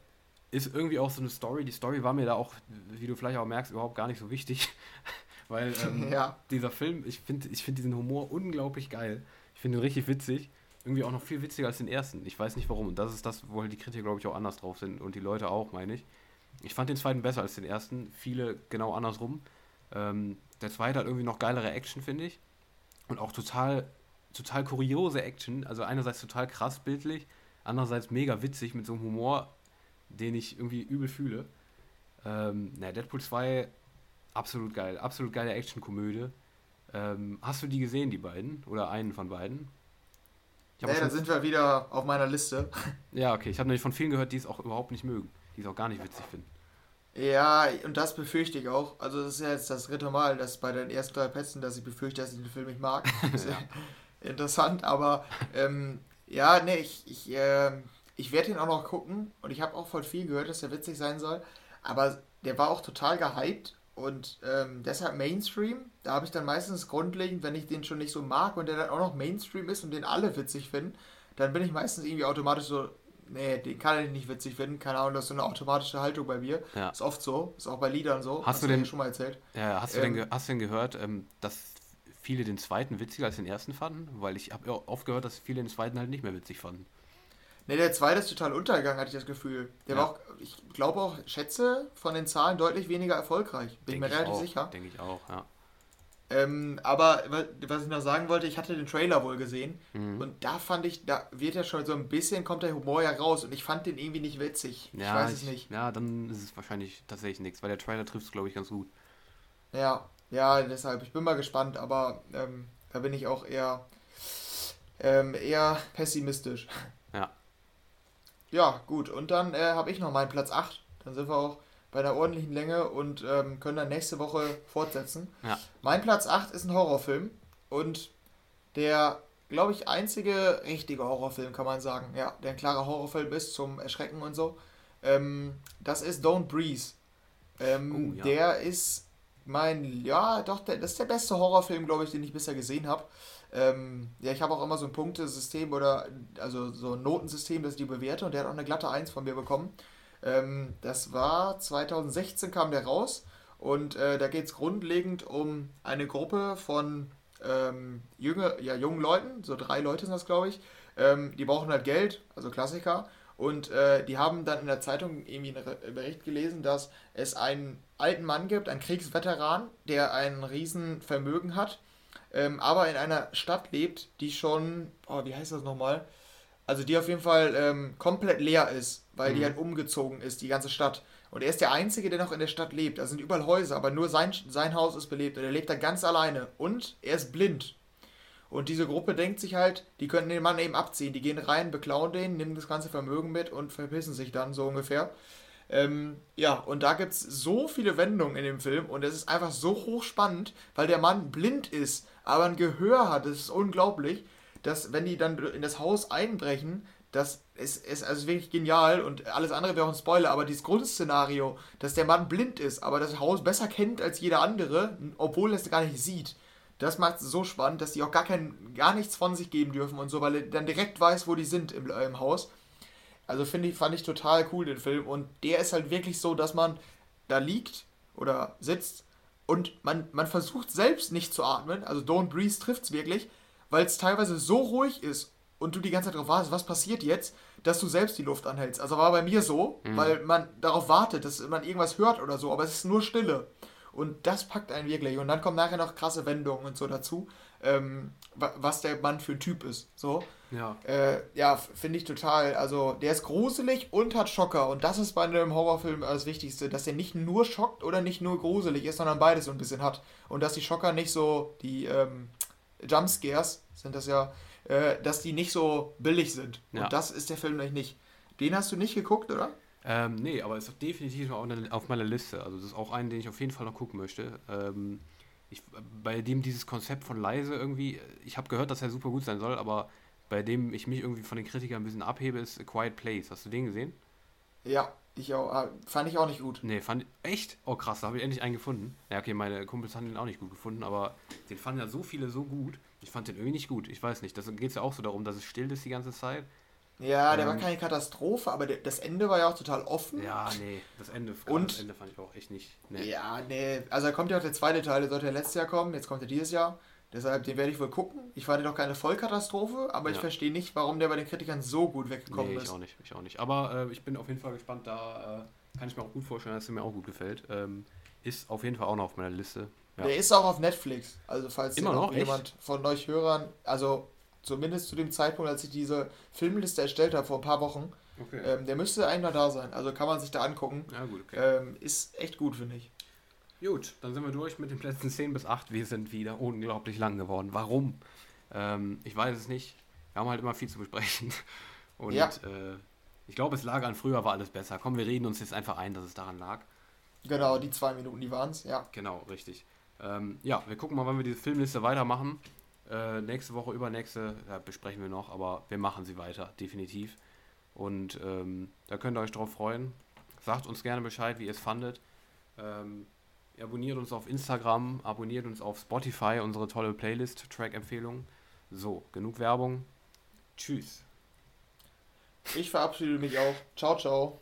[SPEAKER 1] ist irgendwie auch so eine Story. Die Story war mir da auch, wie du vielleicht auch merkst, überhaupt gar nicht so wichtig. Weil ähm, ja. dieser Film, ich finde ich find diesen Humor unglaublich geil. Ich finde ihn richtig witzig. Irgendwie auch noch viel witziger als den ersten. Ich weiß nicht warum. Und das ist das, wo halt die Kritiker, glaube ich, auch anders drauf sind. Und die Leute auch, meine ich. Ich fand den zweiten besser als den ersten. Viele genau andersrum. Ähm, der zweite hat irgendwie noch geilere Action, finde ich. Und auch total, total kuriose Action. Also einerseits total krass bildlich, andererseits mega witzig mit so einem Humor, den ich irgendwie übel fühle. Ähm, na, Deadpool 2, absolut geil. Absolut geile Action-Komödie. Ähm, hast du die gesehen, die beiden? Oder einen von beiden?
[SPEAKER 2] Ja, dann sind wir wieder auf meiner Liste.
[SPEAKER 1] Ja, okay. Ich habe nämlich von vielen gehört, die es auch überhaupt nicht mögen die es auch gar nicht witzig finden.
[SPEAKER 2] Ja, und das befürchte ich auch. Also das ist ja jetzt das dritte Mal, dass bei den ersten drei Plätzen, dass ich befürchte, dass ich den Film nicht mag. ja. interessant, aber ähm, ja, ne, ich, ich, äh, ich werde ihn auch noch gucken und ich habe auch voll viel gehört, dass der witzig sein soll. Aber der war auch total gehypt und ähm, deshalb Mainstream. Da habe ich dann meistens grundlegend, wenn ich den schon nicht so mag und der dann auch noch Mainstream ist und den alle witzig finden, dann bin ich meistens irgendwie automatisch so, nee, den kann ich nicht witzig finden. Keine Ahnung, das ist so eine automatische Haltung bei mir. Ja. Ist oft so, ist auch bei Liedern so.
[SPEAKER 1] Hast, hast du denn schon mal erzählt? Ja, hast du ähm, denn, hast du denn gehört, ähm, dass viele den zweiten witziger als den ersten fanden? Weil ich habe oft gehört, dass viele den zweiten halt nicht mehr witzig fanden.
[SPEAKER 2] Ne, der zweite ist total untergegangen, hatte ich das Gefühl. Der ja. war auch, ich glaube auch, schätze von den Zahlen deutlich weniger erfolgreich. Bin Denk ich mir relativ
[SPEAKER 1] auch,
[SPEAKER 2] sicher.
[SPEAKER 1] Denke ich auch, ja.
[SPEAKER 2] Ähm, aber was ich noch sagen wollte, ich hatte den Trailer wohl gesehen mhm. und da fand ich, da wird ja schon so ein bisschen, kommt der Humor ja raus und ich fand den irgendwie nicht witzig.
[SPEAKER 1] Ja, ich weiß es nicht. Ja, dann ist es wahrscheinlich tatsächlich nichts, weil der Trailer trifft es, glaube ich, ganz gut.
[SPEAKER 2] Ja, ja, deshalb, ich bin mal gespannt, aber ähm, da bin ich auch eher, ähm, eher pessimistisch. Ja. Ja, gut, und dann äh, habe ich noch meinen Platz 8. Dann sind wir auch bei einer ordentlichen Länge und ähm, können dann nächste Woche fortsetzen. Ja. Mein Platz 8 ist ein Horrorfilm und der, glaube ich, einzige richtige Horrorfilm, kann man sagen. Ja, der ein klarer Horrorfilm ist zum Erschrecken und so. Ähm, das ist Don't Breathe. Ähm, oh, ja. Der ist mein, ja, doch, der, das ist der beste Horrorfilm, glaube ich, den ich bisher gesehen habe. Ähm, ja, ich habe auch immer so ein Punktesystem oder also so ein Notensystem, das ich die bewerte und der hat auch eine glatte 1 von mir bekommen. Ähm, das war 2016 kam der raus und äh, da geht es grundlegend um eine Gruppe von ähm, junge, ja, jungen Leuten, so drei Leute sind das, glaube ich. Ähm, die brauchen halt Geld, also Klassiker. Und äh, die haben dann in der Zeitung irgendwie einen Bericht gelesen, dass es einen alten Mann gibt, einen Kriegsveteran, der ein Riesenvermögen hat, ähm, aber in einer Stadt lebt, die schon, oh, wie heißt das nochmal? Also die auf jeden Fall ähm, komplett leer ist, weil mhm. die halt umgezogen ist, die ganze Stadt. Und er ist der Einzige, der noch in der Stadt lebt. Da sind überall Häuser, aber nur sein, sein Haus ist belebt. Und er lebt da ganz alleine. Und er ist blind. Und diese Gruppe denkt sich halt, die können den Mann eben abziehen. Die gehen rein, beklauen den, nehmen das ganze Vermögen mit und verpissen sich dann so ungefähr. Ähm, ja, und da gibt es so viele Wendungen in dem Film und es ist einfach so hochspannend, weil der Mann blind ist, aber ein Gehör hat. Das ist unglaublich, dass wenn die dann in das Haus einbrechen, das ist, ist also wirklich genial und alles andere wäre auch ein Spoiler, aber dieses Grundszenario, dass der Mann blind ist, aber das Haus besser kennt als jeder andere, obwohl er es gar nicht sieht, das macht es so spannend, dass die auch gar, kein, gar nichts von sich geben dürfen und so, weil er dann direkt weiß, wo die sind im, im Haus. Also finde ich, fand ich total cool den Film. Und der ist halt wirklich so, dass man da liegt oder sitzt und man, man versucht selbst nicht zu atmen, also Don't Breathe trifft es wirklich, weil es teilweise so ruhig ist und du die ganze Zeit darauf wartest, was passiert jetzt, dass du selbst die Luft anhältst. Also war bei mir so, mhm. weil man darauf wartet, dass man irgendwas hört oder so, aber es ist nur Stille. Und das packt einen wirklich. Und dann kommen nachher noch krasse Wendungen und so dazu, ähm, was der Mann für ein Typ ist. So. Ja. Äh, ja, finde ich total. Also, der ist gruselig und hat Schocker. Und das ist bei einem Horrorfilm das Wichtigste, dass der nicht nur schockt oder nicht nur gruselig ist, sondern beides so ein bisschen hat. Und dass die Schocker nicht so, die ähm, Jumpscares sind das ja, äh, dass die nicht so billig sind. Ja. Und das ist der Film nämlich nicht. Den hast du nicht geguckt, oder?
[SPEAKER 1] Ähm, nee, aber ist definitiv auf meiner Liste. Also das ist auch einen, den ich auf jeden Fall noch gucken möchte. Ähm, ich, bei dem dieses Konzept von leise irgendwie, ich habe gehört, dass er super gut sein soll, aber bei dem ich mich irgendwie von den Kritikern ein bisschen abhebe, ist A Quiet Place. Hast du den gesehen?
[SPEAKER 2] Ja, ich auch. Ah, fand ich auch nicht gut.
[SPEAKER 1] Nee, fand echt? Oh krass, da habe ich endlich einen gefunden. Ja, okay, meine Kumpels haben den auch nicht gut gefunden, aber den fanden ja so viele so gut. Ich fand den irgendwie nicht gut. Ich weiß nicht. Da geht es ja auch so darum, dass es still ist die ganze Zeit.
[SPEAKER 2] Ja, der ähm, war keine Katastrophe, aber das Ende war ja auch total offen.
[SPEAKER 1] Ja, nee, das Ende, und, das Ende fand ich auch echt nicht.
[SPEAKER 2] Nee. Ja, nee, also da kommt ja auch der zweite Teil, der sollte ja letztes Jahr kommen, jetzt kommt er dieses Jahr. Deshalb, den werde ich wohl gucken. Ich fand den auch keine Vollkatastrophe, aber ja. ich verstehe nicht, warum der bei den Kritikern so gut weggekommen nee,
[SPEAKER 1] ich ist. auch nicht, ich auch nicht. Aber äh, ich bin auf jeden Fall gespannt, da äh, kann ich mir auch gut vorstellen, dass er mir auch gut gefällt. Ähm, ist auf jeden Fall auch noch auf meiner Liste.
[SPEAKER 2] Ja. Der ist auch auf Netflix. Also falls Immer noch jemand echt? von euch Hörern, also zumindest zu dem Zeitpunkt, als ich diese Filmliste erstellt habe, vor ein paar Wochen, okay. ähm, der müsste eigentlich da sein. Also kann man sich da angucken. Ja, gut, okay. Ähm, ist echt gut, finde ich.
[SPEAKER 1] Gut, dann sind wir durch mit den Plätzen 10 bis 8. Wir sind wieder unglaublich lang geworden. Warum? Ähm, ich weiß es nicht. Wir haben halt immer viel zu besprechen. Und ja. äh, ich glaube, es lag an früher, war alles besser. Komm, wir reden uns jetzt einfach ein, dass es daran lag.
[SPEAKER 2] Genau, die zwei Minuten, die waren es, ja.
[SPEAKER 1] Genau, richtig. Ähm, ja, wir gucken mal, wann wir diese Filmliste weitermachen. Äh, nächste Woche, übernächste, ja, besprechen wir noch, aber wir machen sie weiter, definitiv. Und ähm, da könnt ihr euch drauf freuen. Sagt uns gerne Bescheid, wie ihr es fandet. Ähm, abonniert uns auf Instagram, abonniert uns auf Spotify, unsere tolle Playlist, Track-Empfehlungen. So, genug Werbung. Tschüss.
[SPEAKER 2] Ich verabschiede mich auch. Ciao, ciao.